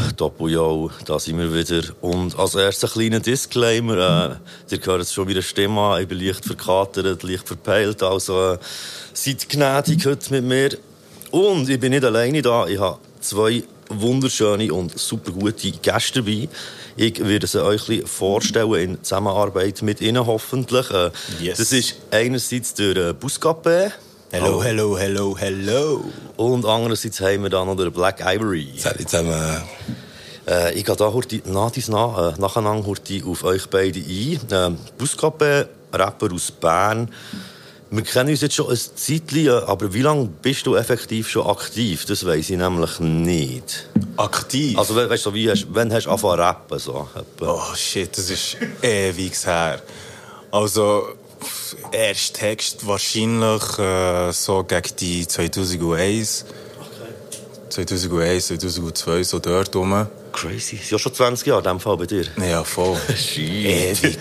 Yo, yo, Doppel yo, da sind wir wieder. Und als erstes ein kleiner Disclaimer. Äh, ihr hört es schon wieder Stimme an. Ich bin leicht verkatert, leicht verpeilt. Also, äh, seid gnädig heute mit mir. Und ich bin nicht alleine da. Ich habe zwei wunderschöne und super gute Gäste dabei. Ich werde sie euch ein vorstellen in Zusammenarbeit mit ihnen hoffentlich. Äh, Yes. Das ist einerseits der äh, Buscapé. Hello, hello, hello, hello. Und andererseits haben wir dann noch den Black Ivory. Salut zusammen. Äh, ich gehe da heute nach nach, äh, nacheinander heute auf euch beide ein. Ähm, Buscape, Rapper aus Bern. Wir kennen uns jetzt schon ein Zeitchen, äh, aber wie lange bist du effektiv schon aktiv? Das weiß ich nämlich nicht. Aktiv? Also, we weißt du, wie hast, wann hast du angefangen zu rappen? So, oh shit, das ist ewig her. Also, pff, erst Text wahrscheinlich äh, so gegen die 2001. 2001, 2002, so dort rum. Crazy. Ist ja schon 20 Jahre in dem Fall bei dir. Ja, voll. Ewig.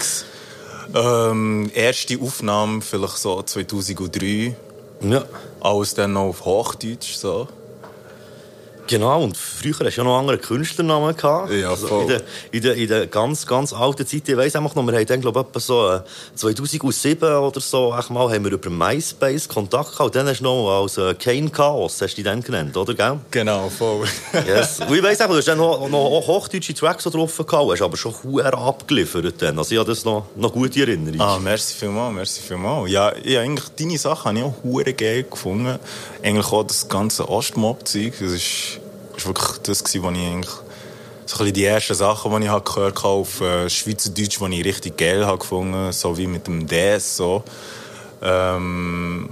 ähm, erste Aufnahme vielleicht so 2003. Ja. Alles dann noch auf Hochdeutsch, so. Genau, und früher hast du ja noch andere Künstlernamen gehabt. Ja, Also in, der, in, der, in der ganz, ganz alten Zeit, ich weiss einfach noch, wir haben dann, glaube ich, etwa so äh, 2007 oder so, echt mal, haben wir über MySpace Kontakt gehabt. Und dann hast du noch als äh, Kane Chaos, hast du dich dann genannt, oder, gell? Genau, voll. Yes. Und ich weiss einfach, du hast dann noch, noch hochdeutsche Tracks drauf gehabt, hast aber schon sehr abgeliefert dann. Also ich habe das noch, noch gute Erinnerung. Ah, merci vielmals, merci vielmals. Ja, ja eigentlich, deine Sachen habe ich auch hure geil gefunden. Eigentlich auch das ganze Ostmob-Zeug. Das ist, ist wirklich das was ich eigentlich, so ein die ersten Sachen, die ich gehört habe auf äh, Schweizerdeutsch, die ich richtig geil habe gefunden, so wie mit dem DS, so. Ähm,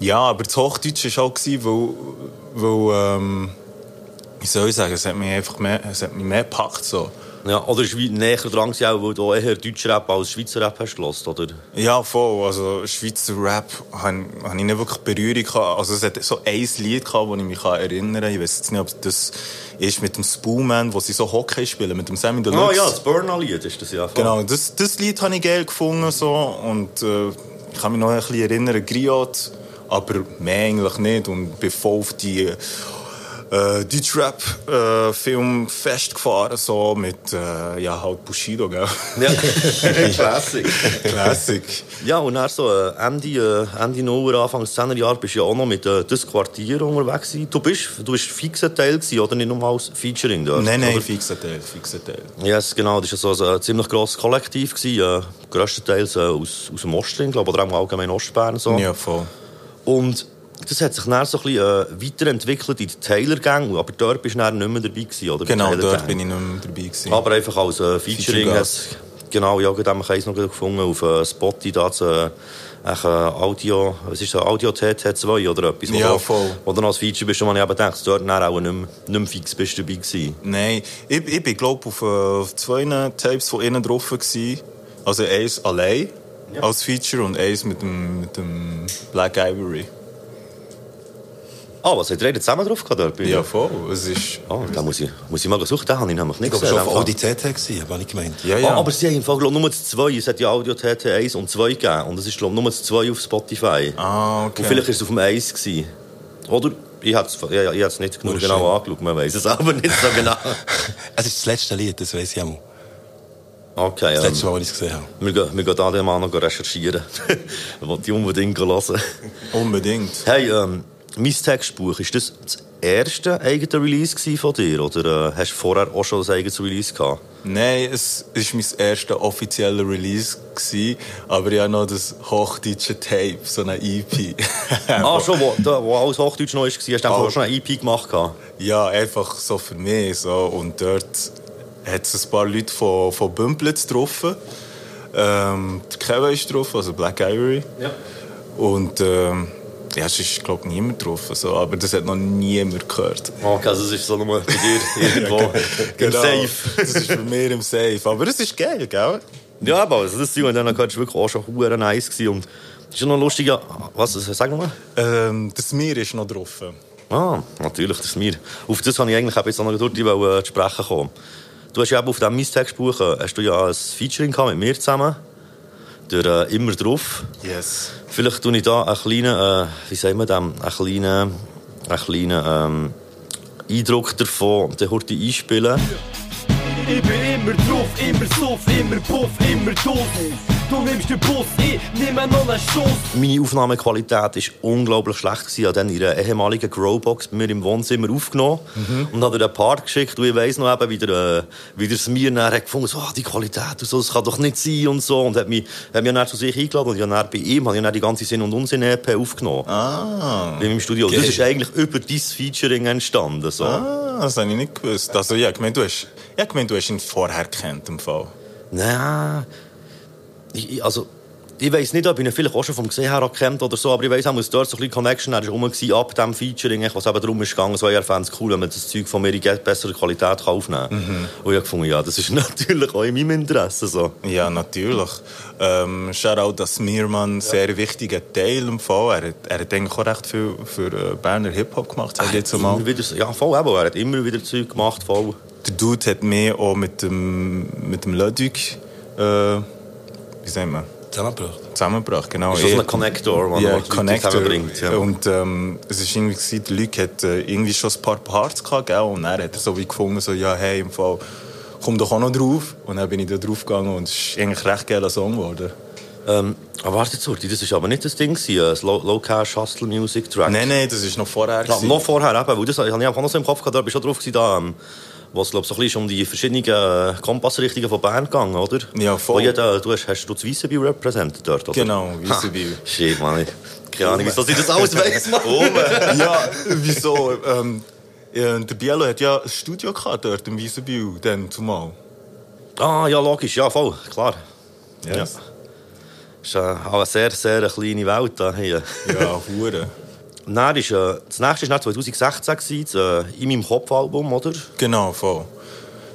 ja, aber das Hochdeutsch war auch, weil, weil ähm, wie soll ich sagen, es hat mich einfach mehr, es hat mich mehr gepackt, so. Ja, oder näher dran auch, weil du eher Deutscher Rap als Schweizer Rap hast gehört, oder? Ja, voll. Also, Schweizer Rap hab ich nicht wirklich Berührung gehabt. Also, es hat so ein Lied gehabt, das ich mich erinnern kann. Ich weiß jetzt nicht, ob das ist mit dem Spoolman, wo sie so Hockey spielen, mit dem Sammy Ah Deluxe. ja, das Burner-Lied ist das ja. Genau, das, das Lied habe ich geil gefunden, so. Und, äh, ich kann mich noch ein bisschen erinnern, Griot, aber mehr eigentlich nicht. Und voll auf die, äh, Deutschrap-Film festgefahren, so, mit, äh, ja, halt Bushido, gell? Ja, Classic. Classic. Ja, und dann so äh, Ende, äh, Ende Nuller, Anfang 10er Jahre bist du ja auch noch mit äh, «Das Quartier» unterwegs gewesen. Du bist, du bist fixer Teil gewesen, oder nicht nur als Featuring dort? Nein, nein, fixer Teil, fixer Teil. Yes, genau. Das war so ein äh, ziemlich grosses Kollektiv. Gewesen, äh, grösstenteils äh, aus, aus dem Osten, glaube oder auch im allgemeinen Ostbern. So. Ja, voll. Und das hat sich dann so ein bisschen äh, weiterentwickelt in den Taylor-Gang, aber dort bist du dann nicht mehr dabei gewesen, oder? Genau, dort bin ich nicht mehr dabei gewesen. Aber einfach als äh, Featuring hat's, genau, ja, gerade haben wir eins noch gefunden auf äh, Spotify, da äh, echt, äh, Audio, was ist das, Audio TT2 oder etwas? wo Ja, du- voll. Wo du als Feature bist, und man eben gedacht, dort dann auch nicht mehr, nicht mehr fix bist dabei gewesen. Nein, ich, ich bin, glaube auf, äh, auf zwei Tapes von innen drauf gewesen. Also eins allein als Feature und eins mit dem, mit dem Black Ivory. Ah, was hat ihr zusammen drauf gehabt Ja, voll. Es ist... Ah, da muss ich, muss ich mal suchen, den habe ich nämlich nicht Ich glaube, schon gesehen. auf Audi CT gewesen, habe ich gemeint. Ja, ja. aber sie haben im Fall glaub, nur 2. Es hat ja Audio TT 1 und 2 gegeben. Und es ist glaub, nur 2 auf Spotify. Ah, okay. Und vielleicht war es auf dem 1. Gewesen. Oder? Ich habe es ich, ich hab's nicht genug Wahrscheinlich. genau angeschaut, man weiß es aber nicht so genau. Es ist das letzte Lied, das weiß ich auch. Okay, Das ähm, letzte Mal, als ich es gesehen habe. wir, gehen, wir gehen da den Mann noch recherchieren. Ich wollte die unbedingt hören. Unbedingt. Hey, ähm, mein Textbuch, ist das das erste eigene Release von dir? Oder äh, hast du vorher auch schon ein eigenes Release gehabt? Nein, es war mein erster offizieller Release, gewesen, aber ich habe noch das hochdeutsche Tape, so eine EP. Ah, schon, wo, da, wo alles Hochdeutsch noch war, hast du einfach Oh. auch schon eine EP gemacht? gehabt? Ja, einfach so für mich. So. Und dort hat es ein paar Leute von, von Bümplitz getroffen. Ähm, der Kevin ist drauf, also Black Ivory. Ja. Und ähm, ja, glaube ich, niemand drauf. So. Aber das hat noch niemand gehört. Okay, also es ist so nur bei dir irgendwo im Safe. das ist bei mir im Safe. Aber es ist geil, gell? Ja, aber also das Ding, dann gehört, ist wirklich auch schon hure nice gewesen. Und es ist ja noch lustig, ja, was, sag nochmal. Ähm, das Meer ist noch drauf. Ah, natürlich, das mir. Auf das habe ich eigentlich auch jetzt noch durch die äh, zu sprechen kommen. Du hast ja eben auf diesem Mistextbuch äh, hast du ja ein Featuring gehabt mit mir zusammen. Der äh, immer drauf. Yes. Vielleicht tue ich da einen kleinen, äh, wie sagen wir dem, einen kleinen, einen kleinen, ähm, Eindruck davon und dann heute einspielen. Ich bin immer drauf, immer suff, immer puff, immer Dos. Du nimmst den Bus, ich nehme noch einen Schuss. Meine Aufnahmequalität war unglaublich schlecht. gewesen. Ich habe dann in einer ehemaligen Growbox bei mir im Wohnzimmer aufgenommen und habe einen Part geschickt. Und ich weiss noch eben, wie der, äh, wie der Smir hat gefunden so, ah, die Qualität und so, das kann doch nicht sein und so. Und hat mich, hat mich dann zu sich eingeladen und ich habe bei ihm habe ich dann die ganze Sinn- und Unsinn-EP aufgenommen. Ah. Bei meinem Studio. Und Geil. Das ist eigentlich über dein Featuring entstanden. So. Ah, das habe ich nicht gewusst. Also, ja, ich meine, du hast, ja, ich meine, du hast ihn vorher kennt im Fall. Nein. Ich, also, ich weiss nicht, ob ich ihn vielleicht auch schon vom Gesehen her erkannt oder so, aber ich weiss, er muss dort so ein bisschen Connection, er war rum ab dem Featuring, was eben darum ist gegangen, so, ich fände es cool, wenn man das Zeug von mir in besserer Qualität kann aufnehmen kann. Und ich habe gefunden, ja, das ist natürlich auch in meinem Interesse, so. Ja, natürlich. Ähm, Shoutout an Smearman, sehr wichtiger Teil im Fall. Er hat, er hat eigentlich auch recht viel für äh, Berner Hip-Hop gemacht, sag ich jetzt mal. Wieder, ja, voll, eben, er hat immer wieder Zeug gemacht, voll. Der Dude hat mehr auch mit dem, mit dem Ludwig, äh, wie sagt man, Zusammengebracht. zusammengebracht. Genau. Ist so Er- ein Connector, den ja, Leute Connector. zusammenbringt. Ja. Und ähm, es ist irgendwie gewesen, der Luc hat äh, irgendwie schon ein paar Parts gehabt, gell? und er hat er so wie gefunden, so, ja, hey, im Fall, komm doch auch noch drauf. Und dann bin ich da drauf gegangen und es ist eigentlich ein recht geiler Song geworden. Ähm, aber warte jetzt, Urti, das war aber nicht das Ding, gewesen, ein Low- Low-Cash Hustle Music Track. Nein, nein, das ist noch vorher. Ja, gewesen. noch vorher eben, weil das ich auch noch so im Kopf gehabt, da bist du schon drauf gewesen, da, ähm, wo es, glaub, so ein bisschen um die verschiedenen äh, Kompassrichtungen von Bern gegangen, oder? Ja, voll. Jeder, du hast, hast du das Weissenbiel repräsentiert dort, oder? Genau, Weissenbiel. Ha, Shit, Mann. Keine Ahnung, wieso ich das alles weiss, Mann. ja, wieso? Ähm, ja, der Bielo hat ja ein Studio gehabt dort im Wiesenbühl, dann zumal. Ah, ja, logisch, ja, voll, klar. Yes. Ja. Das ist äh, eine sehr, sehr eine kleine Welt hier. Ja, Hure. Und dann ist, äh, das nächste war dann 2016, gewesen, das, äh, in meinem Kopfalbum, oder? Genau, voll.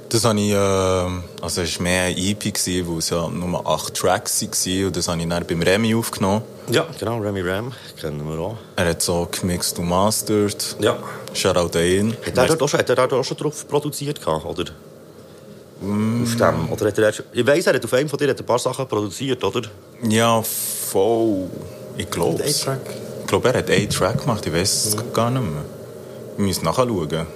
Das habe ich, ähm, also es war mehr ein EP, gewesen, weil es ja nur acht Tracks waren und das habe ich dann beim Remy aufgenommen. Ja, genau, Remy Ram, kennen wir auch. Er hat so gemixt und mastered. Ja. Shoutout an ihn. Hat er dort auch schon, hat er auch schon drauf produziert oder? Auf dem? Oder hat er erst, ich weiss, er hat auf einem von dir hat ein paar Sachen produziert, oder? Ja, voll. Ich glaube Ein Track? Ich glaube, er hat einen Track gemacht, ich weiß es gar nicht mehr. Wir müssen nachschauen.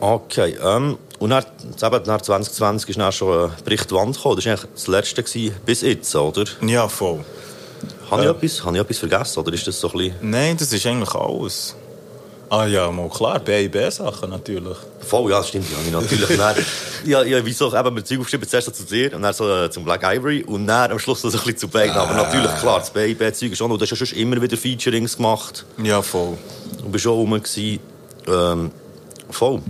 Okay, ähm, und nach 2020 ist dann schon ein Bericht Wand gekommen. Das war eigentlich das letzte gewesen, bis jetzt, oder? Ja, voll. Habe ich, etwas, habe ich etwas vergessen, oder ist das so ein bisschen... Nein, das ist eigentlich alles. Ah ja, mal klar, BIB-Sachen natürlich. Voll, ja, das stimmt, ja, ich natürlich. dann, ja, ja, wieso, eben, mir Zeug aufgeschrieben, zuerst so zu dir, und dann so äh, zum Black Ivory, und dann am Schluss noch so ein bisschen zu beiden. Aber natürlich, klar, das BIB-Zeug schon, und du hast ja schon immer wieder Featurings gemacht. Ja, voll. Du bist schon rum gewesen. Ähm, voll.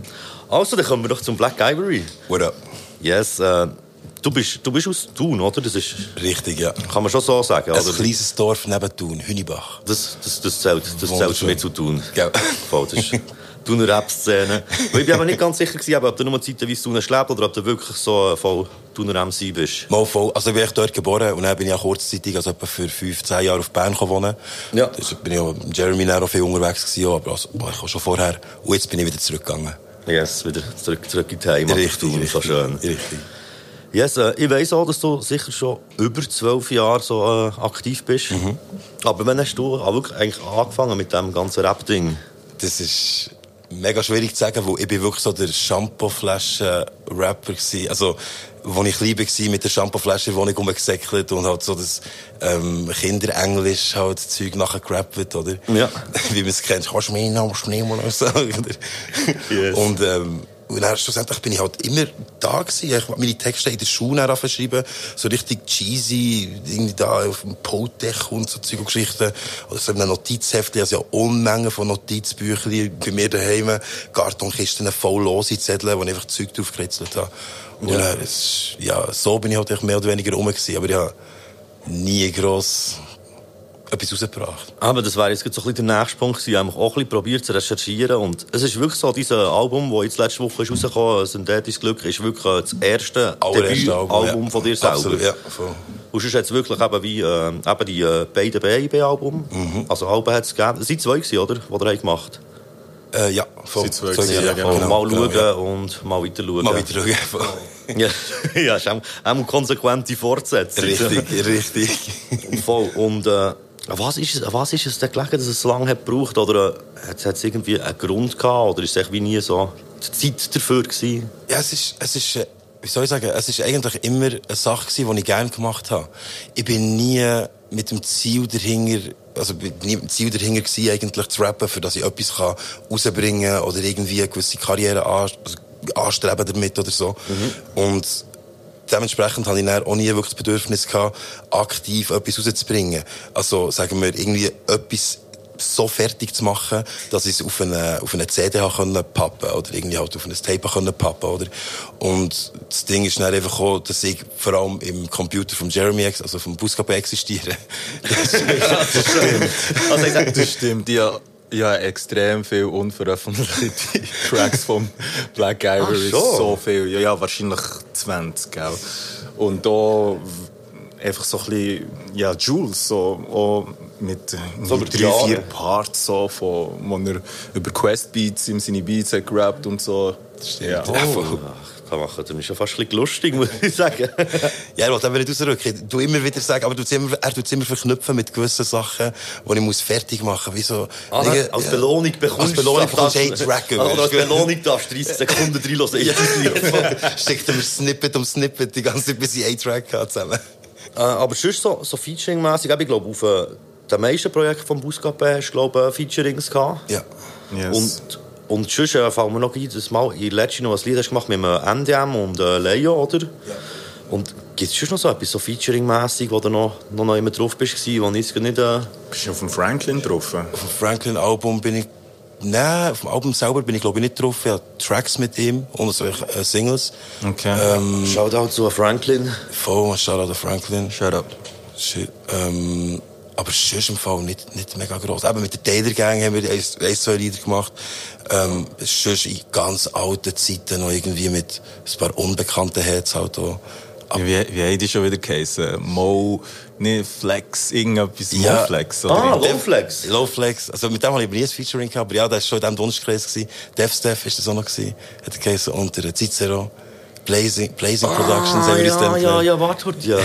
Also, dann kommen wir doch zum Black Ivory. What up? Yes, äh, du, bist, du bist aus Thun, oder? Das ist, Richtig, ja. kann man schon so sagen, Ein oder? kleines Dorf neben Thun, Hünibach. Das, das, das zählt, das zählt mit zu tun. Gell. Voll, das ist Thuner Rap-Szene. Ich bin aber nicht ganz sicher, gewesen, ob du nur zeitweise Thuner schlebt oder ob du wirklich so voll Thuner MC bist. Mal voll. Also ich bin echt dort geboren und dann bin ich auch kurzzeitig, also etwa für fünf, zehn Jahre auf Bern wohnen. Ja. Da bin ich auch mit Jeremy auch viel unterwegs gewesen, aber also, ich auch schon vorher. Und jetzt bin ich wieder zurückgegangen. Yes, wieder zurück, zurück in die Heimat. Richtig, Thun, richtig. So schön. Richtig. Yes, äh, ich weiss auch, dass du sicher schon über zwölf Jahre so äh, aktiv bist. Mhm. Aber wann hast du wirklich eigentlich angefangen mit dem ganzen Rap-Ding? Das ist mega schwierig zu sagen, weil ich bin wirklich so der Shampooflaschen-Rapper gsi. Also, wo ich klein war, mit der Shampooflasche, wo ich rumgesäckelt und halt so das ähm, Kinderenglisch halt Zeug nachher gerappt, oder? Ja. Wie man es kennt, kannst du mir noch mal sagen, oder? Yes. Und, ähm, und dann schlussendlich bin ich halt immer da gewesen. Ich hab meine Texte in der Schule aufgeschrieben. So richtig cheesy, irgendwie da auf dem Podech und so Zeug und Geschichten. Oder so in einem Notizheft. Also ja Unmengen von Notizbüchern bei mir daheim. Kartonkisten voll lose Zettel, wo ich einfach Zeug drauf gekritzelt habe. Und Ja. es, ja, so bin ich halt mehr oder weniger rum gewesen. Aber ja, nie gross etwas rausgebracht. Aber das wäre jetzt so ein bisschen der nächste Punkt gewesen. Ich auch ein bisschen probiert zu recherchieren. Und es ist wirklich so, dieses Album, das jetzt letzte Woche ist rausgekommen ist, «Synthetisches Glück», ist wirklich das erste Allererste Debütalbum ja. von dir selber. Absolut, ja, voll. Und es wirklich eben wie äh, eben die äh, beiden BIB-Album. Mhm. Also Alben hat es gegeben. Es sind zwei gewesen, oder? Die ihr gemacht Äh, ja, voll. Sie zwei gewesen, ja, genau. Und mal genau, schauen ja. und mal weiter schauen. Mal weiter schauen. voll. Ja, ja ist auch, auch eine konsequente Fortsetzung. richtig, richtig. Voll. Und äh, Was ist, es, was ist es denn gelegen, dass es so lange hat gebraucht? Oder äh, hat es irgendwie einen Grund gehabt? Oder ist es wie nie so die Zeit dafür gewesen? Ja, es ist, es ist, äh, wie soll ich sagen, es ist eigentlich immer eine Sache gewesen, die ich gerne gemacht habe. Ich bin nie mit dem Ziel dahinter, also nie mit dem Ziel dahinter gewesen, eigentlich zu rappen, für dass ich etwas kann rausbringen kann oder irgendwie eine gewisse Karriere also anstreben damit oder so. Und dementsprechend hatte ich dann auch nie wirklich das Bedürfnis gehabt, aktiv etwas rauszubringen. Also, sagen wir, irgendwie etwas so fertig zu machen, dass ich es auf eine, auf eine CD können pappen oder irgendwie halt auf ein Tape können pappen oder und das Ding ist dann einfach auch, dass ich vor allem im Computer von Jeremy, also vom Buscap existiere. Also ich sag, Das stimmt, ja. Ja, extrem viel unveröffentlichte Tracks vom Black Ivory. Schon? so viel. Ja, ja, wahrscheinlich 20, gell. Und da einfach so ein bisschen, ja, Jules, so, auch mit äh, So drei, Jahre. vier Parts, so, von, wo er über Quest Beats in seine Beats hat gerappt und so. Ja. Ja, voll. Kann machen, dann ist ja fast ein bisschen lustig, muss ich sagen. Ja, er will eben nicht rausrücken. Ich tu immer wieder sagen, aber du immer, er tut es immer verknüpfen mit gewissen Sachen, die ich muss fertig machen muss. So, Ah, als ja. Belohnung bekommst Als Belohnung du- bekommst du einen Track. Oder als du. Belohnung darfst du 30 Sekunden reinlassen. Schickt er mir Snippet um Snippet die ganze Zeit, bis ich einen Track habe zusammen. Äh, aber sonst so, so Featuring-mässig, ich glaube, auf äh, den meisten Projekten vom Buscapé hast du, glaube ich, Featurings gehabt. Ja. Yes. Und, und sonst äh, fallen mir noch ein, dass mal in letzter noch ein Lied hast gemacht mit einem NDM und äh, Leo, oder? Und gibt es sonst noch so etwas, so Featuring-mässig, wo du noch, noch, noch immer drauf bist, wo ich nicht... Äh, Bist du auf dem Franklin drauf? Auf dem Franklin-Album bin ich. Nein, auf dem Album selber bin ich glaube ich nicht drauf. Ich habe Tracks mit ihm und so äh, Singles. Okay. Ähm, Shoutout zu Franklin. voll, Shoutout an Franklin. Shut up. Shit. Ähm, aber sonst im Fall nicht, nicht mega gross. Eben mit der Taylor Gang haben wir eins, eins, zwei Lieder gemacht. Ähm, sonst in ganz alten Zeiten noch irgendwie mit ein paar unbekannten Heads halt auch. Aber Wie, wie haben die schon wieder geheißen? Mo, nicht Flex, irgendetwas Ja. Mo Flex, oder? Ah, Lowflex. Low Flex. Also mit dem habe ich nie ein Featuring gehabt, aber ja, das war schon in diesem Dunstkreis. Death Steph ist das auch noch gewesen. Hat er geheißen unter Cicero. Blazing, Blazing Productions haben wir uns Ah, dann ja, ja, ja, warte, ja.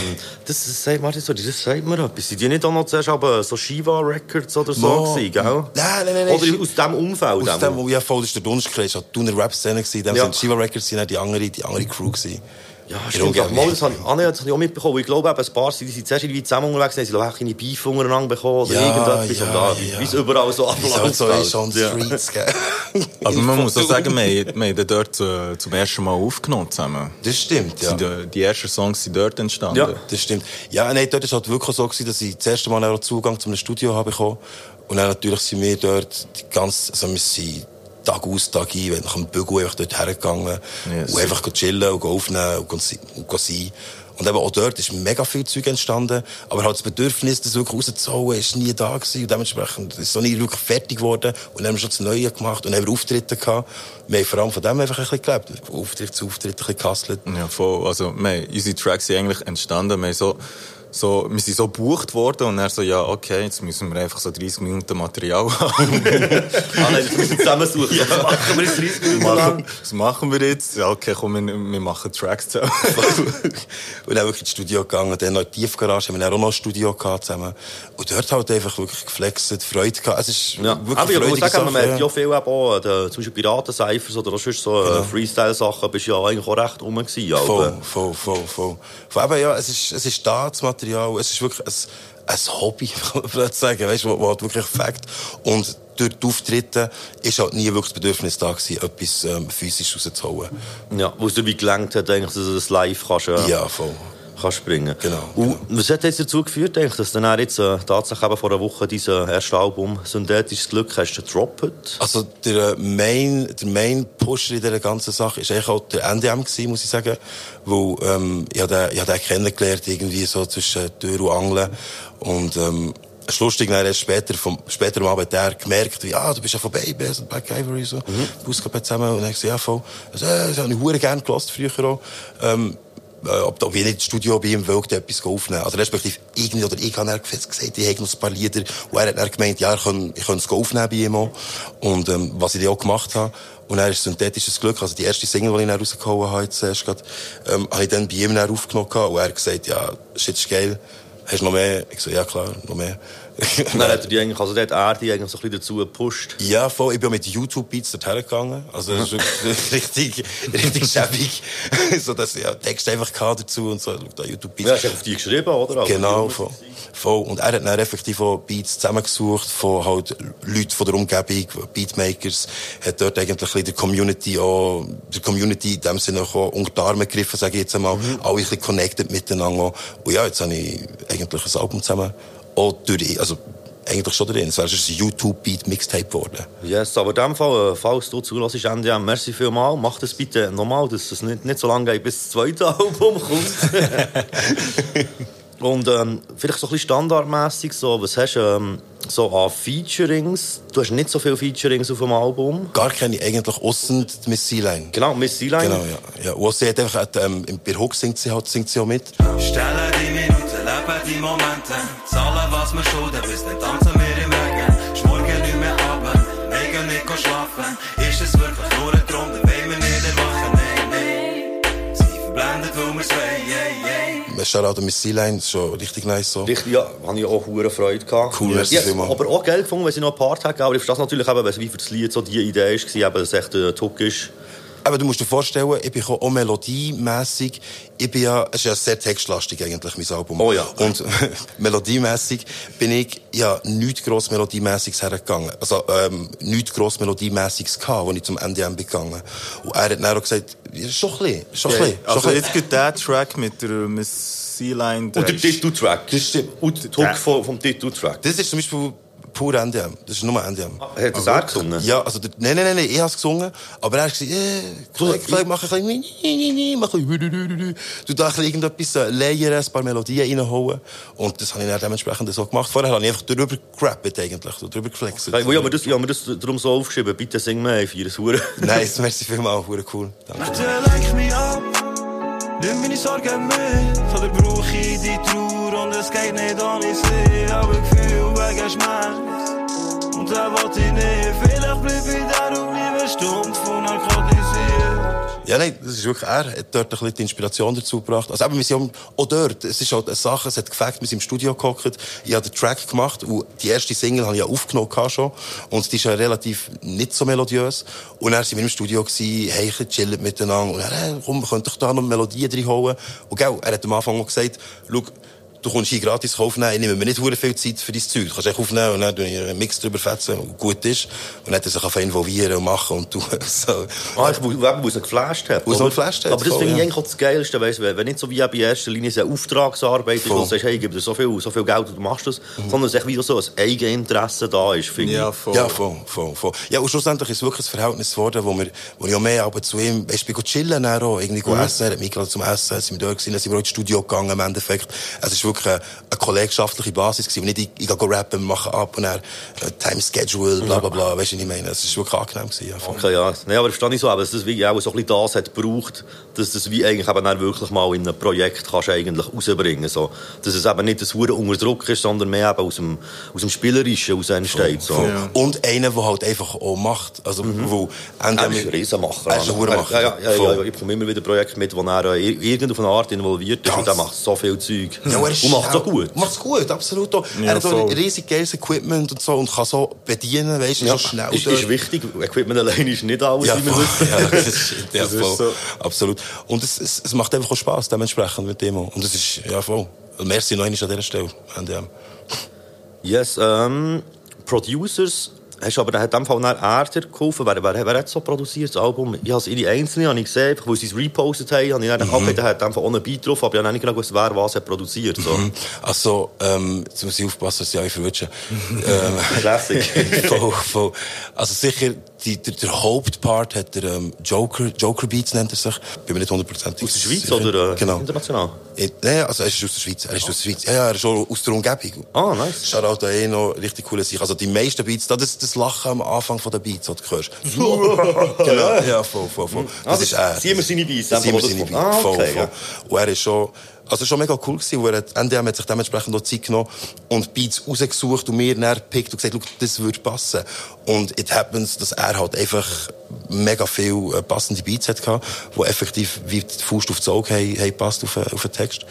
Das, sagt- warte, sorry, das sagt mir etwas. Sind die nicht auch noch zuerst aber so Shiva Records oder so Mo. gewesen, gell? Nein, nein, nein, nein. Oder aus diesem Umfeld? Aus dem, ja, voll, das ist der Dunstkreis. Das war die Rap-Szene. gewesen. Dem Ja. sind Shiva Records sind dann die andere, die andere Crew gewesen. Ja, stimmt. Umgebung. Mal, das habe ah, das habe ich auch mitbekommen. Ich glaube, eben, ein paar sind, die sind zuerst irgendwie zusammen unterwegs, haben sie auch keine Beef untereinander bekommen oder Ja, irgendetwas. ja, und da, ja. wie es überall so halt abläuft. so ist, on the Ja. streets, gell? Aber man muss auch sagen, wir, haben- wir haben den dort zum ersten Mal aufgenommen zusammen. Das stimmt, ja. Äh, Die ersten Songs sind dort entstanden. Ja. Das stimmt. Ja, nein, dort war es halt wirklich so, gewesen, dass ich das erste Mal Zugang zu einem Studio habe bekommen. Und dann natürlich sind wir dort die ganze, also wir sind Tag aus, Tag ein, wenn nach dem Bügel einfach dort hergegangen. Yes. Und einfach chillen und aufnehmen und, sein. Und eben auch dort ist mega viel Zeug entstanden. Aber halt das Bedürfnis, das wirklich rauszuholen, ist nie da gewesen. Und dementsprechend ist es noch nie wirklich fertig geworden. Und dann haben wir schon das Neue gemacht und haben Auftritte gehabt. Wir haben vor allem von dem einfach ein bisschen gelebt. Auftritt zu Auftritt, ein bisschen gehustelt. Ja, voll. Also, wir, unsere Tracks sind eigentlich entstanden. Wir, haben so, so, wir sind so gebucht worden und dann so, ja, okay, jetzt müssen wir einfach so 30 Minuten Material haben. Ah, nein, das müssen wir zusammensuchen. Was machen wir jetzt 30 Minuten machen, lang? was machen wir jetzt? Ja, okay, komm, wir, wir machen Tracks zusammen. und dann wirklich ins Studio gegangen. Dann noch in die Tiefgarage, haben wir auch noch ein Studio gehabt zusammen. Und dort halt einfach wirklich geflext, Freude gehabt. Es ist Ja, wirklich aber ich muss sagen, man merkt ja viel eben auch, äh, zum Beispiel Piraten-Cyphers oder sonst so äh, Freestyle-Sachen, bist ja eigentlich auch recht rum gewesen. Voll, voll, voll, voll. Eben, ja, es ist, es ist da, das Material. Es ist wirklich ein, ein Hobby, kann man sagen, weißt, wo, wo halt wirklich fängt. Und durch die Auftritte ist halt nie wirklich das Bedürfnis da gewesen, etwas ähm, physisch rauszuholen. Ja, wo es dir wie gelangt hat, eigentlich, dass du das live kannst, äh, Ja, voll. Kannst bringen. Genau, Und was hat jetzt dazu geführt, eigentlich, dass du dann jetzt äh, tatsächlich eben vor einer Woche dieses erste Album «Synthetisches Glück» hast gedroppt? Also der Main, der Main Pusher in dieser ganzen Sache ist eigentlich auch der NDM gewesen, muss ich sagen, wo ähm, ich habe den, ich habe den kennengelernt irgendwie so zwischen Tür und Angeln und ähm, es ist lustig, dann erst später, vom, später am Abend hat er gemerkt, wie, ah, du bist ja von Baby, so Black Ivory, so, mhm. Zusammen, und dann gesagt, ja, voll. Also, äh, das habe ich hure gerne gelost früher auch. Ähm, äh, ob, ob ich nicht ins Studio bei ihm wollte, etwas aufnehmen. Also respektive irgendwie, oder ich habe dann gesagt, ich hätte noch ein paar Lieder, und er hat dann gemeint, ja, ich kann, ich kann es aufnehmen bei ihm auch. Und ähm, was ich dann auch gemacht habe, und er ist synthetisches Glück, also die erste Single, die ich dann rausgehauen habe, jetzt erst gerade, ähm, habe ich dann bei ihm dann aufgenommen und er hat gesagt, ja, shit ist geil, hast du noch mehr? Ich so, ja klar, noch mehr. Und dann hat er die eigentlich, also dort er die eigentlich so ein bisschen dazu gepusht. Ja, voll. Ich bin mit YouTube-Beats dorthin gegangen. Also, das ist richtig, richtig schäbig. so, dass ich ja Text einfach hatte dazu und so. Da YouTube-Beats. Ja, hast du auf die geschrieben, oder? Also Genau, voll. voll. Und er hat dann effektiv auch Beats zusammengesucht von halt Leuten von der Umgebung, Beatmakers, hat dort eigentlich der Community auch, der Community in dem Sinne auch unter die Arme gegriffen, sage ich jetzt einmal, alle ein bisschen connected miteinander. Und ja, jetzt habe ich eigentlich ein Album zusammen, auch durch, also, eigentlich schon drin. Es wäre ein YouTube-Beat-Mixtape geworden. Yes, aber in dem Fall, äh, falls du zulässt, NDM, merci vielmal. Mach das bitte nochmal, dass es nicht, nicht so lange geht, bis das zweite Album kommt. Und ähm, vielleicht so ein bisschen standardmässig, so, was hast du ähm, so an Featurings? Du hast nicht so viele Featurings auf dem Album. Gar keine eigentlich, aussen die Miss Sealine. Genau, Miss Sealine. Genau, ja. ja. Und sie hat einfach, ähm, bei Hook singt sie, halt, singt sie auch mit. Stelle die Minuten, lebe die Momente. Zahlen, was wir schulden, bis dann tanzen wir im Regen. Schmorgen nicht mehr ab, mega nicht schlafen. Ist es wirklich nur ein Traum, dann wollen wir nicht erwachen, nein, nein. Sie verblendet, weil wir's wollen, yeah, yeah. Shoutout an Miss Sealine, das ist schon richtig nice so. Richtig, ja, habe ich auch hure Freude gehabt. Cool, ja, vielmals. aber auch Geld gefunden, wenn sie noch ein Part hat. Aber ich verstehe natürlich eben, weil es wie für das Lied so die Idee war, eben, dass es echt ein Tuck ist. Aber du musst dir vorstellen, ich bin auch melodiemässig. Ich bin ja, es ist ja sehr textlastig eigentlich, mein Album. Oh ja. Und melodiemässig bin ich ja nichts gross melodiemäßiges hergegangen. Also, ähm, nichts gross melodiemäßiges gehabt, als ich zum NDM bin gegangen. Und er hat dann auch gesagt, ja, schon ein bisschen, schon ein bisschen. Also jetzt geht der Track mit der Miss Sealine. Und der Titeltrack. Das stimmt. Und der vom, vom Titeltrack. Das ist zum Beispiel pur NDM. Das ist nur NDM. Hat das er gesungen? Ja, also, der, nein, nein, nein, nein, ich habe es gesungen, aber er hat gesagt, äh, Kollege, Kollege, mach ein bisschen, mach ein bisschen, du da ein bisschen irgendetwas, äh, layern, ein paar Melodien reinholen. Und das habe ich dann dementsprechend so gemacht. Vorher habe ich einfach drüber gerappt, eigentlich, so drüber geflext. Ja, ich habe mir das, ich mir das darum so aufgeschrieben, bitte sing mir ein, hure. Nice, merci vielmals, cool. Danke. Nimm meine Sorgen mit. Oder brauch ich die Trauer und es geht nicht ohne sie. Aber Gefühl wegen Schmerz. Und da wollte ich nicht. Vielleicht bleib ich da und bleibe stumpf und narkotisiert. Ja, nein, das ist wirklich er. hat dort ein bisschen die Inspiration dazu gebracht. Also eben, wir sind auch dort. Es ist halt eine Sache, es hat gefällt, wir sind im Studio gehockt. Ich habe den Track gemacht und die erste Single habe ich ja aufgenommen schon. Und die ist ja relativ nicht so melodiös. Und dann sind wir im Studio gewesen, hey, bisschen chillen miteinander. Und er, hey, komm, wir können doch da noch Melodien reinholen. Und gell, er hat am Anfang auch gesagt, schau, Du kommst hier gratis aufnehmen, ich nehme mir nicht viel Zeit für dein Zeug. Du kannst echt aufnehmen und dann tue ich einen Mix drüber fetzen, und gut ist. Und dann er sich einfach involvieren und machen und tun. So. Ah, ich muss, eben, wo es ihn geflasht hat. Es oder? geflasht hat, Aber das finde ich eigentlich auch das Geilste, weißt, wenn nicht so wie in erster Linie so eine Auftragsarbeit ist, wo du sagst, hey, ich gebe dir so viel, so viel Geld und du machst das, sondern dass echt wieder so ein Eigeninteresse da ist, finde Ja, ich. voll. Ja, voll, voll, voll. Ja, und schlussendlich ist es wirklich ein Verhältnis geworden, wo wir, wo ich auch mehr aber zu ihm, weißt du, ich bin chillen auch, irgendwie mhm. essen, er hat mich gerade zum Essen, sind wir dort gewesen, dann sind wir auch ins Studio gegangen im Endeffekt. Es ist wirklich eine, eine kollegschaftliche Basis gewesen, nicht ich, ich gehe rappen, wir machen ab und dann äh, Time Schedule, bla, bla, bla, weißt du, was ich meine? Es ist wirklich angenehm gewesen, ja. Okay, ja. Nein, aber verstehe ich so, aber dass das wie auch so ein bisschen das hat gebraucht, dass das wie eigentlich eben dann wirklich mal in einem Projekt kannst eigentlich rausbringen so. Dass es eben nicht ein hure unter Druck ist, sondern mehr eben aus dem, aus dem Spielerischen heraus entsteht. So. Ja. Und einer, der halt einfach auch macht. Also, wo, Er ist ein Riesenmacher. Er ist ein Huremacher. Ja, ja, ja, ja, ja, ich bekomme immer wieder Projekte mit, wo er äh, ir- irgendeine Art involviert ist Ganz. und er macht so viel Zeug. Ja, ist und macht so schnell. gut. Macht's gut, absolut. auch. Ja, er hat so riesig geiles Equipment und so und kann so bedienen, weißt du, Ja, so schnell. ist, ist wichtig. Equipment allein ist nicht alles, Ja, wie wissen. ja, das ist, ja, Das ist voll. so. Absolut. Und es, es, es macht einfach auch Spass, dementsprechend mit dem. auch. Und es ist, ja, voll. Merci noch einmal an dieser Stelle. NDM. Yes, ähm, Producers, hast du aber in dem Fall geholfen. Wer, wer, wer hat so produziert, das Album? Ich habe es in die Einzelnen habe ich gesehen, weil sie es repostet haben. Habe ich dann, okay, der hat einfach ohne Beat drauf, aber ich habe nicht genau gewusst, wer was hat produziert. So. Also, ähm, jetzt muss ich aufpassen, dass ich euch verwünsche. ähm, Classic. voll, voll. Also sicher, die, der, der Hauptpart hat der ähm, Joker, Joker Beats nennt er sich. Bin mir nicht hundertprozentig Aus der Schweiz sicher. oder äh, Genau. international? Nein, also er ist aus der Schweiz. Er ist aus der Schweiz. Ja, ja, er ist auch aus der Umgebung. Ah, nice. Shoutout an ihn noch richtig coole Sachen. Also die meisten Beats, das, das, das Lachen am Anfang von der Beats, was du hörst. genau. Ja, voll, voll, voll. Das Also, ist er. sie haben seine Beats, wo das seine. Beats. Ah, Voll, okay, voll. ja. Und er ist schon, also schon mega cool gewesen, weil NDM hat sich dementsprechend auch Zeit genommen und Beats rausgesucht und mir dann gepickt und gesagt, "Schau, das würde passen. Und it happens, dass er halt einfach mega viel äh, passende Beats hat gehabt, die effektiv wie die Faust auf das Auge haben, haben passt auf, äh, auf den Text.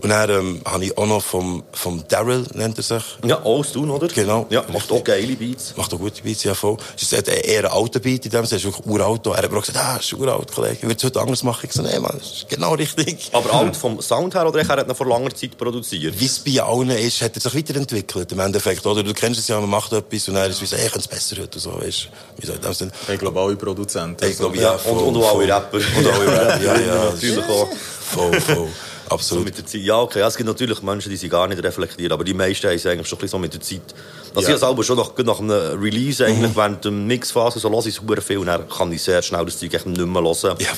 Und dann ähm, habe ich auch noch vom, vom Daryl, nennt er sich. Ja, alles tun, oder? Genau. Ja, macht auch geile Beats. Macht auch gute Beats, ja voll. Es ist eher ein alter Beat in dem Sinne, es ist wirklich uralt. Er hat auch gesagt, ah, ist uralt, Kollege. Ich würde es heute anders machen. Ich so, nee, Mann, das ist genau richtig. Aber alt vom Sound her, oder er hat ihn vor langer Zeit produziert? Wie es bei allen ist, hat er sich weiterentwickelt, im Endeffekt, oder? Du kennst es ja, man macht etwas und dann ist es wie so, ey, ich könnte es besser heute, so, weißt Wie so, in dem Sinne. Ich glaube, alle Produzenten. Ich glaube, Ja, ja, und, voll, und auch alle voll. Rapper. Und alle Rapper, ja, ja. Natürlich auch. Voll, voll. So Absolut. mit der Zeit. Ja, okay. Ja, es gibt natürlich Menschen, die sie gar nicht reflektieren, aber die meisten haben es eigentlich schon ein bisschen so mit der Zeit. Also Ja. ich selber schon nach, nach einem Release eigentlich, während der Mixphase, so höre ich es viel und dann kann ich sehr schnell das Zeug echt nicht mehr hören. Ja.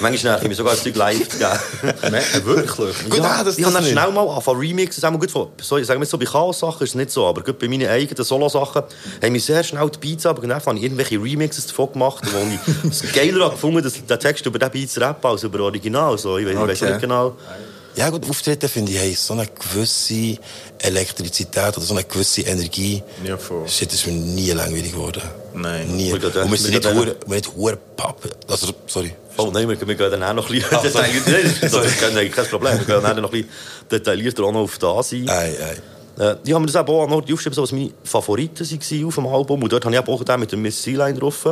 Manchmal nervt ich mich sogar das Zeug live zu geben. Nein, wirklich? Gut, ja, ah, das- ich habe dann schnell mal angefangen Remixen, sagen wir gut so, ich sage mal so, bei Chaos-Sachen ist es nicht so, aber gut bei meinen eigenen Solo-Sachen haben wir sehr schnell die Beats aber dann habe ich irgendwelche Remixes davon gemacht, wo ich es geiler habe gefunden, dass der Text über den Beats rappen als über Original, so, ich weiß, ich weiß Okay. nicht genau. Ja, gut, Auftreten finde ich, hey, so eine gewisse Elektrizität oder so eine gewisse Energie. Ja, voll. Shit, das ist mir nie langweilig geworden. Nein. Nie. Und wir sind nicht hure, wir sind nicht hure Pappe. Also, sorry. Oh nein, wir, wir gehen dann auch noch ein bisschen detaillierter, das ist kein Problem, wir gehen dann noch ein bisschen detaillierter auch noch auf das ein. Ei, ei. Äh, die haben mir das eben auch noch aufgeschrieben, so, was meine Favoriten waren auf dem Album. Und dort habe ich auch den mit der Miss Sea-Line drauf.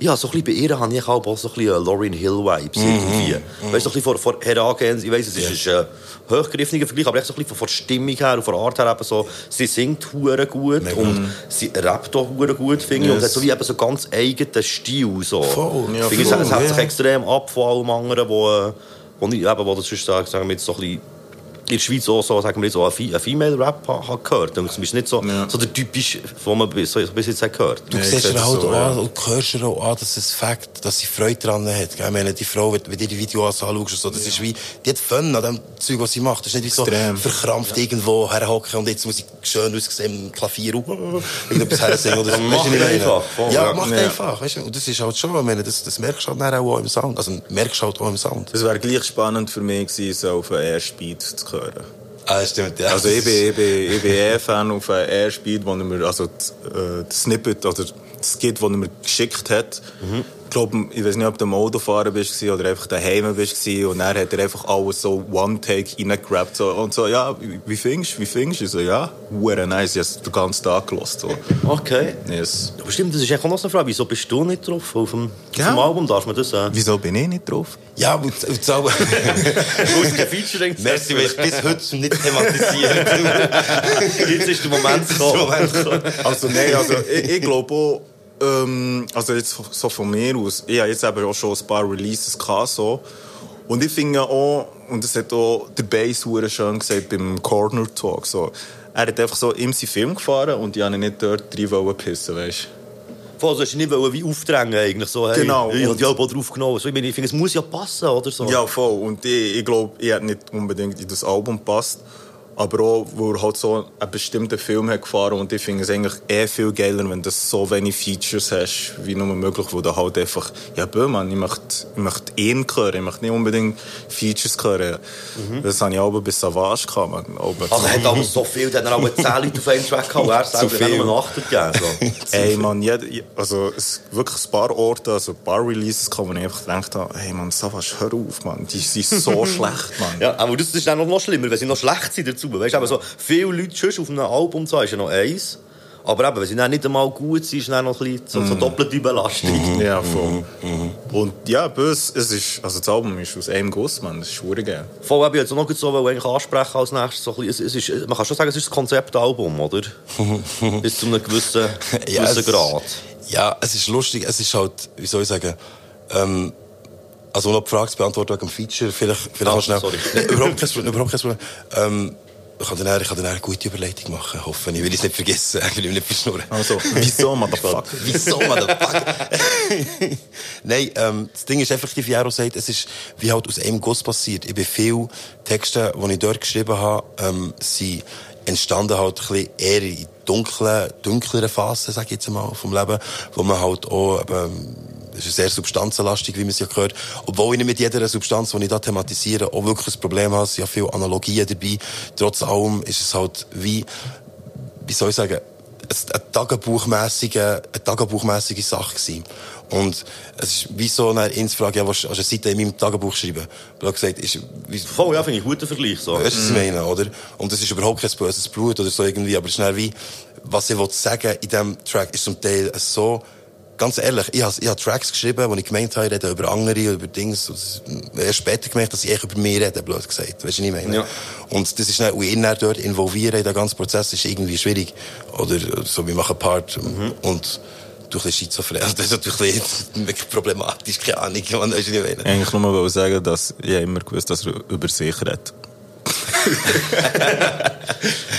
Ja, so ein bisschen bei ihr habe ich auch so ein bisschen äh, Lauryn Hill-Vibes irgendwie. Weißt du, so ein bisschen vor, vor Herangehens, ich weiss, es ist ein äh, hochgriffener Vergleich, aber echt so ein bisschen von der Stimmung her und von der Art her eben so, sie singt hure gut und sie rappt auch hure gut, finde ich. Und Yes. hat so wie eben so ganz eigenen Stil, so. Voll, ja, Finde ich, voll, es hat sich ja. extrem ab von allem anderen, wo, äh, wo, ich, eben, wo das sonst, sagen jetzt so ein bisschen in der Schweiz auch so, sagen wir jetzt, so einen einen Female-Rap ha- ha gehört. Und es ist nicht so, Ja. so der typisch, den man bis, bis jetzt hat gehört. Du Ja, siehst das halt so, auch ja. an und hörst ihr auch an, dass es Fakt, dass sie Freude daran hat. gell? Ich meine, die Frau, wenn wenn du die Videos anschaust, so, das ist wie, die hat Fun an dem Zeug, was sie macht. Das ist nicht wie so Extrem. verkrampft irgendwo herhocken und jetzt muss ich schön aussehen im Klavier irgendetwas hersingen oder so. Meine? einfach, voll, Ja, ja. macht Ja. einfach. Weißt du? Und das ist halt schon, ich meine, das, das merkst du halt dann auch im Sound. Also, merkst du halt auch im Sound. Es wäre gleich spannend für mich gewesen, so auf einen Airspeed zu hören. Ah, stimmt, ja. Also ich bin, ich bin, ich bin eher Fan auf einen Airspeed, wo er mir, also das, äh, das Snippet oder das Skit, das er mir geschickt hat. Ich glaube, ich weiß nicht, ob du am Autofahren bist oder einfach daheim bist und dann hat er einfach alles so One-Take reingerappt so, und so, ja, wie, findest du, wie findest du? So, ja, hure nice, ich habe den ganzen Tag gehört. So. Okay. Yes. Aber stimmt, das ist echt auch noch eine Frage. Wieso bist du nicht drauf? Auf dem, Ja. auf dem Album darf man das äh, Wieso bin ich nicht drauf? Ja, kein Featuring Merci, weil ich bis heute nicht thematisiert. Jetzt ist der Moment gekommen. Also nein, also ich, ich glaube auch, ähm, also jetzt so von mir aus, ich habe jetzt eben auch schon ein paar Releases gehabt, so. Und ich finde auch, und das hat auch der Bass schön gesagt beim Corner Talk, so. Er hat einfach so in seinen Film gefahren und ich wollte ihn nicht dort rein pissen, weißt Voll, so hast du nicht wie aufdrängen eigentlich. So, hey, Genau. Ich habe die Album drauf genommen. So, ich, meine, ich finde, es muss ja passen, oder so. Ja, voll. Und ich, ich glaube, ich hätte nicht unbedingt in das Album gepasst. Aber auch, wo er halt so einen bestimmten Film hat gefahren und ich finde es eigentlich eh viel geiler, wenn du so wenig Features hast, wie nur möglich, wo du halt einfach, ja, bö, Mann, ich möchte, ich möchte ihn hören, ich möchte nicht unbedingt Features hören. Das habe ich auch bei Savage gehabt, man. Aber Also, er hat aber so viel, dann hat er auch 10 Leute auf einen Track gehabt, er selber hat nur eine Achtung gegeben. So. Ey, man, jeder, also, es wirklich ein paar Orte, also ein paar Releases wo ich einfach gedacht habe, hey, man, Savage, hör auf, man, die sind so schlecht, man. Ja, aber das ist dann noch schlimmer, wenn sie noch schlecht sind dazu. Weißt du, aber so viele Leute schon auf einem Album zu haben, ist ja noch eins. Aber eben, wenn sie dann nicht einmal gut sind, ist dann noch ein bisschen so, so doppelte Belastung. Ja, voll. Und ja, bös, es ist, also das Album ist aus einem Guss, man, das ist schwierig geil. Voll, ich jetzt noch so weil eigentlich ansprechen als nächstes. So ein bisschen, es, es ist, man kann schon sagen, es ist ein Konzeptalbum, oder? Bis zu einem gewissen, Ja, gewissen es- Grad. Ja, es ist lustig. Es ist halt, wie soll ich sagen, ähm, also um noch die Frage zu beantworten wegen dem Feature, vielleicht, vielleicht Ah, noch schnell. sorry. Nein, überhaupt kein Problem. Überhaupt kein Problem. Ähm, ich kann dann, ich kann dann eine gute Überleitung machen, hoffe ich. Will es nicht vergessen, ich will nicht verschnurren. Also, wieso, Motherfucker? Wieso, Motherfucker? Nein, ähm, das Ding ist effektiv, wie Jero sagt, es ist wie halt aus einem Guss passiert. Ich bin viele Texte, die ich dort geschrieben habe, ähm, sind entstanden halt ein bisschen eher in dunklen, dunkleren Phasen, sag ich jetzt mal, vom Leben, wo man halt auch, eben, es ist sehr substanzenlastig, wie man es ja gehört. Obwohl ich nicht mit jeder Substanz, die ich da thematisiere, auch wirklich ein Problem habe, es sind ja viele Analogien dabei. Trotz allem ist es halt wie, wie soll ich sagen, eine tagebuchmäßige, eine tagebuchmäßige Sache gewesen. Und es ist wie so eine Insfrage, ja, was, also eine Seite in meinem Tagebuch schreiben. Blöd gesagt, ist, wie, Voll, ja, finde ich einen guten Vergleich. So. Weißt du, was ich meine, oder? Und es ist überhaupt kein böses Blut oder so irgendwie, aber es ist wie, was ich sagen in diesem Track ist zum Teil so, ganz ehrlich, ich habe, ich habe Tracks geschrieben, wo ich gemeint habe, ich rede über andere, über Dinge, erst später gemerkt, dass ich echt über mich rede, blöd gesagt. Weißt du, was ich meine? Ja. Und das ist dann, und ihn dann dort involvieren in den ganzen Prozess, ist irgendwie schwierig. Oder so, wir machen Part, und, du ein bisschen schizophren. Das ist natürlich wirklich problematisch, keine Ahnung, man, weißt du, was ich meine? Eigentlich nur mal sagen, dass ich immer gewusst dass er über sich redet.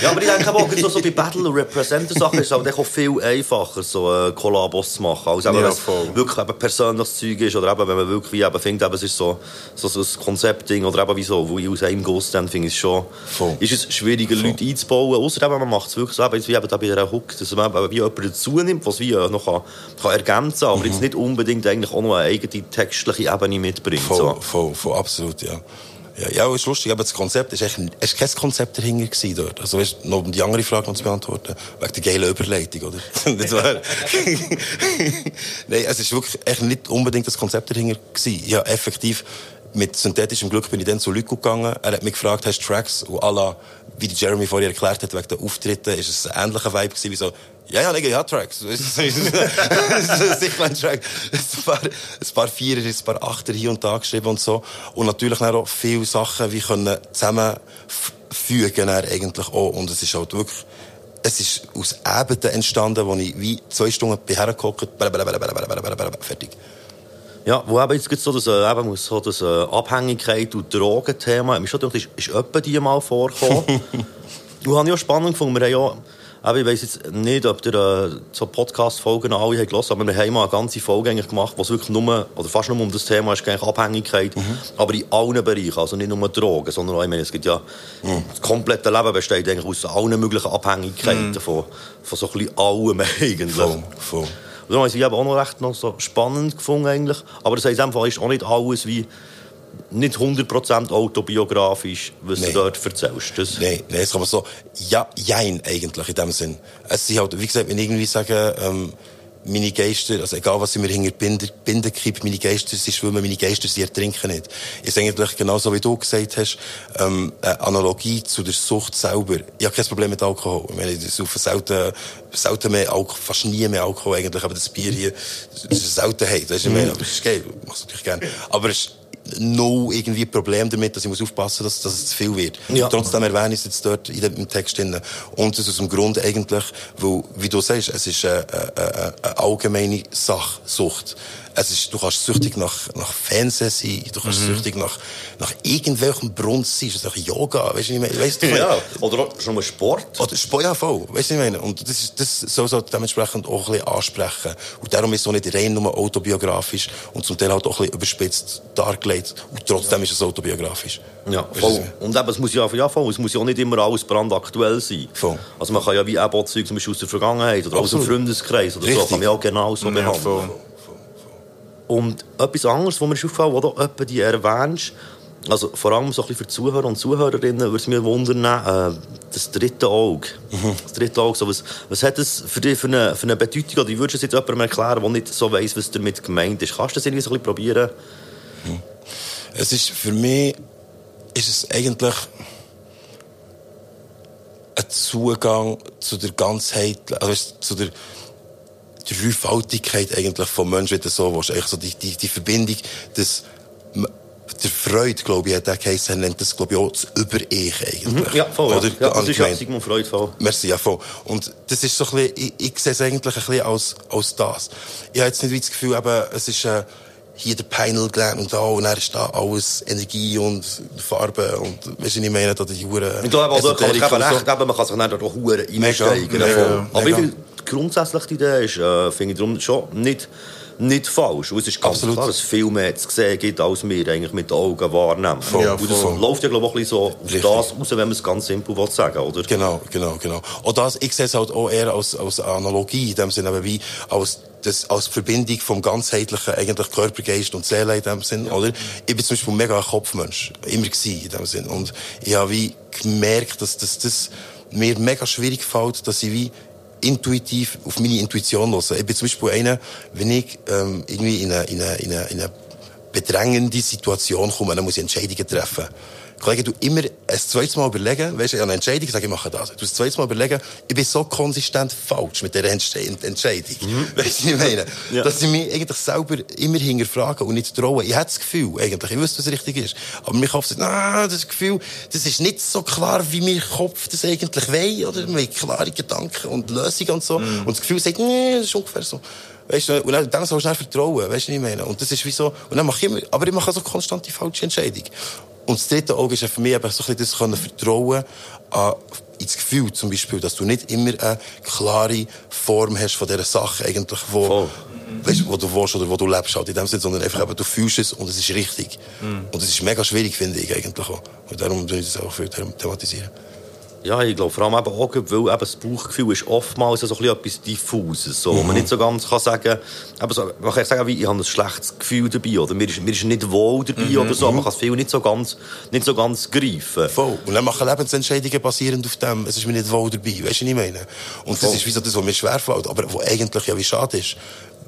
Ja, aber ich denke auch, so, so bei Battle- und Representer-Sachen ist es auch viel einfacher, so äh, Kollabos zu machen. Also Ja, wenn es voll. wirklich eben persönliches Zeug ist oder eben, wenn man wirklich eben findet, eben, es ist so, so, so ein Konzeptding oder eben wie so, wo ich aus einem Guss dann finde ich es schon, Voll. ist es schwieriger, Leute einzubauen. Außer eben, man macht es wirklich so, eben, jetzt wie eben da bei einer Hook, dass man eben wie jemand dazu nimmt, was wie äh, noch kann, kann ergänzen kann, aber jetzt nicht unbedingt eigentlich auch noch eine eigene textliche Ebene mitbringt. Voll, So. voll, voll, absolut, ja. Ja, ja, ist lustig, aber das Konzept ist echt, es ist kein Konzept dahinter gewesen dort. Also, weißt, noch um die andere Frage noch zu beantworten, wegen der geilen Überleitung, oder? das war, Nein, es ist wirklich echt nicht unbedingt das Konzept dahinter gewesen. Ja, effektiv, mit synthetischem Glück bin ich dann zu Luco gegangen. Er hat mich gefragt, hast du Tracks? Und à la, wie Jeremy vorher erklärt hat, wegen der Auftritten, ist es ein ähnlicher Vibe gewesen, wie so, ja, ja, Digga, ja, Tracks. Das ist sicher ein Track. Ein paar, ein paar Vierer, ein paar Achter hier und da geschrieben und so. Und natürlich auch viele Sachen, wie können zusammenfügen, eigentlich auch. Und es ist halt wirklich, es ist aus Ebenen entstanden, wo ich wie zwei Stunden bin hergeguckt, fertig. Ja, wo eben jetzt so das, äh, eben so das äh, Abhängigkeit und Drogenthema, mir schon gedacht, ist, ist etwa die mal vorgekommen. habe ich auch spannend gefunden, wir haben ja, eben, ich weiss jetzt nicht, ob ihr äh, so Podcast-Folgen alle habt gehört, aber wir haben mal eine ganze Folge eigentlich gemacht, wo es wirklich nur, oder fast nur um das Thema ist, eigentlich Abhängigkeit, aber in allen Bereichen, also nicht nur Drogen, sondern auch, ich meine, es gibt ja, das komplette Leben besteht eigentlich aus allen möglichen Abhängigkeiten, von, von so ein bisschen allem eigentlich. Voll, voll. Und darum habe ich es auch noch recht noch so spannend gefunden eigentlich. Aber das heisst, Fall ist auch nicht alles wie nicht 100% autobiografisch, was Nein. du dort erzählst. Das, Nein, nein, das kann man so, ja, jein eigentlich in dem Sinn. Es sind halt, wie gesagt, wenn ich irgendwie sagen, ähm, meine Geister, also egal was ich mir hinter die Binde, kippe, meine Geister, sie schwimmen, meine Geister, sie ertrinken nicht. Ist eigentlich genauso wie du gesagt hast, ähm, eine Analogie zu der Sucht selber. Ich habe kein Problem mit Alkohol. Ich meine, ich saufe selten, selten mehr Alkohol, fast nie mehr Alkohol eigentlich, aber das Bier hier, das ist eine Seltenheit, weißt du, ich meine, aber das ist geil, mach's natürlich gerne. Aber es no irgendwie Problem damit, dass ich muss aufpassen muss, dass, dass es zu viel wird. Ja. Trotzdem erwähne ich es jetzt dort in dem Text drin. Und das aus dem Grund eigentlich, weil, wie du sagst, es ist eine, eine, eine allgemeine Sache, Sucht. Es ist, du kannst süchtig nach, nach Fernsehen sein, du kannst süchtig nach, nach irgendwelchem Brunst sein, das ist Yoga, weißt du, ich meine, weißt du, ja, oder schon mal Sport. oder Sport, ja, voll. Weißt du, ich meine? Und das, ist, das soll so dementsprechend auch ein bisschen ansprechen. Und darum ist es auch nicht rein nur autobiografisch und zum Teil halt auch ein bisschen überspitzt dargelegt. Und trotzdem ist es autobiografisch. Ja, Weißt du, voll. Und eben, es muss ja, ja, voll, es muss ja auch nicht immer alles brandaktuell sein. Voll. Also man kann ja wie auch Zeug zum Beispiel aus der Vergangenheit oder aus dem Absolut. Freundeskreis oder so, Richtig. kann man ja auch genau so Ja, behandeln. voll. Und etwas anderes, was mir ist aufgefallen, was du die erwähnst, also vor allem so ein bisschen für Zuhörer und Zuhörerinnen würde es mich wundern, äh, das dritte Auge. Das dritte Auge, so was, was hat das für dich für eine, für eine Bedeutung? Oder wie würdest du es jetzt jemandem erklären, der nicht so weiss, was damit gemeint ist? Kannst du das irgendwie so ein bisschen probieren? Es ist, für mich ist es eigentlich ein Zugang zu der Ganzheit, also zu der Dreifaltigkeit eigentlich vom Menschen, wie du so willst. Eigentlich so die, die, die Verbindung, das, der Freude, glaube ich, hat der geheißen, er nennt das, glaube ich, auch das Über-Ich eigentlich. Ja, voll. Ja. Oder? Ja, das ist ja. Sigmund Freud voll. Merci, ja, voll. Und das ist so ein bisschen, ich, ich sehe es eigentlich ein bisschen als, als das. Ich habe jetzt nicht wie das Gefühl, eben, es ist, äh, hier der Pineal Gland und da, und dann ist da alles Energie und Farbe und, weißt du, was ich meine, da die Huren. Ich glaube, also, kann und so. recht geben, man kann sich dann auch Huren einsteigen. Mega, davon. mega, Aber mega. ich grundsätzlich die Idee ist, äh, finde ich darum schon nicht, nicht falsch. Und es ist ganz Absolut. klar, dass es viel mehr zu sehen gibt, als wir eigentlich mit den Augen wahrnehmen. Voll, das voll. läuft ja, glaube ich, auch ein bisschen so Richtig. das raus, wenn man es ganz simpel will sagen oder? Genau, genau, genau. Und das, ich sehe es halt auch eher als, als Analogie, in dem Sinne, aber wie als, das, als Verbindung vom ganzheitlichen, eigentlich Körper, Geist und Seele in dem Sinn, oder? Ich bin zum Beispiel mega ein Kopfmensch. Immer gewesen, in dem Sinn. Und ich habe wie gemerkt, dass, dass das mir mega schwierig fällt, dass ich wie intuitiv auf meine Intuition hören. Ich bin zum Beispiel einer, wenn ich ähm, irgendwie in eine, in, eine, in, eine, in eine bedrängende Situation komme, dann muss ich Entscheidungen treffen. Kollege, du immer ein zweites Mal überlegen, weißt du, ich eine Entscheidung, sage ich mache das. Du das zweites Mal überlegen, ich bin so konsistent falsch mit dieser Entsche Entscheidung. Weißt du, ich meine? Ja. Dass ich mich eigentlich selber immer hinterfrage und nicht traue. Ich habe das Gefühl, eigentlich, ich wüsste, was richtig ist. Aber mein Kopf sagt, na, das Gefühl, das ist nicht so klar, wie mein Kopf das eigentlich will, oder? Wir haben klare Gedanken und Lösungen und so. Und das Gefühl sagt, nee, das ist ungefähr so. Weißt du, und dann, dann sollst du vertrauen, weißt du, ich meine? Und das ist wie so, und dann mache ich immer, aber ich mache so konstante falsche Entscheidung. Und das dritte Auge ist für mich eben so ein bisschen das Vertrauen an, ins Gefühl zum Beispiel, dass du nicht immer eine klare Form hast von dieser Sache eigentlich, wo, Voll. weißt, wo du willst oder wo du lebst halt in dem Sinne, sondern einfach eben, du fühlst es und es ist richtig. Und es ist mega schwierig, finde ich eigentlich auch. Und darum tue ich das auch viel thematisieren. Ja, ich glaube, vor allem eben auch, weil eben das Bauchgefühl ist oftmals so ein bisschen etwas Diffuses, so, wo man nicht so ganz kann sagen, eben so, man kann sagen, wie, ich habe ein schlechtes Gefühl dabei, oder mir ist, mir ist nicht wohl dabei, oder so, man kann es viel nicht so ganz, nicht so ganz greifen. Voll. Und dann machen Lebensentscheidungen basierend auf dem, es ist mir nicht wohl dabei. Weißt du, was ich meine? Und das Voll. ist wie so das, was mir schwerfällt, aber wo eigentlich ja wie schade ist.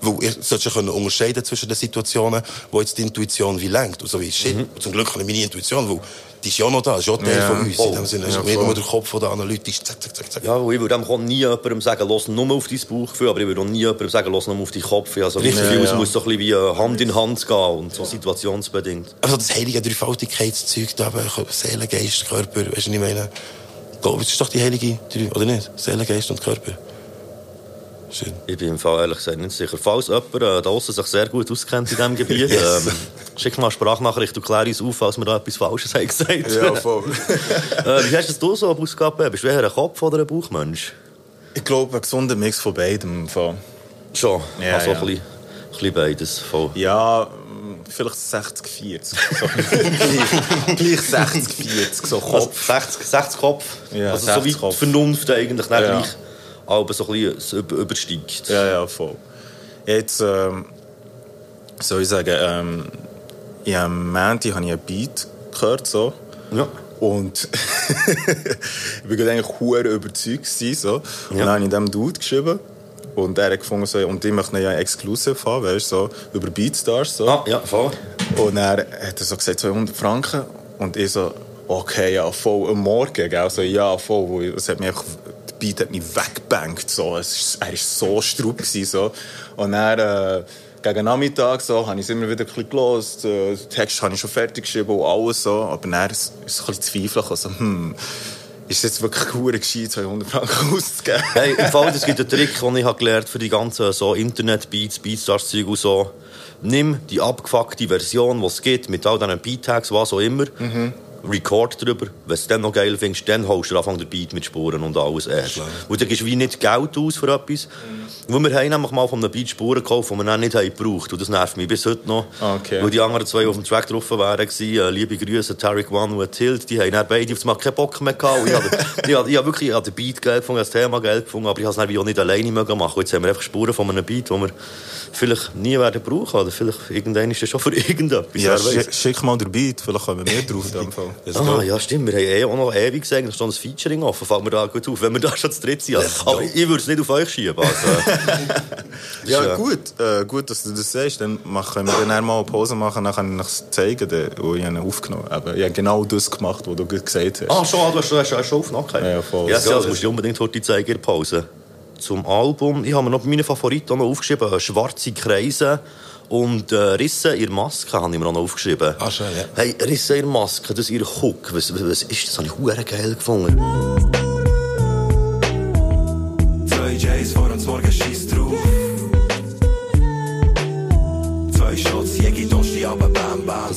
Weil ihr solltet ja können unterscheiden zwischen den Situationen, wo jetzt die Intuition wie lenkt. Und so wie, shit, Mhm. zum Glück habe ich meine Intuition, weil die ist ja noch da, ist ja auch Teil Ja. von uns. In dem Sinne, es Ja, nicht voll. nur der Kopf von der analytisch, zack, zack, zack, zack. Ja, und ich würde dem nie jemandem sagen, los nur auf dein Bauchgefühl, aber ich würde auch nie jemandem sagen, los nur auf deinen Kopf. Also, das Richtig. Es Ja, ja. muss so ein bisschen wie äh, Hand in Hand gehen und so situationsbedingt. Also das heilige Dreifaltigkeitszeug da, Seele, Geist, Körper, weißt du, was ich meine? Es ist doch die heilige oder nicht? Seele, Geist und Körper. Schön. Ich bin im Fall ehrlich gesagt nicht sicher. Falls jemand äh, da sich sehr gut auskennt in diesem Gebiet, Yes. ähm, schick mal eine Sprachnachricht und klär uns auf, falls wir da etwas Falsches haben gesagt Ja, voll. äh, Wie hast du so ausgehabt? Bist du eher ein Kopf- oder ein Bauchmensch? ich glaube, ein gesunder Mix von beidem. Fall. Schon, Ja, also ja. ein, bisschen, ein bisschen beides. Voll. Ja, vielleicht 60, 40. So. gleich, gleich 60, 40, so Also Kopf. 60, 60 Kopf, Ja, also 60 so wie Kopf. Vernunft eigentlich dann Ja. gleich aber so ein bisschen über- übersteigt. Ja, ja, voll. Jetzt, ähm, soll ich sagen, ähm, habe am Montag habe ich einen Beat gehört, so. Ja. Und ich gerade eigentlich hure überzeugt gewesen, so. Und Ja. dann habe ich dem Dude geschrieben. Und er hat gefunden, so, und ich möchte ja exklusiv haben, weißt du, so, über Beatstars, so. Ah, ja, voll. Und er hat so gesagt, 200 Franken. Und ich so, okay, ja, voll. Am Morgen, gell? So, ja, voll. Es hat mich einfach, Beat hat mich weggebankt, so. Es er war so straub so. Und dann, äh, gegen Nachmittag, so, habe ich es immer wieder ein bisschen gelost. Äh, den Text habe ich schon fertig geschrieben und alles, so. Aber dann ist es ein bisschen zweifeln, also, hm, ist es jetzt wirklich hure gescheit, 200 Franken auszugeben? Hey, im Fall, es gibt einen Trick, den ich habe gelernt für die ganzen so Internet-Beats, Beatstars-Zeug und so. Nimm die abgefuckte Version, die es gibt, mit all diesen Beat-Tags, was auch immer. Record drüber. Wenn du es dann noch geil findest, dann holst du Anfang den Beat mit Spuren und alles erst. Und dann gibst du wie nicht Geld aus für etwas. Wo wir haben nämlich mal von einem Beat Spuren gekauft, die wir dann nicht haben gebraucht Und das nervt mich bis heute noch. Okay. Weil die anderen zwei, die auf dem Track drauf waren, äh, liebe Grüße, Tarek One und Tilt, die haben dann beide auf das keinen Bock mehr gehabt. Ich habe, ich habe, ich habe wirklich ich habe den Beat geil gefunden, das Thema geil gefunden, aber ich habe es dann auch nicht alleine machen. Und Jetzt haben wir einfach Spuren von einem Beat, den wir vielleicht nie werden brauchen oder vielleicht irgendwann ist das schon für irgendetwas. Ja, schick, schick mal den Beat, vielleicht kommen wir mehr drauf in dem Fall. Ah, ja, stimmt. Wir haben eh auch noch ewig eigentlich schon ein Featuring offen. Fällt mir da gut auf, wenn wir da schon zu dritt sind. Aber ich würde es nicht auf euch schieben. Also, Ja, Ja. gut, äh, gut, dass du das sagst. Dann machen, können wir dann mal eine Pause machen, dann kann ich es zeigen, wo ich ihn aufgenommen habe. Ich habe genau das gemacht, was du gesagt hast. Ah, schon, du hast, du hast, du hast schon aufgenommen. Okay. Ja, voll. Ja, Ja, das musst du unbedingt heute zeigen in der Pause. Zum Album, ich habe mir noch meine Favoriten noch aufgeschrieben, «Schwarze Kreise» und äh, «Risse in der Maske» habe ich mir auch noch aufgeschrieben. Ah, schön, ja. Hey, «Risse in der Maske», das ist ihr Hook. Was, was, was ist das? Das habe ich verdammt geil gefunden. Zwei J's vor uns morgen schießt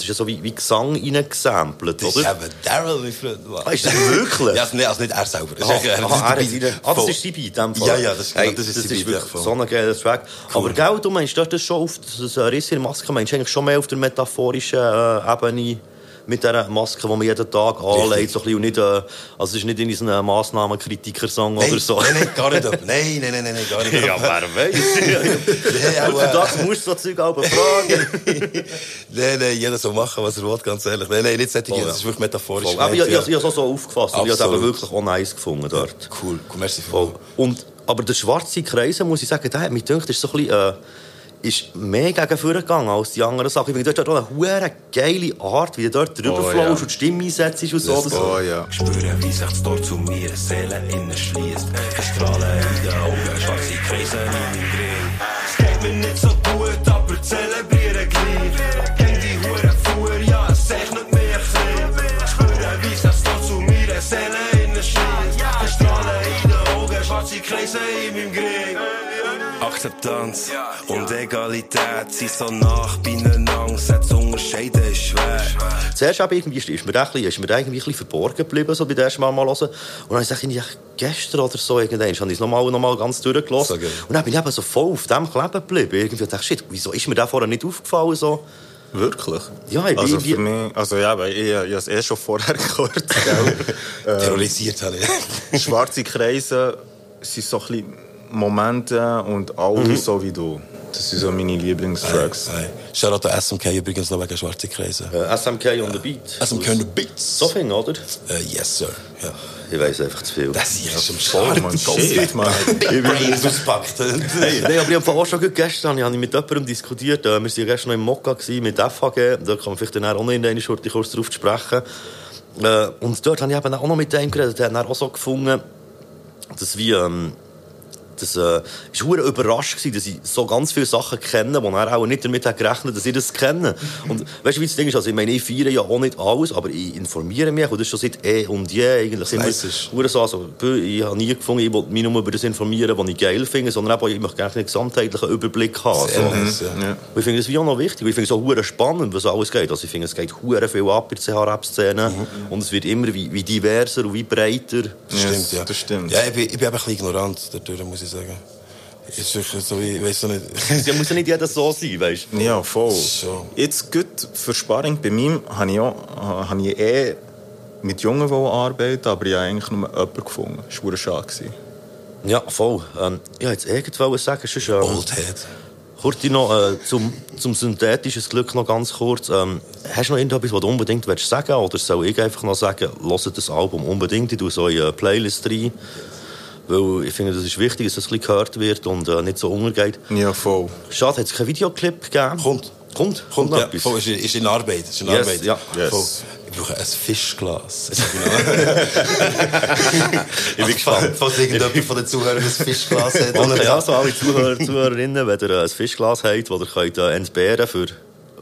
ist ja so wie, wie Gesang reingesampelt, Das ist oder? eben Daryl, mein Freund. Ah, ist das wirklich? Ja, also nicht, also nicht er selber. Das ist echt- ah, er ist ah, das ist die Beat, in dem Fall. Ja, ja, das ist- hey, das ist das ist wirklich so ein geiler Track. Aber gell, du meinst, das schon auf das Riss in der Maske, meinst du eigentlich schon mehr auf der metaphorischen äh, Ebene mit dieser Maske, die man jeden Tag anlegt. So ein bisschen, und nicht, äh, also es ist nicht in diesem Massnahmenkritiker-Song Nein, oder so. nein, nein, gar nicht. ab. Nein, nein, nein, nein, gar nicht. Ja, ab. wer weiß. Das musst du so Zeug auch fragen. nein, nein, jeder soll machen, was er will, ganz ehrlich. Nein, nein, nicht solche, das ist wirklich metaphorisch. Aber ich, ich, ich, ich habe es auch so aufgefasst und ich habe es eben wirklich auch nice gefunden dort. ja. Cool, merci Voll. Und, aber der schwarze Kreise, muss ich sagen, der hat mich gedacht, ist so ein bisschen, äh, ist mehr gegen vorne gegangen als die anderen Sachen. Ich finde, dort hat auch eine hure geile Art, wie du dort drüber Oh, flowst ja. und die Stimme einsetzt und so. Das, Oh ja. Spüre, wie sich das Tor zu mir Seele innen schließt. Strahlen in den Augen, schwarze Kreise in meinem Akzeptanz und Egalität sind so nach beieinander, selbst zu unterscheiden ist schwer. Zuerst eben irgendwie, ist mir, da ein bisschen, ist mir irgendwie ein bisschen verborgen geblieben, so bei dem ersten Mal mal hören. Und dann habe ich gestern oder so, irgendwann, habe ich es nochmal noch mal ganz durchgelassen. So geil. und dann bin ich eben so voll auf dem kleben geblieben. Irgendwie dachte ich, shit, wieso ist mir der vorher nicht aufgefallen? So? Wirklich? Ja, ich bin also irgendwie- für mich, also ja, weil ich, ich habe es eh schon vorher gehört. Terrorisiert habe ich. Schwarze Kreise sind so ein bisschen Momente und alle Mhm. so wie du. Das sind so meine Lieblingstracks. Nein. Shoutout an SMK übrigens noch wegen schwarze Kreise. Äh, SMK on the Beat. SMK on the Beats. So viel, oder? Äh, yes, sir. Ja. Ich weiss einfach zu viel. Das ist im Voll, Start. man. Shit, man. Big Brains auspackt. Hey, nein, aber ich habe auch schon gut gestern habe ich mit jemandem diskutiert. Äh, Wir waren ja gestern noch im Mokka mit FHG. Da kann man vielleicht dann auch noch in einer Schurte kurz drauf sprechen. Und dort habe ich eben auch noch mit dem geredet. Der hat auch so gefunden, dass wir... Ähm, das äh, war hure überrascht, gewesen, dass ich so ganz viele Sachen kenne, wo er auch nicht damit hat gerechnet dass ich das kenne. Und weißt du, wie das Ding ist? Also, ich meine, ich feiere ja auch nicht alles, aber ich informiere mich und das schon seit eh und je. Eigentlich hure so, also, ich habe nie gefunden, ich will mich nur über das informieren, was ich geil finde, sondern eben, ich möchte gerne einen gesamtheitlichen Überblick haben. Sehr So. nice, ja. Ich finde das wie auch noch wichtig. Ich finde es auch hure spannend, was alles geht. Also ich finde, es geht hure viel ab in der CH-Rap-Szene. Und es wird immer wie, wie diverser und wie breiter. Das stimmt, ja. das stimmt. Ja, ich bin, ich bin ein bisschen ignorant dadurch, muss ich sagen. Ist wirklich so wie, ich weiß nicht. Es muss ja nicht jeder so sein, weißt du? Ja, voll. Schon. Jetzt gut für Sparring bei mir habe ich, auch, habe ich eh mit Jungen arbeiten, aber ich habe eigentlich nur jemanden gefunden. Das war schade. Ja, voll. Ähm, ich wollte jetzt irgendwas sagen, sonst, ähm, Old Head. Kurz noch äh, zum, zum synthetischen Glück noch ganz kurz. Ähm, hast du noch irgendetwas, was du unbedingt willst sagen Oder soll ich einfach noch sagen, hört das Album unbedingt, ich so in eine Playlist rein. Weil ich finde, das ist wichtig, dass das ein bisschen gehört wird und äh, nicht so untergeht. Ja, voll. Schade, hat es keinen Videoclip gegeben? Kommt. Kommt? Kommt, ja, voll, ist, ist in Arbeit. Ist in Yes, Arbeit. ja. Yes. Voll. Ich brauche ein Fischglas. Ich bin gespannt. Falls irgendjemand von den Zuhörern ein Fischglas hat. Okay, also alle Zuhörer, Zuhörerinnen, wenn ihr ein Fischglas habt, das ihr könnt, entbehren könnt,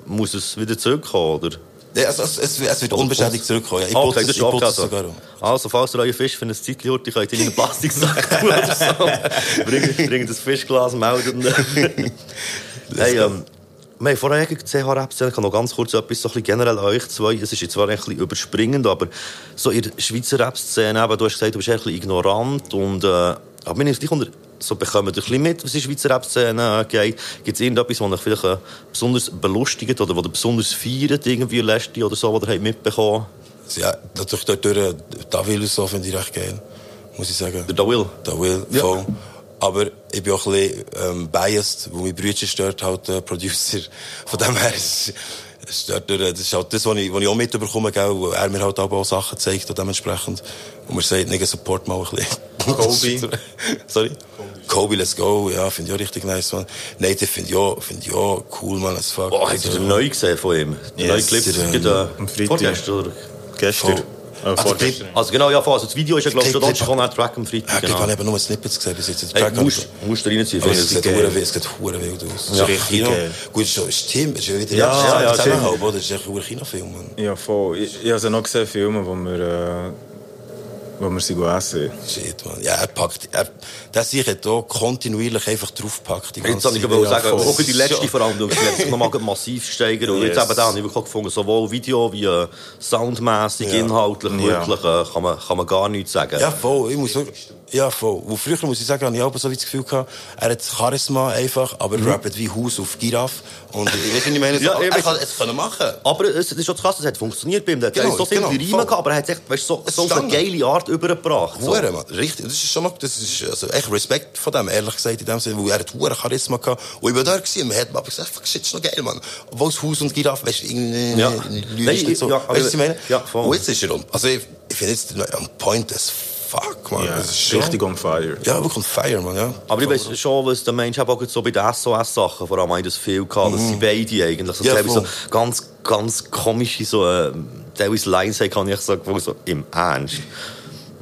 muss es wieder zurückkommen, oder? Ja, also, es, es, es wird unbeschädigt zurückkommen. Ja, ich Okay, putze es ist ich putze okay. es sogar um. Also, falls ihr euren Fisch für ein Zeitchen habt, könnt ihr in einen Plastiksack tun oder so. bringt, bringt das Fischglas, meldet ihn. hey, ähm, wir haben vorher CH-Rap-Szene, ich kann noch ganz kurz etwas so ein bisschen generell an euch zwei, es ist jetzt zwar ein bisschen überspringend, aber so in der Schweizer Rap-Szene, du hast gesagt, du bist ein bisschen ignorant und, äh, aber wenn ich dich unter so bekommen ein bisschen mit, was in der Schweizer Rap-Szene geht. Gibt es irgendetwas, was euch vielleicht äh, besonders belustigt oder was ihr besonders feiert, irgendwie letzte oder so, was ihr habt mitbekommen Ja, natürlich dort durch, da will so finde ich recht geil. Muss ich sagen. Der Da Will. Da will, Ja. voll. Aber ich bin auch ein bisschen ähm, biased, weil mein Bruder stört halt der Producer. Von dem her ist das ist halt das, was ich, was ich auch mitbekomme, gell, wo er mir halt auch Sachen zeigt und dementsprechend. Und man sagt, nigga, support mal ein bisschen. Kobe. Sorry? Kobe, let's go. Ja, finde ich auch richtig nice, man. Native finde ich auch, finde ich auch cool, man, as fuck. Oh, habt ihr den neu gesehen von ihm? Den Yes, neuen Clip? am Freitag. vorgestern, oder? Gestern. Äh, Also, vorgestern. Also genau, ja, also das Video ist ja, glaube ich, schon Clip- da, schon ein Track am Ja, Freitag. ich Genau. habe eben nur Snippets gesehen bis jetzt. Hey, musst, musst du reinziehen. Aber es sieht geil. hure wild- es sieht hure wild aus. Ja, Es ist richtig Kino. Gut, es ist schon- es ist Tim, es ist ja wieder Ja, ja, ja, ja, Tim. zusammenhalb, oder? Es ist echt ein Kinofilm, Mann. Ja, voll. Ich, ich habe noch gesehen, Filme, wo wir, äh, wo wir sie essen. Shit, man. Ja, er packt, er, der sich hat auch kontinuierlich einfach draufgepackt. die Jetzt ganze ich Ja, sagen, auch die letzte Ja. Sich nochmal massiv steigern. Und jetzt eben da habe ich wirklich auch gefunden, sowohl Video wie äh, soundmässig, Ja. inhaltlich, Ja. wirklich, äh, kann, man, kann man gar nichts sagen. Ja, voll. Ich muss wirklich, Ja, voll. Wo früher, muss ich sagen, habe ich auch so das Gefühl gehabt, er hat Charisma einfach, aber Mhm. rappt wie Haus auf Giraffe. Und ich weiß nicht, ich meine, so, Ja, er kann es können machen. Aber es ist schon krass, es hat funktioniert bei ihm. Der hat Genau, so viele genau, voll. gehabt, aber er hat echt, weißt, so, so eine geile Art übergebracht. So. Hure, Mann. Richtig. Das ist schon noch, das ist, also, echt Respekt von dem, ehrlich gesagt, in dem Sinne, weil er hat hure Charisma gehabt. Und ich war da gewesen, und man hat aber gesagt, fuck, shit, ist noch geil, Mann. Obwohl es Haus und Giraffe, weißt du, irgendwie, Ja. Nicht so. ja, weißt du, was ich meine? ja, voll. Und jetzt ist er um. Also, ich, ich finde jetzt, am Point as fuck, Mann. Ja, Das ist schon- richtig on fire. Ja, wirklich on fire, Mann, ja. Aber ich weiß schon, was der Mensch auch so bei den SOS-Sachen, vor allem ich das viel gehabt, dass sie beide eigentlich, so, Mhm. Ja, so ganz, ganz komische, so, äh, teilweise Lines haben, kann ich sagen, wo so, im Ernst.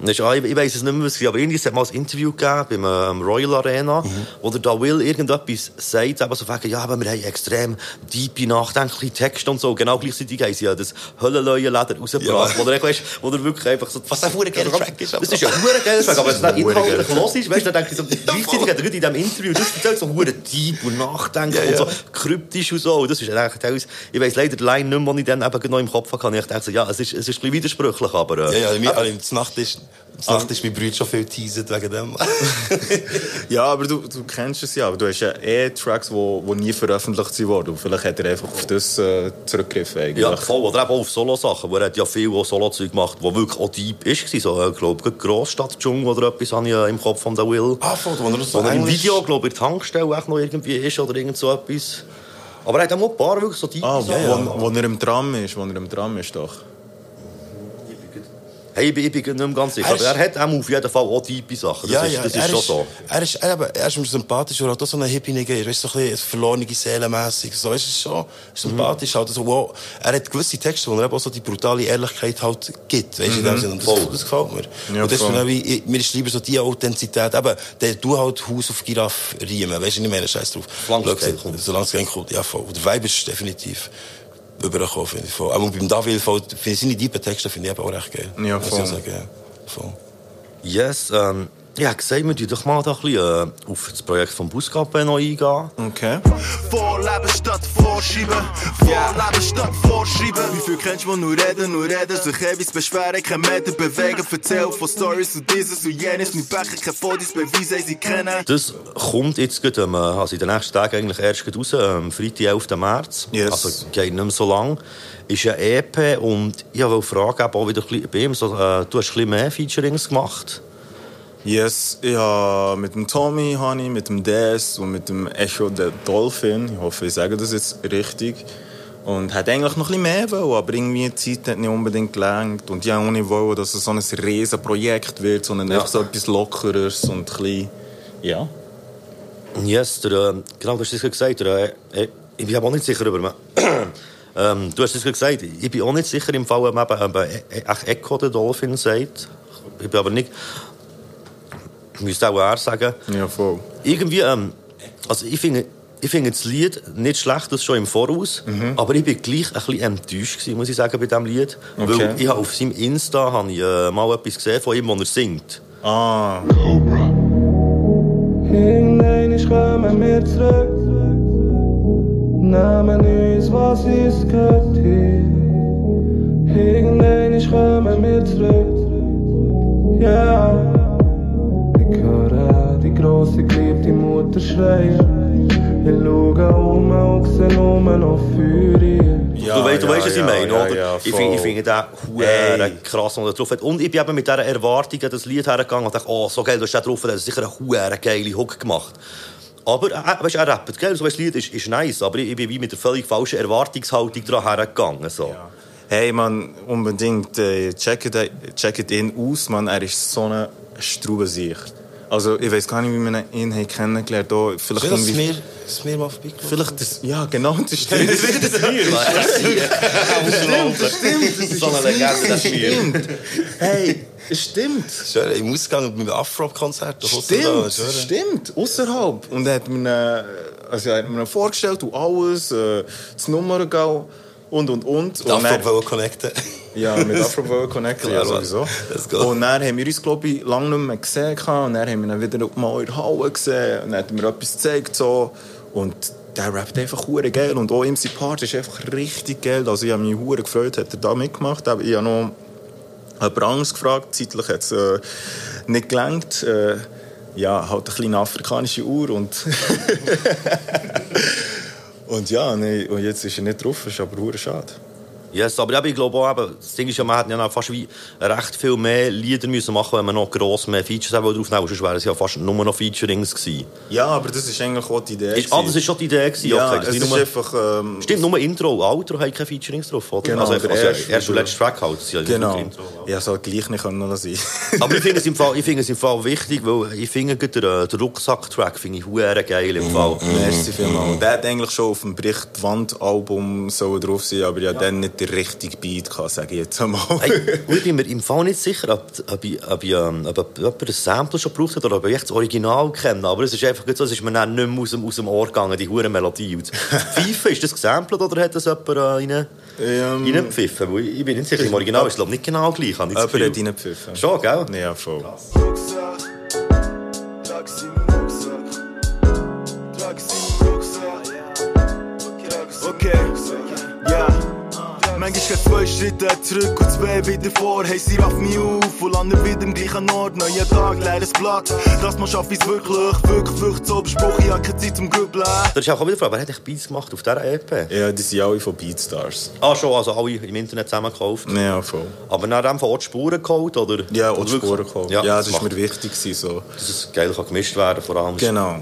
Das ich, ich weiss es nicht mehr, was aber irgendwie es hat mal ein Interview gegeben beim ähm, Royal Arena, Mhm. wo der da Will irgendetwas sagt, eben so wegen, ja, aber wir haben extrem tiefe, nachdenkliche Texte und so. Genau gleichzeitig haben sie ja das Höllenleuenleder rausgebracht, Ja. wo er, weißt, wo er wirklich einfach so... Was ein verdammt geiler Track ist, aber- Das ist ja ein verdammt geiler Track, aber wenn es dann Verdammt inhaltlich los ist, weißt du, dann denke ich so, gleichzeitig hat er in diesem Interview das erzählt, so hure deep und nachdenken Ja, und so ja. kryptisch und so. Und das ist eigentlich teilweise, ich weiss leider die Line nicht mehr, die ich dann eben noch im Kopf hatte. Ich dachte, so, ja, es ist, es ist ein bisschen widersprüchlich, aber... Ja, Äh, ja, mir, also, zur Nacht ist, zur Nacht ist mein Bruder schon viel teasert wegen dem. Ja, aber du, du kennst es ja. Aber du hast ja eh Tracks, die wo, wo nie veröffentlicht sind worden. Und vielleicht hat er einfach auf das äh, zurückgegriffen. Eigentlich. ja, voll. Oder eben auch auf Solo-Sachen, wo er hat ja viel Solo-Zeug gemacht, wo wirklich auch deep ist. So, äh, ich glaube, Grossstadt-Dschungel oder etwas habe ich äh, im Kopf von der Will. ah, voll, wo er so Oder im Video, glaube ich, in der Tankstelle auch noch irgendwie ist oder irgend so etwas. Aber er hat auch ein paar wirklich so deep Ah, Sachen. wo, wo er im Tram ist. Wo er im Tram ist, doch. Hey, ich bin, ich bin nicht mehr ganz sicher. Er Aber ist- er hat auch auf jeden Fall auch tiefe Sachen. Das ja, ist, ja, das ist schon ist, so. Er ist, er, eben, er ist mir sympathisch, weil er auch so eine Hippie-Nigger ist, weißt du, so ein bisschen verlorene Seelenmässig. So ist es schon sympathisch. Halt, also, wow, er hat gewisse Texte, wo er eben auch so die brutale Ehrlichkeit halt gibt, weißt du, in. Und das, das gefällt mir. Ja, und das ist wie, mir ist lieber so die Authentizität, eben, der, du halt Haus auf Giraffe riemen, weißt du, nicht mehr, scheiß drauf. Solange es geht. Solange es geht, kommt, ja, voll. Und der Vibe ist definitiv übergekommen, finde ich. Voll. Aber beim David, voll, finde ich seine tiefen Texte, finde ich auch recht geil. Ja, Muss ich voll. sagen, ja. Voll. Yes, ähm, ja, gesagt, wir doch mal da ein bisschen äh, auf das Projekt vom Buscap noch eingehen. Okay. Vorleben statt vorschieben. Vorleben statt vorschieben. Wie viel kennst du, nur reden, nur reden, sich ewig beschweren, kein Meter bewegen, erzählen von Stories und dieses und jenes, mit Becher, keine Fotos, Beweise, sie kennen. Das kommt jetzt gerade, ähm, also in den nächsten Tagen eigentlich erst raus, ähm, Freitag, 11. März. Yes. Also geht nicht mehr so lang. Ist ein EP und ich wollte fragen, eben auch wieder ein bisschen bei ihm, so, äh, du hast ein bisschen mehr Featurings gemacht. Yes, ja, mit dem Tommy habe ich, mit dem Des und mit dem Echo der Dolphin. Ich hoffe, ich sage das jetzt richtig. Und hat eigentlich noch ein bisschen mehr wollen, aber irgendwie die Zeit hat nicht unbedingt gelangt. Und ich wollte auch nicht, wollen, dass es so ein riesen Projekt wird, sondern Ja. einfach so etwas Lockeres und ein bisschen, ja. Yes, der, äh, genau, du hast es gesagt. Der, äh, ich bin auch nicht sicher über mich. ähm, du hast es gesagt, ich bin auch nicht sicher im Fall, ob eben, eben Echo der Dolphin sagt. Ich bin aber nicht... Ich müsste auch er sagen. Ja, voll. Irgendwie, ähm, also ich finde, ich finde das Lied nicht schlecht, das schon im Voraus, aber ich bin gleich ein bisschen enttäuscht gewesen, muss ich sagen, bei diesem Lied. Okay. Weil ich habe auf seinem Insta habe ich, äh, mal etwas gesehen von ihm, wo er singt. Ah, Irgendwann kommen wir zurück. Nehmen uns, was uns gehört hier. Irgendwann kommen wir zurück. Ja. Ich höre die grosse geliebte Mutter schreien. Ich schaue um und sehe nur noch Feuer. ja, du weißt, du ja, weißt was ich ja, meine, ja, oder? Ja, ich finde ich finde den Ey. huere krass, was er drauf hat. Und ich bin eben mit dieser Erwartung an das Lied hergegangen und dachte, oh, so geil, du hast den drauf, der hat sicher eine huere geile Hook gemacht. Aber, äh, weißt, er rappt, gell? So ein Lied ist, ist nice, aber ich, ich bin wie mit der völlig falschen Erwartungshaltung daran hergegangen. So. Hey man, unbedingt äh, checkt check ihn aus, man. Er ist so eine Straubensicht. Also ich weiß gar nicht, wie man ihn hat kennengelernt hat. Vielleicht Schön, dass irgendwie... mir, dass mir mal vorbeikommt. Vielleicht das... Ja, genau, das stimmt. So eine Legende, das stimmt. Hey, stimmt. Schön, im Ausgang mit dem Afro-Konzert. Stimmt, stimmt. Außerhalb. Und er hat mir, äh, also er hat mir vorgestellt und alles, äh, das Nummergau und und und. Und dann- Afro connecten. Ja, mit Afro World Connected, ja, sowieso. Und dann haben wir uns, glaube ich, lange nicht mehr gesehen. Und dann haben wir ihn wieder mal in der Halle gesehen. Und dann hat er mir etwas gezeigt. So. Und der rappt einfach hure geil. Und auch ihm sein Part ist einfach richtig geil. Also ich habe mich hure gefreut, hat er da mitgemacht. Aber ich habe noch jemand anderes gefragt. Zeitlich hat es äh, nicht gelangt. Äh, ja, halt eine kleine afrikanische Uhr und... und ja, nee, und jetzt ist er nicht drauf, ist aber schade. Yes, aber eben, ich glaube auch, eben, das Ding ist ja, man hätte ja noch fast wie recht viel mehr Lieder müssen machen wenn man noch gross mehr Features haben draufnehmen sonst wären es ja fast nur noch Featurings gewesen. Ja, aber das ist eigentlich auch die Idee. Ist, ah, das ist schon die Idee gewesen, ja, okay, es ist nur, einfach... Ähm, Stimmt, nur Intro Outro haben keine Featurings drauf, oder? Genau, also, der also, erste- erst und letzter Track halt, ja Genau. Intro. Ja, soll gleich nicht können sein. Aber ich finde es im Fall, ich finde es im Fall wichtig, weil ich finde den, den Rucksack-Track finde ich hure geil im Fall. Merci vielmals. Der hat eigentlich schon auf dem Bericht Wand-Album so drauf sein, aber ja, dann nicht der richtige Beat, kann sage ich jetzt einmal. Hey, ich bin mir im Fall nicht sicher, ob, ob, ich, ob, ich, ähm, ob jemand ein Sample schon gebraucht hat oder ob ich das Original kenne. Aber es ist einfach so, es ist mir dann nicht mehr aus dem, aus dem Ohr gegangen, die hure Melodie. Und Pfeife, ist das gesampelt oder hat das jemand äh, rein, Ähm, reingepfiffen? Ich ich bin nicht sicher, im Original ist es glaube nicht genau gleich. er hat reingepfiffen. Schon, gell? Ja, voll. Rucksack, Manchmal geht zwei Schritte zurück und zwei wieder vor. Hey, sie rafft mich auf und lande wieder im gleichen Ort. Neuer Tag, leeres Blatt. Das mal schaff ich's wirklich, wirklich, wirklich so besprochen. Ich hab keine Zeit zum Grübeln. Da ist auch wieder die Frage, wer hat echt Beats gemacht auf dieser EP? Ja, die sind alle von Beatstars. Ah, schon, also alle im Internet zusammengekauft. Ja, voll. Aber nach dem von Ort Spuren geholt, oder? Ja, wirklich- Spuren gekommen. Ja, Ja, das, das ist macht, mir wichtig so. dass es geil kann gemischt werden vor allem. Genau.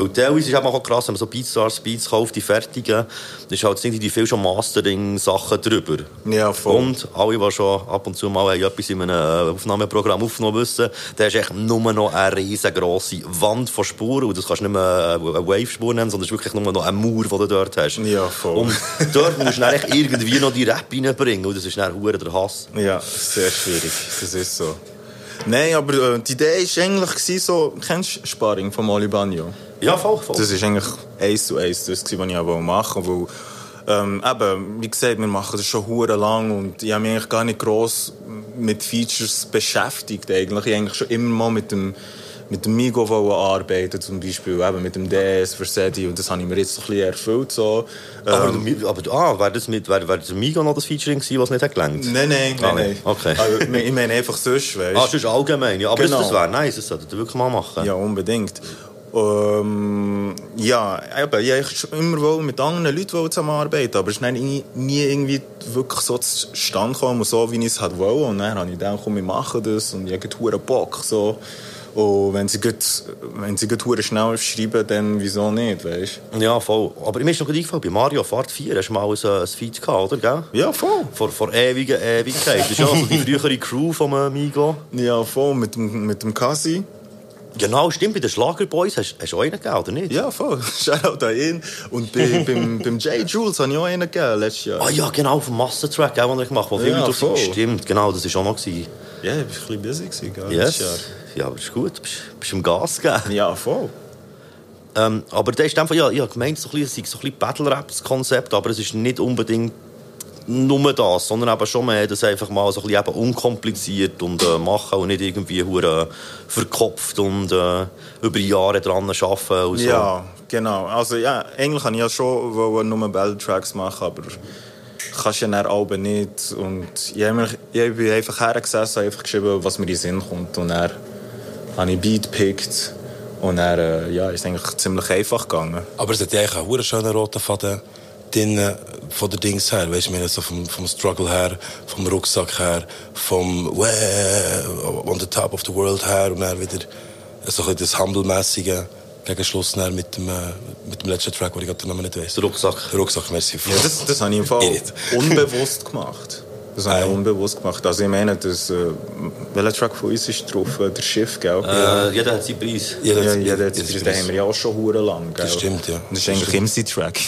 Weil teilweise ist es auch krass, wenn man so Beatstars Beats kauft, die fertigen, dann ist halt irgendwie viel schon Mastering-Sachen drüber. Ja, voll. Und alle, die schon ab und zu mal haben etwas in einem äh, Aufnahmeprogramm aufgenommen wissen, da hast du echt nur noch eine riesengroße Wand von Spuren. Und das kannst du nicht mehr äh, eine Wave-Spur nennen, sondern es ist wirklich nur noch ein Mauer, den du dort hast. Ja, voll. Und dort musst du dann irgendwie noch die Rap reinbringen. Und das ist dann der Hass. Ja, sehr schwierig. Das ist so. Nein, aber äh, die Idee war eigentlich so, kennst du Sparring von Molly Bagno? Ja, voll, voll. Das ist eigentlich eins zu eins das, was ich auch machen wollte. Ähm, eben, wie gesagt, wir machen das schon hure lang und ich habe mich eigentlich gar nicht gross mit Features beschäftigt. Eigentlich. Ich eigentlich schon immer mal mit dem, mit dem Migo arbeiten, zum Beispiel eben mit dem DS, Versedi und das habe ich mir jetzt so ein bisschen erfüllt. So. aber, Ähm, Mi- aber ah, wäre das mit, wäre, wäre das Migo noch das Featuring gewesen, was nicht hat gelangt? Nein, nein, Ah, nein, nein. okay. Also, ich meine einfach sonst, weißt Ah, das ist allgemein, ja. Aber Genau. das, wäre nice, das solltet ihr wirklich mal machen. Ja, unbedingt. Ähm, ja, eben, ich wollte schon immer wohl mit anderen Leuten zusammenarbeiten, aber es ist nie, nie irgendwie wirklich so zustande gekommen, so wie ich es halt wollte. Und dann habe ich gedacht, komm, wir machen das und ich habe hure Bock. So. Und wenn sie gut, wenn sie gut hure schnell schreiben, dann wieso nicht, weißt Ja, voll. Aber mir ist noch eingefallen, bei Mario Fahrt 4 hast du mal ein, ein Feed gehabt, oder? Gell? Ja, voll. Vor, vor ewigen Ewigkeit. Das ist ja also die frühere Crew vom Amigo. Ja, voll, mit dem, mit dem Kasi. Genau, stimmt, bei den Schlagerboys hast du auch einen gegeben, oder nicht? Ja, voll. Shoutout an ihn. Und bei, beim, beim J. Jules habe ich auch einen gegeben, letztes Jahr. Ah ja, genau, vom Massentrack, gell, den ich gemacht habe. Ja, voll. Stimmt, genau, das war auch noch. Gewesen. Ja, ich war ein bisschen busy, gewesen, gell, Yes. letztes Jahr. Ja, aber ist gut, bist, bist im Gas gegeben. Ja, voll. Ähm, aber der ist einfach, ja, ich habe gemeint, so ein bisschen, es sei so ein bisschen Battle-Rap-Konzept, aber es ist nicht unbedingt nur das, sondern eben schon mehr, das einfach mal so ein bisschen eben unkompliziert und äh, machen und nicht irgendwie hure verkopft und äh, über Jahre dran arbeiten und so. Ja, genau. Also ja, eigentlich kann ich ja schon wollen nur Battle-Tracks machen, aber kannst ja dann Alben nicht. Und ich, mich, ich bin einfach hergesessen, habe einfach geschrieben, was mir in den Sinn kommt. Und dann habe ich Beat gepickt. Und dann äh, ja, ist es eigentlich ziemlich einfach gegangen. Aber es hat ja eigentlich einen hure schönen roten Faden drin, äh, von der Dings her, weißt du, so vom, vom Struggle her, vom Rucksack her, vom «Wow, on the top of the world» her und dann wieder so ein bisschen das Humble-mässige gegen Schluss mit dem, äh, mit dem letzten Track, den ich gerade den Namen nicht weiss. Der Rucksack. Der Rucksack, merci. Ja, das, das habe ich im Fall unbewusst gemacht. Das habe ich Ei. unbewusst gemacht. Also ich meine, das, äh, welcher Track von uns ist drauf? Äh, Der Schiff, gell? Äh, jeder hat seinen Preis. Jeder Ja, hat- ja, jeder hat- den haben wir ja auch schon hure lang. Gell? Das stimmt, ja. Das ist eigentlich MC-Track.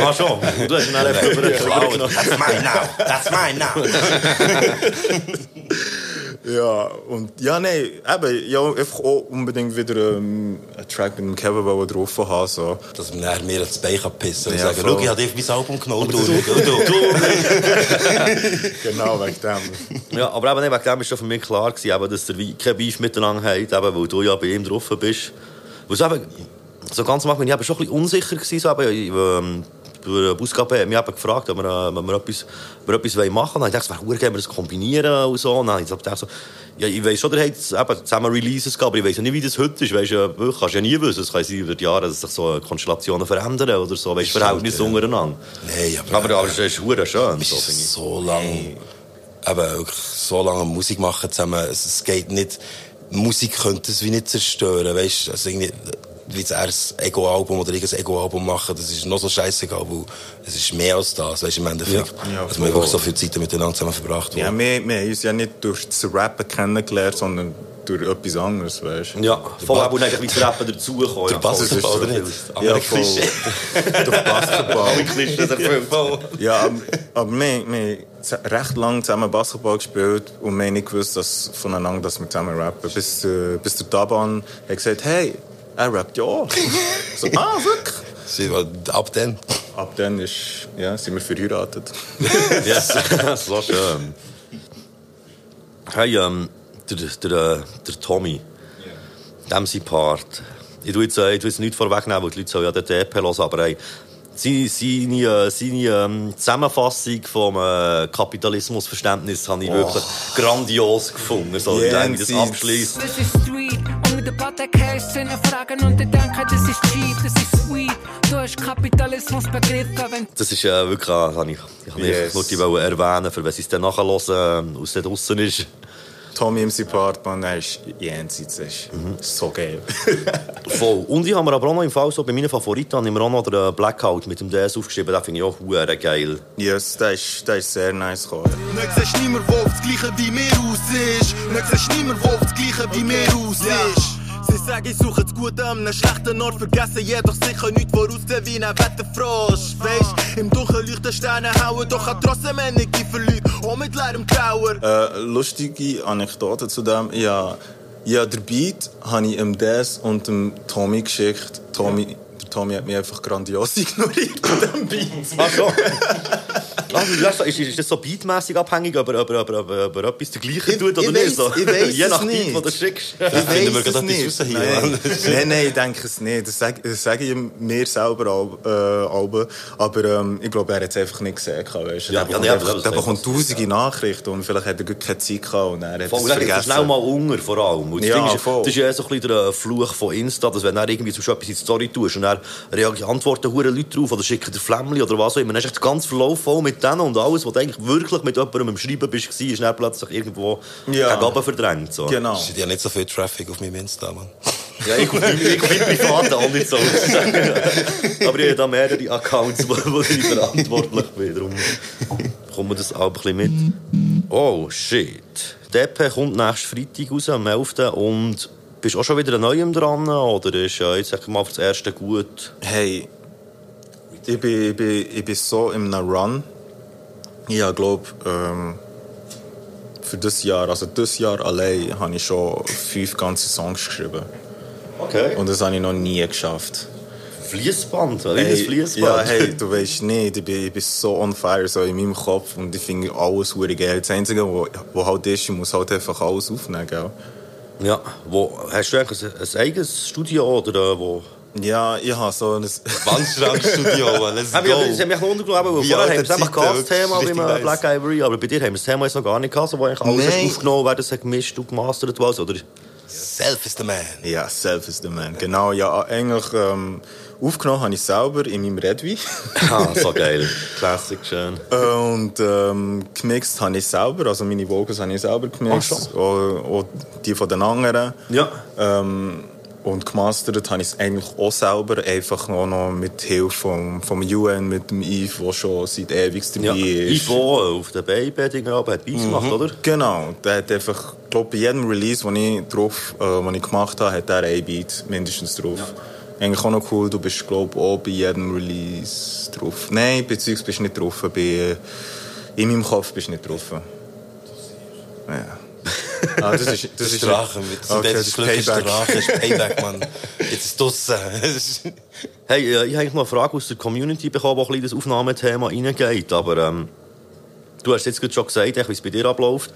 Ah, schon. Du hast ihn über den That's mine now. That's mine now. ja, und ja, nein, eben, ja, einfach auch unbedingt wieder ähm, einen Track mit dem Kevin drauf haben. So. Dass man nachher mir ins Bein kann pissen und Ja, sagen, voll. schau, ich habe mein Album genommen. Du, du, du, du. Genau, wegen dem. Ja, aber eben wegen dem war schon für mich klar, gewesen, eben, dass ihr wie kein Beef miteinander habt, eben, weil du ja bei ihm drauf bist. Weil so, eben, so ganz am Anfang, ich war schon ein bisschen unsicher. Gewesen, so, eben, ähm, der hat mich eben gefragt, ob wir, äh, ob wir etwas, ob wir etwas machen wollen. Ich gedacht, es wäre gut, wenn wir das kombinieren und so. Und dann habe ich so, ja, ich weiss schon, hat eben zusammen Releases gehabt, aber ich weiss ja nicht, wie das heute ist. Weißt, du kannst ja nie wissen. Es kann sein über die Jahre, dass sich so Konstellationen verändern oder so. Weißt, Verhältnisse ja. untereinander. Nein, aber... Aber, aber es ist schön. So, so lange, eben, wirklich so lange Musik machen zusammen. Es, es geht nicht, Musik könnte es wie nicht zerstören, weißt also irgendwie, wie ein Ego-Album oder irgendein Ego-Album machen, das ist noch so scheißegal, weil es ist mehr als das, weißt du, im Endeffekt. Ja. Ja, also wir haben wirklich so viel Zeit miteinander zusammen verbracht. Ja, wo- wir, wir haben uns ja nicht durch das Rappen kennengelernt, sondern durch etwas anderes, weißt du? Ja, voll, aber eigentlich wie das Rappen dazugekommen. Der ja. Basketball, oder nicht? Andere voll. Klischee. durch Basketball. Alle Klischees erfüllt. Ja, aber, aber wir, wir haben recht lange zusammen Basketball gespielt und wir haben nicht gewusst, dass voneinander, dass wir zusammen rappen. Bis, äh, bis der Taban hat gesagt, hey, er rappt ja auch. so, ah, wirklich? Sie ab dann. Ab dann ist, ja, sind wir verheiratet. Yes, so schön. Hey, ähm, der, der, der Tommy, dem sein Part. Ich tue jetzt, äh, ich tue jetzt nichts vorwegnehmen, weil die Leute sollen ja den EP hören, aber hey, seine, seine, seine ähm, Zusammenfassung vom äh, Kapitalismusverständnis habe ich wirklich grandios gefunden. So, Yeah, ich das abschließt. Das ist Street. Und mit der Patek Szene fragen und die denken, das ist cheap, das ist sweet. Du hast Kapitalismus begriffen, Das ist äh, wirklich, äh, das habe ich, ich Yes. nur die erwähnen, für wenn sie es dann nachhören, äh, aus der draussen ist. Tommy MC Part, man, er ist jenseits. Das ist so geil. Voll. Und ich habe mir aber auch noch im Fall so, bei meinen Favoriten habe ich mir auch noch den Blackout mit dem DS aufgeschrieben. Den finde ich auch hure geil. yes, das ist, das ist sehr nice gekommen. Nicht siehst niemand, der auf das Gleiche wie mir aus ist. Nicht siehst niemand, der auf das Gleiche wie mir aus ist. Sie sagen, ich suche das Gute an einem schlechten Ort, vergessen jedoch sicher nichts, woraus der wie ein Wetterfrosch. Weisst, im Dunkeln leuchten Sterne hauen, doch hat trotzdem Energie für Leute, auch mit leerem Trauer. Äh, lustige Anekdote zu dem. Ja, ja der Beat habe ich dem Des und dem Tommy geschickt. Tommy, Tommy hat mich einfach grandios ignoriert bei diesem Beat. Ach so. Also, ist, ist das so beatmässig abhängig, ob er, ob er, ob er, ob er, ob er etwas dergleichen tut oder ich nicht? So. ich weiss Je es nach nicht. Beat, den du schickst. Ich finden wir es etwas raus hier, Nein. Nein, nein, ich denke es nicht. Das sage, das sage ich mir selber auch, äh, aber, aber ähm, ich glaube, er hat es einfach nicht gesehen. Weißt du? Ja, der ja, bekommt, ja, bekommt tausende Nachrichten und vielleicht hat er gar keine Zeit gehabt und er hat Voll, es vergessen. schnell mal unter, vor allem. Und das, Ja, ist, voll. das ist ja so ein bisschen der Fluch von Insta, dass wenn du irgendwie zum Beispiel etwas in die Story tust und reagieren- antworten hure Leute drauf oder schicken dir Flämmchen oder was auch immer, dann ist ganze Verlauf voll mit denen und alles, was du eigentlich wirklich mit jemandem im Schreiben bist, war, ist dann plötzlich irgendwo Ja. gegen verdrängt. So. Genau. Es ist ja nicht so viel Traffic auf meinem Insta, Mann. Ja, ich meinem privaten auch nicht so. Aber ich habe da mehrere Accounts, wo, wo ich verantwortlich bin. Darum kommt mir das auch ein bisschen mit. Oh, shit. Der EP kommt nächsten Freitag raus, am 11. Und bist du auch schon wieder an Neuem dran? Oder ist äh, jetzt sag mal für das erste gut? Hey, ich bin, ich bin, ich bin so in einem Run. Ich glaube, ähm, für das Jahr, also das Jahr allein, habe ich schon fünf ganze Songs geschrieben. Okay. Und das habe ich noch nie geschafft. Fließband, wie ein Hey, Fließband. ja, hey, du weißt nicht, ich bin, ich bin so on fire so in meinem Kopf und ich finde alles super geil. Das Einzige, was halt ist, ich muss halt einfach alles aufnehmen, gell? Ja, wo, hast du eigentlich ein, ein eigenes Studio oder äh, wo? Ja, ich habe so ein... Wandschrankstudio. Let's Hab ich, das hat mich noch untergeglaubt, weil vorher haben wir es einfach das Thema nice. Black Ivory, aber bei dir haben wir das Thema jetzt noch gar nicht gehabt, so, wo eigentlich alles Nein. aufgenommen wer das hat gemischt und gemastert was, oder? Self is the man. Ja, self is the man. Genau, ja, eigentlich ähm, aufgenommen habe ich selber in meinem Redwi. ah, so geil. Classic, schön. Und ähm, gemixt habe ich selber, also meine Vocals habe ich selber gemixt. Ach auch, auch die von den anderen. Ja. Ähm, und gemastert habe ich es eigentlich auch selber, einfach auch noch mit Hilfe vom, vom UN, mit dem Yves, der schon seit ewig dabei Ja, ist. Ivo auf der Baby-Ding hat Beats gemacht, oder? Genau, der hat einfach, ich glaube, bei jedem Release, den ich, drauf, äh, den ich gemacht habe, hat er ein Beat mindestens drauf. Eigentlich auch noch cool, du bist, glaube ich, auch bei jedem Release drauf. Nein, beziehungsweise bist du nicht drauf, bei, äh, in meinem Kopf bist du nicht drauf. Ja. Ah, das ist, das ist Drache mit Okay, das das ist Glück ist Payback. Drache, ist Payback, Mann. Jetzt ist draussen. Hey, ich habe eigentlich noch eine Frage aus der Community bekommen, die in das Aufnahmethema reingeht, aber ähm, Du hast jetzt gerade schon gesagt, wie es bei dir abläuft.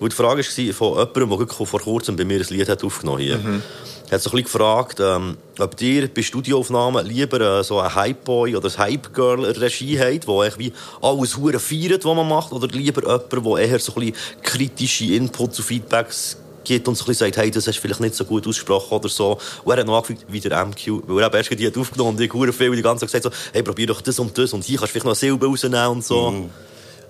Weil die Frage war von jemandem, der vor kurzem bei mir ein Lied hat aufgenommen hat. Mhm. Er hat so ein bisschen gefragt, ähm, ob dir bei Studioaufnahmen lieber äh, so ein Hype-Boy oder ein Hype-Girl-Regie hat, wo eigentlich wie alles hure feiert, was man macht, oder lieber jemand, der eher so ein bisschen kritische Inputs und Feedbacks gibt und so ein bisschen sagt, hey, das hast du vielleicht nicht so gut ausgesprochen oder so. Und er hat noch angefangen, wie der MQ, weil er eben erst die hat aufgenommen und ich hure viel die ganze Zeit gesagt so, hey, probier doch das und das und hier kannst du vielleicht noch eine Silbe rausnehmen und so.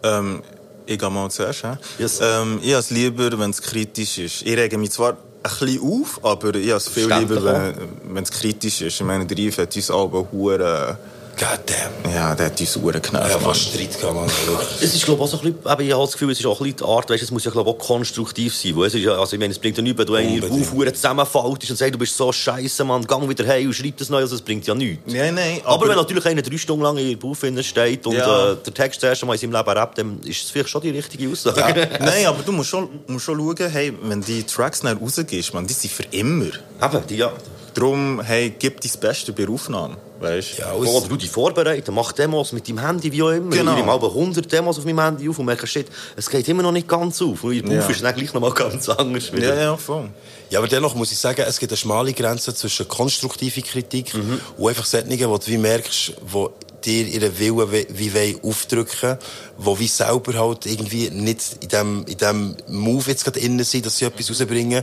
Ähm, ich gehe mal zuerst. Yes. Ähm, ich habe es lieber, wenn es kritisch ist. Ich rege mich zwar ein bisschen auf, aber ich habe es viel lieber, wenn es kritisch ist. Ich meine, der Yves hat uns alle Goddamn. Ja, der hat uns hure genervt. Ja, fast Streit gehabt. Es ist, glaube ich, auch so ein bisschen, ich habe das Gefühl, es ist auch ein bisschen die Art, weißt, es muss ja, glaube ich, auch konstruktiv sein. Weil es ist ja, also, ich meine, es bringt ja nichts, wenn du einen Unbedingt. Aufhuren zusammenfaltest und sagst, du bist so scheiße, Mann, gang wieder heim und schreib das neu, also, es bringt ja nichts. Nein, nein, Aber, aber- wenn natürlich einer drei Stunden lang in der Bauch steht und Ja. äh, der Text das erste Mal in seinem Leben rappt, dann ist es vielleicht schon die richtige Aussage. Nein, aber du musst schon, musst schon schauen, hey, wenn die Tracks dann rausgehst, man, die sind für immer. Eben, die, ja. Darum, hey, gib dein Beste bei der Aufnahme. Weißt Ja, Oder alles, du dich vorbereiten, mach Demos mit deinem Handy, wie auch immer. Genau. Ich nehme mal 100 Demos auf meinem Handy auf und merke, shit, es geht immer noch nicht ganz auf. Und in der Ja. Ist dann gleich noch mal ganz anders. wieder. Ja, ja, voll. ja, aber dennoch muss ich sagen, es gibt eine schmale Grenze zwischen konstruktiver Kritik Mhm. und einfach solchen, wo du wie merkst, wo dir ihren Willen wie, wie wollen aufdrücken, wo wie selber halt irgendwie nicht in dem, in dem Move jetzt gerade innen sind, dass sie etwas rausbringen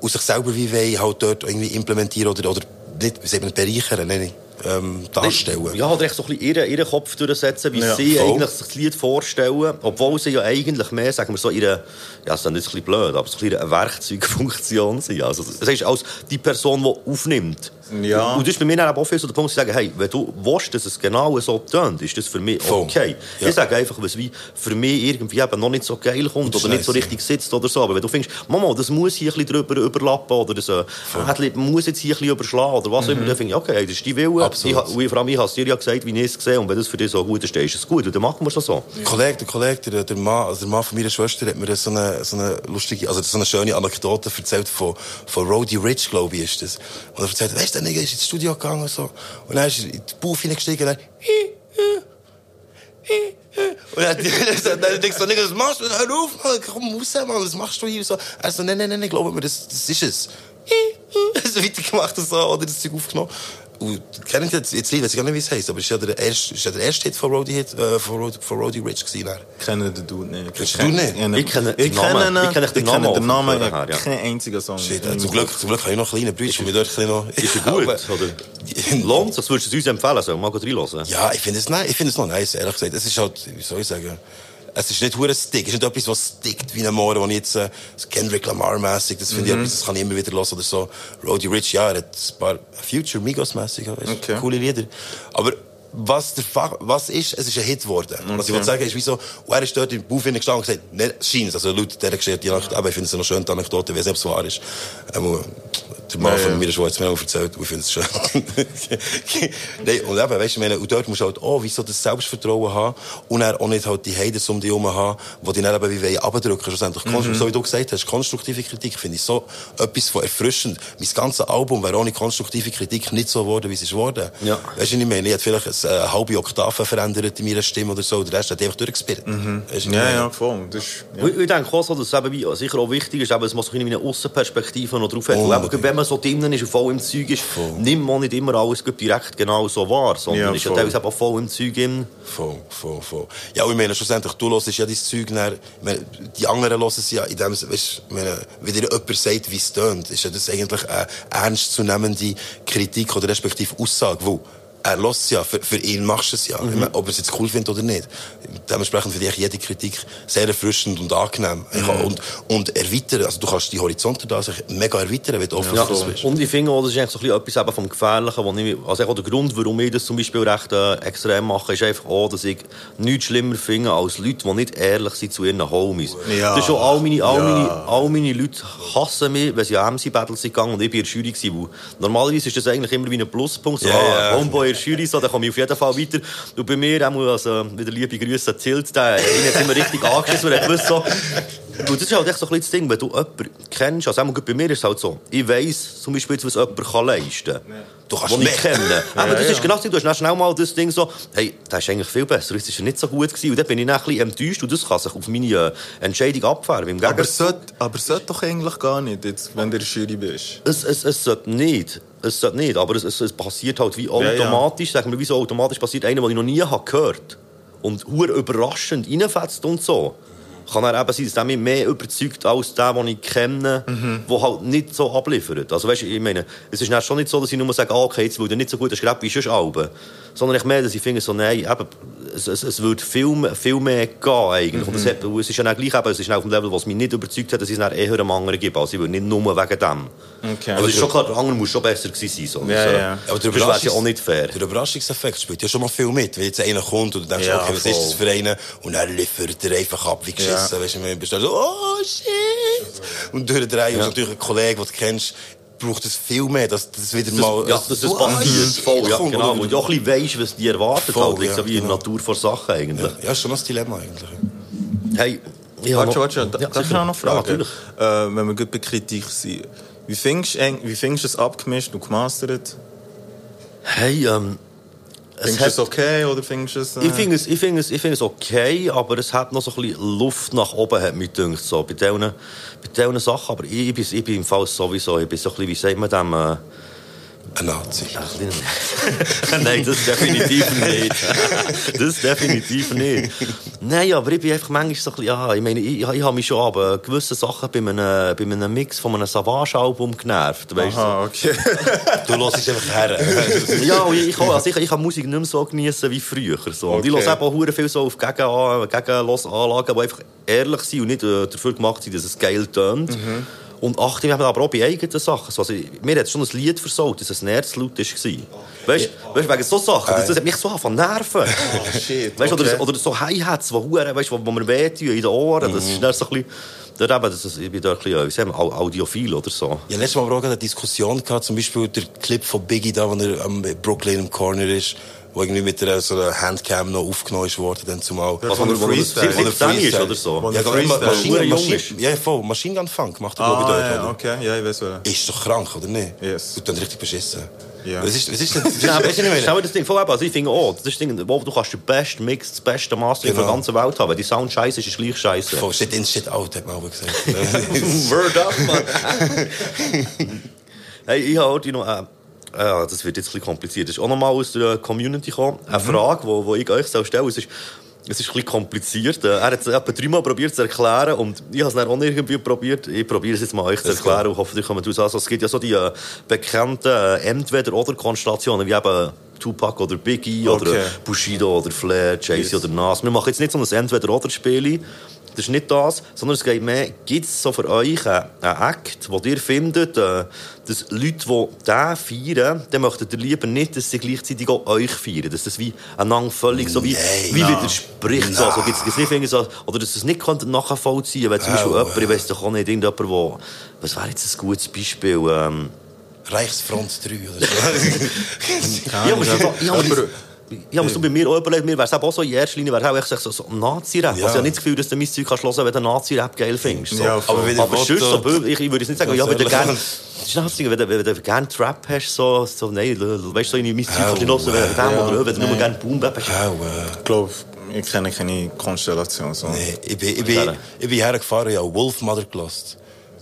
und sich selber wie wollen halt dort irgendwie implementieren oder, oder nicht, wie sagt bereichern, ich, ähm, darstellen. Ja, oder echt so ein bisschen ihren, ihren Kopf durchsetzen, wie Ja, sie voll. eigentlich sich das Lied vorstellen, obwohl sie ja eigentlich mehr, sagen wir so, ihre, ja, es ist dann nicht ein bisschen blöd, aber so ein bisschen eine Werkzeugfunktion sind. Also, das heißt, als die Person, die aufnimmt. Ja. Und das ist bei mir dann eben auch viel so der Punkt, dass ich sage, hey, wenn du willst, dass es genau so tönt, ist das für mich okay. Ja. Ich sage einfach, was wie für mich irgendwie eben noch nicht so geil kommt oder nicht so richtig sitzt oder so. Aber wenn du findest, Mama, das muss hier ein bisschen drüber überlappen oder das äh, muss jetzt hier ein bisschen überschlagen oder was auch immer, dann finde ich, okay, hey, das ist dein Wille. Mhm. Absolut. Ich, und vor allem, ich habe es dir ja gesagt, wie ich es gesehen und wenn das für dich so gut ist, dann ist es gut. Und dann machen wir es so. Der Kollege, der Kollege, der, der Mann, also der Mann von meiner Schwester hat mir so eine, so eine lustige, also so eine schöne Anekdote erzählt von, von Roddy Rich, glaube ich, ist das. Und er erzählt, weißt der Nigger ist ins Studio gegangen und so. Und dann ist er in die Bauch hineingestiegen und dann, und dann, dann, denkst du, Nigga, was machst du? Hör auf, Mann, komm raus, Mann, was machst du hier? So, er nein, nein, nein, glaub mir, das, das ist es. so weitergemacht und so, oder das Zeug aufgenommen. Und kennt ihr jetzt, jetzt Lied, weiß ich gar nicht, wie es heisst, aber es ist ja der erste, ist ja der erste Hit von Roddy, Hit, äh, von Roddy, von Roddy Rich gewesen. Ich kenne den Dude nicht. Kennst du nicht? Ich kenne den Namen. kenne. Ich kenne den ich kenne Namen den Namen. von Ich einziger Song. Shit, äh, zum Glück, zum Glück habe ich noch kleine Brüder, die mir dort ein noch... Ist er gut? Oder? Lohnt es? Das würdest du uns empfehlen, so, mal reinhören. Ja, ich finde es, nein, ich finde es noch nice, ehrlich gesagt. Es ist halt, wie soll ich sagen, es ist nicht hure stick, es ist nicht etwas, was stickt wie ein Moor, wo ich jetzt, äh, Kendrick Lamar-mässig, das finde ich etwas, das kann ich immer wieder hören oder so. Roddy Rich, ja, er hat ein paar Future Migos-mässig, weißt Okay. coole Lieder. Aber, was der Fach, was ist, es ist ein Hit geworden. Was ich Okay. will sagen, ist wie so, und er ist dort im Buch gestanden und gesagt, ne, scheint also laut dieser Geschichte, aber ich finde es eine schöne Anekdote, ich weiß nicht, ob es wahr ist. Ähm, der Mann Ja, von ja. mir, der Schwarz, mir auch erzählt, ich finde es schön. Nein, und eben, weißt du, meine, und dort musst du halt auch, wie so das Selbstvertrauen haben, und dann auch nicht halt die Haters um dich herum haben, die dich dann eben wie wollen abdrücken, schlussendlich. Mhm. So wie du gesagt hast, konstruktive Kritik finde ich so etwas von erfrischend. Mein ganzes Album wäre ohne konstruktive Kritik nicht so geworden, wie es ist geworden. Ja. Weißt du, ich meine? Ich hätte vielleicht eine halbe Oktave verändert in meiner Stimme oder so, der Rest hat einfach durchgespirrt. Weißt du, was ich Ja, ja, voll. Das ist, ja. Ich, ich denke auch so, dass es eben sicher auch wichtig ist, eben, dass man so eine Aussenperspektive noch drauf hat. Weil eben, wenn man so drinnen ist und voll im Zeug ist, nimmt man nicht immer alles gut direkt genau so wahr, sondern Ja, ist ja voll. teilweise auch voll im Zeug in. Voll, voll, voll. Ja, und ich meine, schlussendlich, du hörst ja dein Zeug meine, die anderen hören es ja in dem, weißt, meine, wenn dir jemand sagt, wie es tönt, ist ja das eigentlich eine ernstzunehmende Kritik oder respektive Aussage, wo er hört es ja, für, für ihn machst du es ja, meine, ob er es jetzt cool findet oder nicht. Dementsprechend finde ich jede Kritik sehr erfrischend und angenehm. Kann- Und, und erweitern, also du kannst die Horizonte da sich mega erweitern, wenn du offen Ja, das bist. und ich finde auch, das ist eigentlich so ein bisschen etwas vom Gefährlichen, wo ich, also auch der Grund, warum ich das zum Beispiel recht äh, extrem mache, ist einfach auch, dass ich nichts schlimmer finde als Leute, die nicht ehrlich sind zu ihren Homies. Ja. Das ist schon all meine, all, Ja. meine, all meine Leute hassen mich, wenn sie an MC-Battles sind gegangen und ich bin in der Jury gewesen. Normalerweise ist das eigentlich immer wie ein Pluspunkt, so, Ja, ah. Homeboy der Jury, so, dann komme ich auf jeden Fall weiter. Und bei mir, auch also, wieder liebe Grüße an Tilt, der, ihn hat immer richtig angeschissen, weil er gewusst so, Und das ist halt echt so ein bisschen das Ding, wenn du jemanden kennst, also bei mir ist es halt so, ich weiss zum Beispiel, jetzt, was jemand kann leisten kann. Du kannst den ich mehr. kenne. Aber das ist genau das Ding, du hast dann schnell mal das Ding so, hey, der ist eigentlich viel besser, jetzt ist er nicht so gut gewesen. Und dann bin ich dann ein bisschen enttäuscht und das kann sich auf meine äh, Entscheidung abfahren. Im Aber es sollte, aber es sollte doch eigentlich gar nicht, jetzt, wenn du in der Jury bist. Es, es, es sollte nicht. Es sollte nicht, aber es, es, es passiert halt wie automatisch, sagen wir, wie so automatisch passiert, einer, den ich noch nie habe gehört und hure überraschend reinfetzt und so. Kann er eben sein, dass der mich mehr überzeugt als der, den ich kenne, der halt nicht so abliefert. Also weißt, ich meine, es ist schon nicht so, dass ich nur sage, ah, okay, jetzt der nicht so gut schreiben wie sonst Alben. Sondern ich mehr, dass ich finde, so, nein, eben, es, es, es würde viel, viel mehr gehen eigentlich. Und es, hat, es ist ja dann gleich eben, es ist dann auf dem Level, was mich nicht überzeugt hat, dass ich es eher einem anderen gebe. Also ich würde nicht nur wegen dem. Okay. Also es ist schon klar, der andere muss schon besser gewesen sein. So. Ja, ja. Aber der das ja auch nicht fair. Der Überraschungseffekt spielt ja schon mal viel mit. Wenn jetzt einer kommt und du denkst, Ja, okay, was voll. ist das für einer? Und er liefert er einfach ab wie geschissen. Ja. Weißt du, wenn du so, oh shit! Und durch den Reihe, und natürlich ein Kollege, den du kennst, braucht es viel mehr, dass das wieder Das, mal... ja, das, das passiert shit voll, ja, genau. Und du auch ein bisschen weisst, was die erwartet Voll, halt, ja, so wie in der genau. Natur vor Sachen eigentlich. Ja, ist schon ein Dilemma eigentlich. Hey, habe Warte, noch- warte, da- Ja, darf ich noch fragen? Ja, natürlich. äh, wenn wir gut bei Kritik sind. Wie findest wie findest du es abgemischt und gemastert? Hey, ähm... es Findest du es okay oder findest du es... Äh, Ich finde es, ich finde es, ich finde es okay, aber es hat noch so ein bisschen Luft nach oben, hat mich gedacht, so, bei diesen, bei diesen Sachen. Aber ich, ich, bin, ich bin im Fall sowieso, ich bin so ein bisschen, wie sagt man dem, äh, Ein Nazi. Nein, das definitiv nicht. Das definitiv nicht. Nein, aber ich bin einfach manchmal so ein bisschen, ja, ich meine, ich, ich habe mich schon aber gewisse Sachen bei einem, bei einem Mix von einem Savage-Album genervt, weißt du? Aha, okay. Du lässt es einfach her. Ja, und ich, also ich, ich kann Musik nicht mehr so genießen wie früher. So. Und ich Okay. höre eben auch viel so auf Gegen Gegenlosanlagen, die einfach ehrlich sind und nicht äh, dafür gemacht sind, dass es geil tönt. Mhm. Und achte eben aber auch bei eigenen Sachen. So, Also, mir hat schon ein Lied versaut, dass es ein Nerzlaut war. Weißt du, wegen so Sachen, das, das hat mich so von nerven. Oh, shit, Weißt, okay. oder, oder so Hi-Hats, die, hure- weißt, wo, wo mir wehtun in den Ohren. Das ist dann so ein bisschen... Dort eben, das, ist- ich bin da ein bisschen, äh, wir, audiophil oder so. Ja, letztes Mal aber auch eine Diskussion gehabt, zum Beispiel der Clip von Biggie da, wo er am Brooklyn im Corner ist, wo irgendwie mit einer, so einer Handcam noch aufgenommen ist worden, dann zumal. Was, von der Freestyle. wo, 17 ist oder so. Ja, der Freestyle. Maschine, Maschine, ja, voll, Machine Gun Funk macht er, glaube ich, Ah, dort, ja, oder? okay, ja, ich weiß was. Ist doch krank, oder nicht? Yes. Du tust richtig beschissen. Ja. Was ist, was ist denn, das ist, Ja, aber weißt du, was ich Schau das Ding vor, eben, also ich finde auch, das ist das Ding, wo du kannst den besten Mix, das beste Mastering Genau. der ganzen Welt haben. Wenn die Sound scheiße ist, ist gleich scheiße. Voll, shit in, shit out, hat man auch gesagt. Word up, man. hey, ich habe heute noch, äh, äh, das wird jetzt ein bisschen kompliziert, das ist auch nochmal aus der Community gekommen, eine Frage, die ich euch stellen soll. Es ist, es ist ein bisschen kompliziert. Äh, Er hat es etwa dreimal probiert zu erklären und ich habe es dann auch irgendwie probiert. Ich probiere es jetzt mal euch zu erklären und hoffentlich kommen daraus. Also, es gibt ja so die äh, bekannten äh, Entweder-Oder-Konstellationen, wie eben Tupac oder Biggie oder Okay. Bushido oder Flair, Jay-Z Yes. oder Nas. Wir machen jetzt nicht so ein Entweder-Oder-Spiel. Das ist nicht das, sondern es geht mehr, gibt es so für euch einen, einen Act, wo ihr findet, äh, dass Leute, die den feiern, dann möchtet ihr lieber nicht, dass sie gleichzeitig auch euch feiern. Dass das wie einander völlig so wie, wie widerspricht. So, also gibt's, gibt's nicht so, oder dass es nicht nachvollziehen wenn zum Beispiel Oh, jemand, ich weiss doch auch nicht, irgendjemand, wo, was wäre jetzt ein gutes Beispiel, ähm, Reichsfront 3 oder so. Ja, aber habe Aber- ich habe mir so bei mir auch überlegt, mir wäre es auch so in erster Linie wäre auch echt so, so Nazi-Rap. Ja. Also ich habe nicht das Gefühl, dass du mein Zeug kannst hören, wenn du Nazi-Rap geil findest. So. Ja. Aber wenn aber ihr sonst so, ich, ich würde jetzt nicht sagen, ja, wenn du gerne... Das ist das Ding, wenn du, wenn du gerne Trap hast, so, so nein, weißt du, so in mein Zeug kannst du nicht hören, wenn du dem oder wenn du nur gerne Boom-Bap hast. Auch, äh, Ich glaube, ich kenne keine Konstellation. So. nee, ich bin, ich bin, ich bin hergefahren, ich habe Wolf Mother gelost.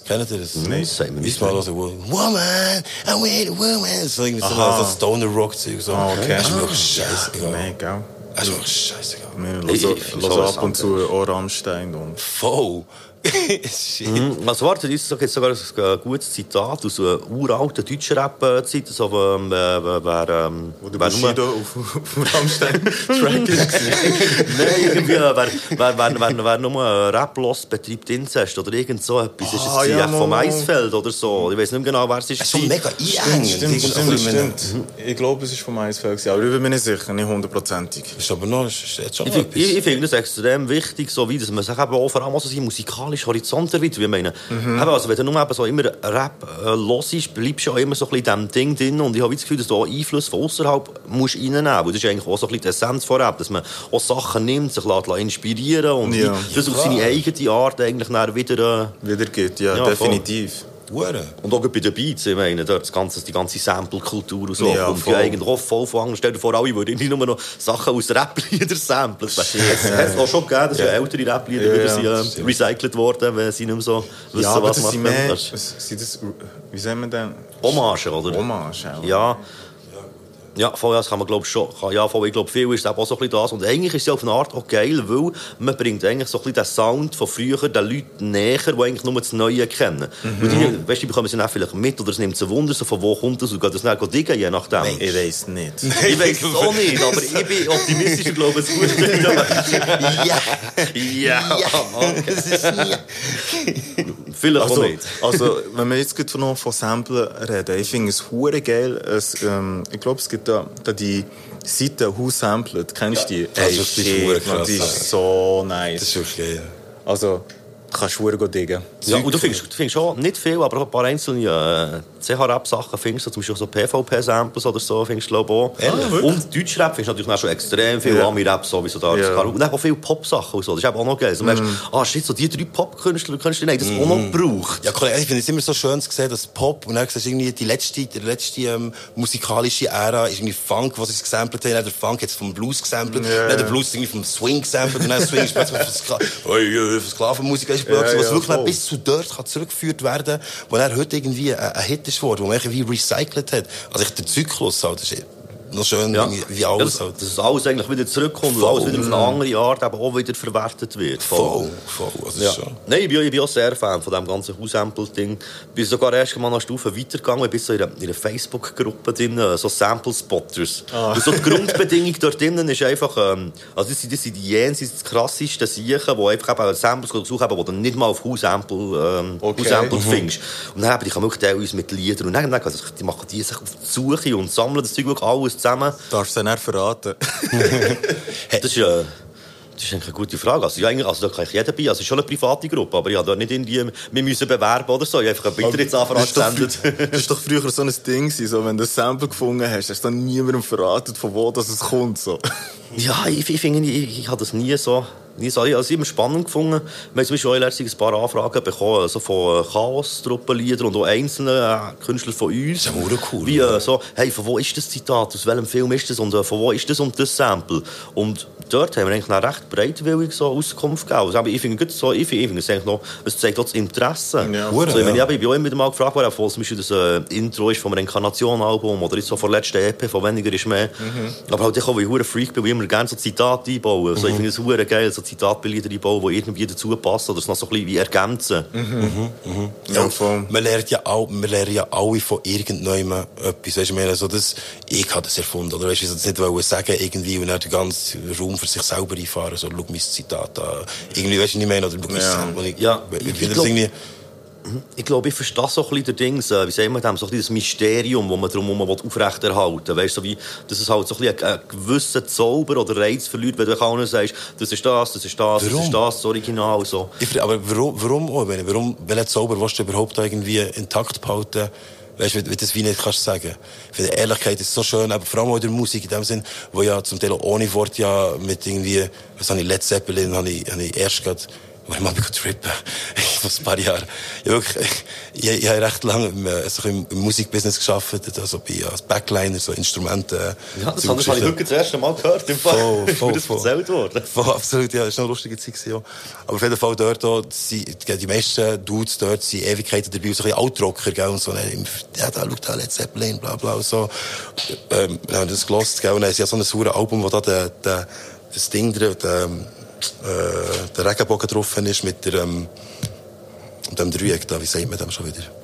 Kennt ihr das? Nein, das sagt mir nicht. mal so, Woman, I want a woman. So irgendwie so, so Stoner Rock Zeug. So. Ah, okay. Das ist mir wirklich scheißegal. Nein, gell? Das ist mir wirklich scheißegal. Ich- hören ich- hören so ab und zu auch Rammstein und... Voll. Mhm. Also warte, das ist sogar sogar ein gutes Zitat aus einer uralten deutschen Rap-Zeit. Also, ähm, wer, wer, ähm, Wo der Bushido auf, auf Rammstein-Track ist. Nein, irgendwie, äh, wer, wer, wer, wer, wer nur äh, Rap hört, betreibt Inzest oder irgend so etwas. ist es Ah, ja, echt vom. Eisfeld oder so? Ich weiß nicht mehr genau, wer es ist. Es ist so gewesen. mega einengend. Stimmt, stimmt, so stimmt. Ich glaube, es ist vom Eisfeld, aber ich bin mir nicht sicher, nicht hundertprozentig. Ist aber noch, ist jetzt schon Ich, ich, ich finde es extrem wichtig, so wie, dass man sich eben auch vor allem so seinen musikalischen musikalischer Horizont erweitert. Ich meine, eben, also, wenn du nur eben so immer Rap äh, hörst, bleibst du ja immer so ein bisschen in diesem Ding drin. Und ich habe das Gefühl, dass du auch Einfluss von außerhalb musst reinnehmen musst. Das ist eigentlich auch so ein bisschen die Essenz von Rap, dass man auch Sachen nimmt, sich lässt inspirieren und Ja. das auf seine eigene Art eigentlich wieder... Äh, Wiedergeht, ja, Ja, definitiv. Hure. und auch bei den Beats, ich meine, das ganze, die ganze Sample-Kultur und so, Ja, voll. ja eigentlich auch voll von. Stell dir vor, alle würden nicht nur noch Sachen aus Rap-Liedern samplen. Es hat auch schon gegeben, dass ja. ältere Rap-Lieder wieder sind, äh, recycelt worden, wenn sie nicht mehr so wissen, Ja, was man mehr, macht. das sind das, wie sagen wir denn? Hommage, oder? Hommage auch. Ja. Ja, ja, man glaube schon. Kann- Ja, voll, ich glaube, viel ist auch so ein bisschen das. Und eigentlich ist es ja auf eine Art auch geil, weil man bringt eigentlich so ein bisschen den Sound von früher den Leuten näher, die eigentlich nur das Neue kennen. Mhm. Und die, weißt, die bekommen sie dann vielleicht mit oder es nimmt sie Wunder, so von wo kommt das und geht das dann diggen, je nachdem. Ich weiß nicht. Ich weiß es auch nicht, aber ich bin optimistisch und glaube, es gut. Ja. ja, okay. Das ist nie. Vielleicht Also, auch nicht. also, wenn wir jetzt gerade noch von Samplen reden, ich finde es hure geil. Es, ähm, ich glaube, es gibt da, da die Seite Who Sampled. Kennst du die? das ist shit, hure man, krass, die ja. ist so nice. Das ist wirklich geil. Also, kannst du hure gut diggen. Ja, und du findest, findest auch nicht viel, aber auch ein paar einzelne äh, CH-Rap-Sachen findest du, zum Beispiel so PvP-Samples oder so, findest du glaube ich auch. Ehrlich? und Deutschrap findest du natürlich auch schon extrem viel, Ja. Ami-Rap sowieso da. Ja. Und dann auch viele Pop-Sachen und so, das ist eben auch noch geil. Also, du merkst, ah shit, so die drei Pop-Künstler, Künstler, das auch noch gebraucht. Ja, Kollege, ich finde es immer so schön zu sehen, dass Pop, und dann siehst du irgendwie die letzte, die letzte ähm, musikalische Ära ist irgendwie Funk, was sie gesampelt haben. Dann der Funk jetzt vom Blues gesampelt, Ja. dann der Blues irgendwie vom Swing gesampelt, und dann Swing ist plötzlich von Skla von Sklavenmusik was wirklich bis zu dort kann zurückgeführt werden, wo er heute irgendwie ein, ein Hit ist geworden, wo man irgendwie recycelt hat. Also ich, der Zyklus halt, ist noch schön, Ja. wie, wie Ja, alles dass, halt. alles eigentlich wieder zurückkommt und Voll. alles wieder auf eine andere Art eben auch wieder verwertet wird. Voll, voll, also das Ja. schon. Nein, ich bin, ich bin auch sehr Fan von diesem ganzen Haus-Sample-Ding. Ich bin sogar erst mal eine Stufe weitergegangen. Ich bin so in einer, in einer Facebook-Gruppe drin, äh, so Sample-Spotters. Und so die Grundbedingung dort drinnen ist einfach, ähm, also das sind, das sind die jenseits das krasseste Siechen, die einfach eben Samples suchen, die du nicht mal auf Haus-Sample ähm, Okay. Haus-Sample findest. Und dann eben, die kann man wirklich teilweise mit Liedern und dann, dann also, die machen die sich auf die Suche und sammeln das Zeug wirklich alles zusammen. Darfst du dann nicht verraten? Das ist, äh, das ist eine gute Frage. Also, ja, also da kann ich jeder bei. Also, es ist schon eine private Gruppe, aber ich habe da nicht irgendwie, wir müssen bewerben oder so. Ich habe einfach eine Beitrittsanfrage gesendet. Das ist doch früher so ein Ding so, wenn du ein Sample gefunden hast, hast du dann niemandem verraten, von wo das es kommt. So. Ja, ich, ich finde, ich, ich habe das nie so, nie so, ich habe es immer spannend gefunden. Wir haben zum Beispiel auch letztens ein paar Anfragen bekommen, so von Chaos-Truppenliedern und auch einzelnen äh, Künstlern von uns. ist ja cool, Wie äh, so, hey, von wo ist das Zitat, aus welchem Film ist das und äh, von wo ist das und das Sample? Und dort haben wir eigentlich noch recht breitwillig so Auskunft gegeben. Also, aber ich finde, gut so, ich finde, ich finde es eigentlich noch, es zeigt auch das Interesse. Ja. Hure, so, ich, meine, ja. ich bin auch immer mal gefragt worden, ob zum Beispiel das äh, Intro ist vom Reinkarnation-Album oder jetzt so von der letzten EP, von «Weniger ist mehr». Aber halt ich auch, weil ich Freak bin, weil ich immer gerne so Zitate einbauen. So, ich finde es hure geil, so Zitatbilder einbauen, die irgendwie dazu passen oder es noch so ein bisschen wie ergänzen. Ja, voll. Man lernt ja auch, man lernt ja alle von irgendjemandem etwas. Weißt du, ich meine, so das, ich habe das erfunden. Oder weißt du, ich das nicht wollen sagen irgendwie und dann den ganzen Raum für sich selber einfahren. So, schau mein Zitat an. Irgendwie, weißt du, was ich meine? Oder schau mein Ja. Sample. Ich, Ja, ich, ich- ich, glaub- irgendwie, Ich glaube, ich verstehe so ein bisschen der Dings, äh, wie sagen wir das, so ein das Mysterium, das man darum aufrechterhalten will. Weißt du, so wie, dass es halt so ein einen gewissen Zauber oder Reiz verliert, wenn du auch sagst, das ist das, das ist das, das Warum? ist das, das Original, so. ich, aber warum, warum warum, welchen Zauber willst du überhaupt irgendwie intakt behalten? Weißt du, du das wie nicht kannst sagen. Ich finde, Ehrlichkeit ist so schön, aber vor allem auch in der Musik, in dem Sinn, wo ja zum Teil ohne Wort ja mit irgendwie, was habe ich, Led Zeppelin, habe ich, habe ich erst gerade, ich mal trippen, vor ein paar Jahren. Ja, wirklich, ich, ich, ich habe recht lange im, äh, so im, im Musikbusiness gearbeitet, also bei, als Backliner, so Instrumente. äh, Ja, das habe ich wirklich das erste Mal gehört, im Fall. Voll, ist voll, mir das erzählt worden. Voll, absolut, ja, das war eine lustige Zeit. Ja. Aber auf jeden Fall dort, auch, die, die meisten Dudes dort sind Ewigkeiten dabei, so ein bisschen Altrocker, gell, und so, ne, ja, da, schau da, Led Zeppelin, bla, bla, und so. Ähm, wir haben das gelost, gell, und dann ist ja so ein sauer Album, wo da der, der, das Ding drin, der, äh, der Regenbogen drauf ist, mit der, ähm, dem Dreieck da, wie sagt man dem schon wieder?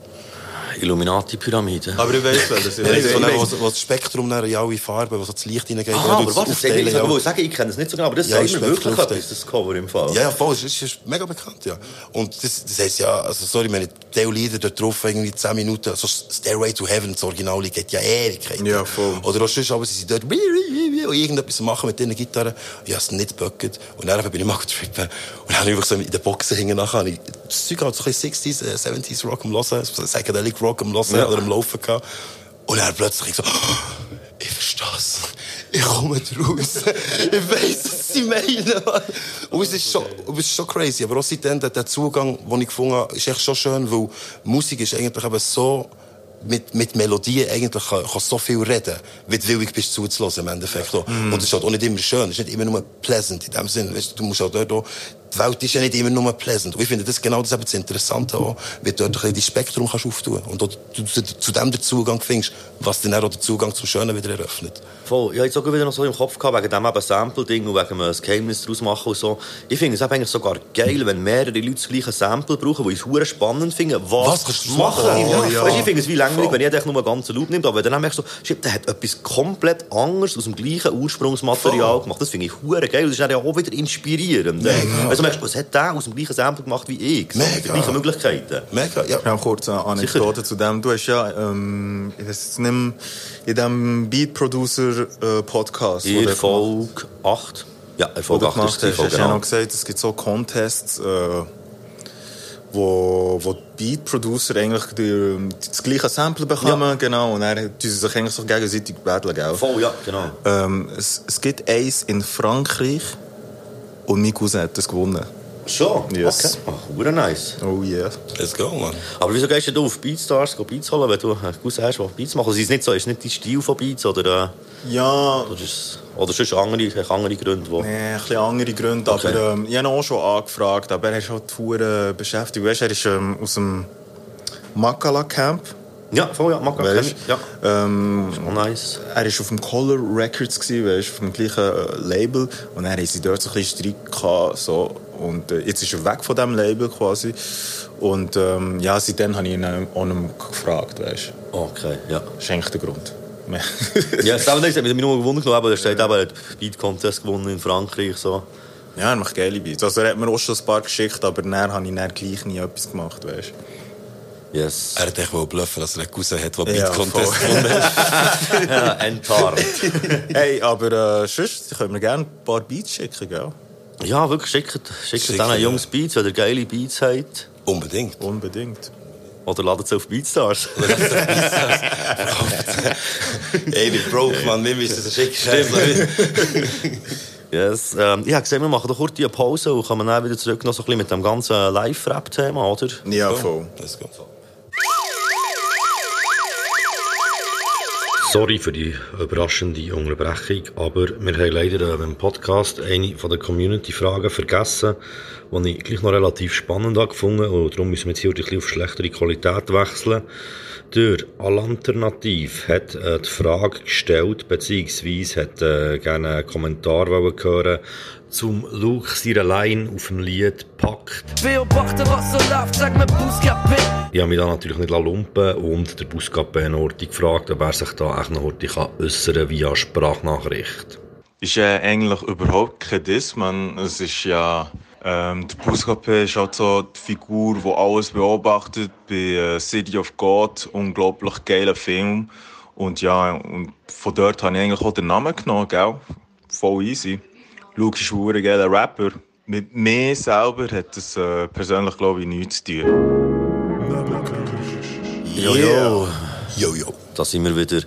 Illuminati-Pyramide. Aber ich weiß, weil das Ja, das ist so, wo das Spektrum dann in alle Farben, wo so das Licht reingeht, Ah, aber warte, das aufteilen, ich, ich sagen, ich kenne es nicht so genau, aber das Ja, sagt mir wirklich etwas, das Cover im Fall. Ja, ja, voll, es ist, ist mega bekannt, ja. Und das, das heisst ja, also sorry, meine Teil-Lieder dort drauf, irgendwie 10 Minuten, so Stairway to Heaven, das Original geht ja Ewigkeit. Ja, voll. Oder auch sonst, aber sie sind dort, und irgendetwas machen mit diesen Gitarren. Ich habe es nicht geböckt. Und dann bin ich mal getrippen. Und dann habe ich einfach so in den Boxen hängen nachher. Das Zeug halt so ein bisschen 60s, äh, 70s Rock am Hören, so Psychedelic Rock am Hören Ja. oder am Laufen gehabt. Und dann plötzlich so, ich verstehe es. Ich komme raus. ich weiss, was sie meinen. Und es ist schon, es ist schon crazy. Aber auch seitdem, der, Zugang, den ich gefunden habe, ist echt schon schön, weil Musik ist eigentlich eben so, mit, mit Melodien eigentlich kann, kann so viel reden, wie du willig bist zuzulassen im Endeffekt. auch. Und es ist halt auch nicht immer schön, es ist nicht immer nur pleasant in dem Sinne. Weißt, du musst halt dort auch, die Welt ist ja nicht immer nur pleasant. Und ich finde das genau das, eben das Interessante auch, wie du dort ein bisschen dein Spektrum kannst auftun und auch du, zu, dem den Zugang findest, was dann auch den Zugang zum Schönen wieder eröffnet. Voll. Ich habe jetzt auch wieder noch so im Kopf gehabt, wegen dem eben Sample-Ding und wegen einem Geheimnis daraus machen und so. Ich finde es eigentlich sogar geil, wenn mehrere Leute das gleiche Sample brauchen, die ich es spannend finden. Was, Was kannst du machen? machen? Ja. Oh, ja. Weißt, ich finde es wie langweilig, wenn jeder nur einen ganzen Loop nimmt, aber dann merkst du so, der hat etwas komplett anderes aus dem gleichen Ursprungsmaterial Voll. gemacht. Das finde ich geil. und Das ist dann ja auch wieder inspirierend. Also du merkst, was hat der aus dem gleichen Sample gemacht wie ich? So, mit den Mega. gleichen Möglichkeiten. Mega, ja. Noch kurz eine Anekdote zu dem. Du hast ja, ähm, ich weiß nicht mehr, in dem Beat Producer äh, Podcast, In du Folge 8. Ja, in wo Folge du 8 gemacht ist hast, die hast Folge, du ja genau. noch gesagt, es gibt so Contests, äh, wo, wo die Beat Producer eigentlich die, das gleiche Sample bekommen, genau, und dann tun sie sich eigentlich so gegenseitig battlen, gell? Voll, ja, genau. Ähm, es, es gibt eins in Frankreich und mein Cousin hat das gewonnen. Schon? Yes. Okay. Ach, nice. Oh yeah. Let's go, man. Aber wieso gehst du auf Beatstars go Beats holen, wenn du einen Cousin hast, der Beats macht? Also ist es nicht so, ist nicht dein Stil von Beats oder, äh, Ja, oder, ist, es- oder sonst andere, andere Gründe, wo... Nee, ein bisschen andere Gründe, Okay. aber ähm, ich habe ihn auch schon angefragt, aber er ist halt hure beschäftigt. Weißt, er ist ähm, aus dem Makala Camp. Ja, voll, ja, mag ich. Ja, ähm, oh, nice. er ist auf dem Color Records gsi, weißt, auf dem gleichen äh, Label und er sie dort so ein bisschen Streit gehabt, so und äh, jetzt ist er weg von dem Label quasi und ähm, ja, seitdem habe ich ihn auch nicht gefragt, weißt. Okay, ja. Das ist eigentlich der Grund. Ja, das hat mich nur gewundert, aber da steht eben, er hat Beat Contest gewonnen in Frankreich, so. ja, er macht geile Beats. Also er hat mir auch schon ein paar geschickt, aber dann habe ich dann gleich nie etwas gemacht, weißt. Yes. Er hat echt wohl bluffen, dass er einen Cousin hat, der Ja, Beat Contest voll. gewonnen ja, enttarnt. Hey, aber äh, sonst können wir gerne ein paar Beats schicken, gell? Ja, wirklich, schickt, schickt ja. Jungs Beats, wenn ihr geile Beats habt. Unbedingt. Unbedingt. Oder ladet sie auf Beatstars. Ey, wir broke, man. Wir müssen es schicken. yes. Ähm, ich habe gesehen, wir machen doch kurz eine Pause und kommen dann wieder zurück noch so ein bisschen mit dem ganzen Live-Rap-Thema, oder? Ja, voll. Let's go. Sorry für die überraschende Unterbrechung, aber wir haben leider äh, im Podcast eine von der Community-Fragen vergessen, die ich gleich noch relativ spannend gefunden und darum müssen wir jetzt hier ein bisschen auf schlechtere Qualität wechseln. Der Alanternativ hat äh, die Frage gestellt, beziehungsweise hat äh, gerne einen Kommentar hören zum Luke seiner Line auf dem Lied «Packt». Beobachte, was so läuft, sag mir Bußgapé. Ich habe mich da natürlich nicht lumpen und der Buskapän Horti gefragt, ob er sich da echt noch Horti kann äußern via Sprachnachricht. ist äh, eigentlich überhaupt kein Diss, man. Es ist ja, ähm, der Buskape ist halt so die Figur, die alles beobachtet bei äh, City of God, unglaublich geiler Film. Und ja, und von dort habe ich eigentlich auch den Namen genommen, gell? Voll easy. Luke ist ein geiler Rapper. Mit mir selber hat das äh, persönlich, glaube ich, nichts zu tun. Jojo. Jojo. Da sind wir wieder.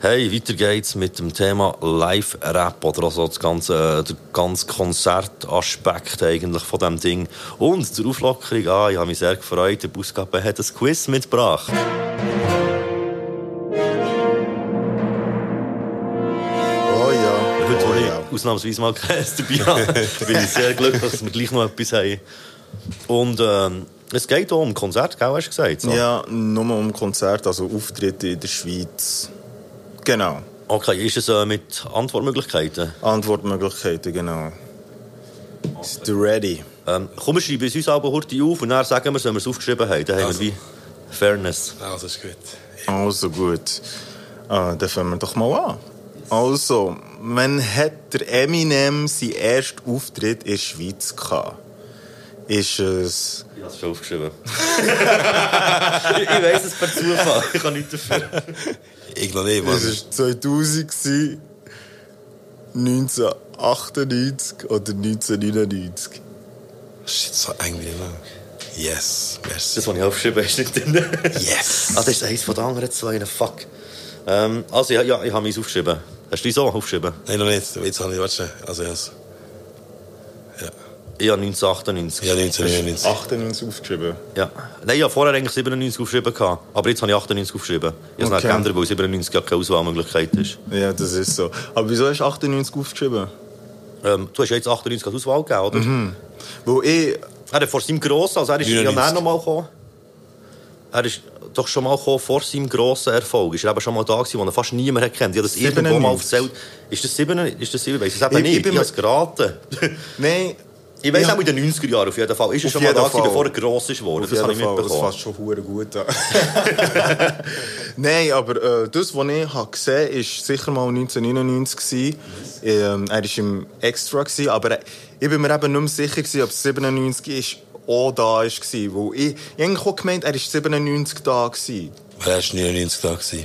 Hey, weiter geht's mit dem Thema Live-Rap oder also das ganze, der ganze Konzertaspekt eigentlich von dem Ding. Und zur Auflockerung, ah, ich habe mich sehr gefreut, der Buskappe hat ein Quiz mitgebracht. Heute, oh, wo ich ja. ausnahmsweise mal Käse dabei habe, bin ich sehr glücklich, dass wir gleich noch etwas haben. Und ähm, es geht auch um Konzert, gell, hast du gesagt? So. Ja, nur um Konzert, also Auftritte in der Schweiz. Genau. Okay, ist es äh, mit Antwortmöglichkeiten? Antwortmöglichkeiten, genau. Ist du ready? Ähm, komm, wir schreiben es uns aber kurz auf und dann sagen wir es, wenn wir es aufgeschrieben haben. Dann haben Also. wir wie Fairness. Also ist gut. Also gut. Ah, dann fangen wir doch mal an. Also, wann hat der Eminem seinen ersten Auftritt in der Schweiz gehabt? Ist es... Ich habe es schon aufgeschrieben. ich ich weiss es per Zufall. Ich kann nichts dafür. Ich noch nicht, Mann. Es war 2000. gewesen. 1998 oder 1999? Shit, so eng wie immer. Yes, merci. Das, was ich aufgeschrieben habe, ist nicht drin. Yes! Ah, das ist eins von den anderen zwei. Fuck. Ähm, also, ja, ja ich habe meins aufgeschrieben. Hast du dein auch aufgeschrieben? Nein, noch nicht. Jetzt habe ich, warte schnell. Also, yes. Ja, 1998. Ja, 1999. 98 aufgeschrieben. Ja. Nein, ich habe vorher eigentlich 97 aufgeschrieben. gehabt, Aber jetzt habe ich 98 aufgeschrieben. Ich habe es Okay. geändert, weil 97 ja keine Auswahlmöglichkeit ist. Ja, das ist so. Aber wieso hast du 98 aufgeschrieben? Ähm, du hast ja jetzt 98 als Auswahl gegeben, oder? Mhm. Wo ich... Er hat vor seinem Grossen, also er ist ja 99. näher noch mal gekommen. Er ist doch schon mal gekommen, vor seinem grossen Erfolg. Ist er eben schon mal da gewesen, wo er fast niemand kennt. Ich habe das irgendwo mal 97. erzählt. Ist das 7? Ist das 7? Weiss ich es eben Ich- ich nicht. Ich, bin habe es geraten. Nein. Ich weiß Ja. auch in den 90er Jahren auf jeden Fall. Ist er schon mal da gewesen, bevor er gross ist geworden. Auf Das habe ich Fall, das mitbekommen. fasst schon hure gut an. Nein, aber äh, das, was ich habe gesehen habe, war sicher mal 1999. gewesen. Ähm, er war im Extra, gewesen, aber äh, ich bin mir eben nicht mehr sicher, gewesen, ob es 97 ist, auch da war. Weil ich, ich habe eigentlich auch gemeint, er war 97 da. Gewesen. Er war 99 da. Gewesen.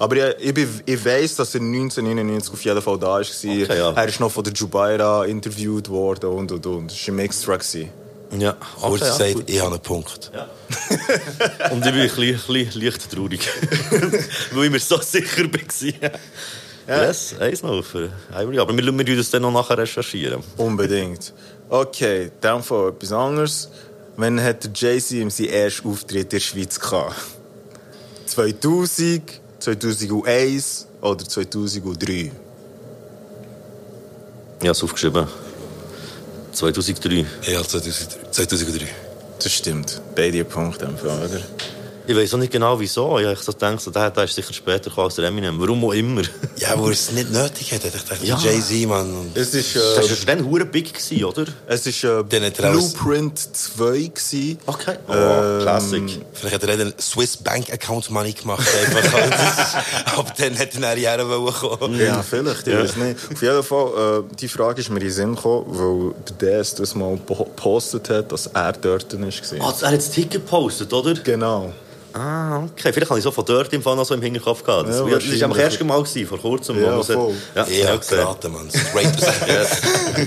Aber ich, ich, bin- ich weiss, dass er 1999 auf jeden Fall da war. Okay, ja. Er ist noch von der Jubaira interviewt worden und und und. Das war im Extra. Gewesen. Ja, Kurz okay, ja, gesagt, gut. ich habe einen Punkt. Und ich bin ein bisschen, ein bisschen leicht traurig. Weil ich mir so sicher war. Yes, eins noch für Ivory. Aber wir, wir das dann noch nachher recherchieren. Unbedingt. Okay, dann von etwas anderes. Wann hat der Jay-Z seinen ersten Auftritt in der Schweiz gehabt? 2000, 2001 oder 2003? Ich habe es aufgeschrieben. 2003. Ja, 2003. 2003. Das stimmt. Beide Punkte einfach, oder? Ich weiß auch nicht genau wieso. Ich habe so gedacht, so, der, der ist sicher später als der Eminem. Warum auch immer. Ja, wo er es nicht nötig hat. Ich dachte, Ja. Jay-Z, Mann. Es ist, Das äh, war dann hure big, gewesen, oder? es ist äh, Blueprint 2 gewesen. Okay. Oh, Ähm, Classic. Vielleicht hat er dann Swiss Bank Account Money gemacht. Einfach. Das ist- Aber dann hat er wollen kommen. Ja, vielleicht, ich weiß nicht. Auf jeden Fall, äh, die Frage ist mir in den Sinn gekommen, weil der DS das mal po- gepostet hat, dass er dort war. Ah, er hat das Ticket gepostet, oder? Genau. Ah, okay. Vielleicht habe ich so von dort im Fall noch so im Hinterkopf gehabt. Das, Ja, war- das war ersten Mal, gewesen, vor kurzem. Ja, man es hat- voll. Ja, Ich ja, geraten, Mann. Straight Yes.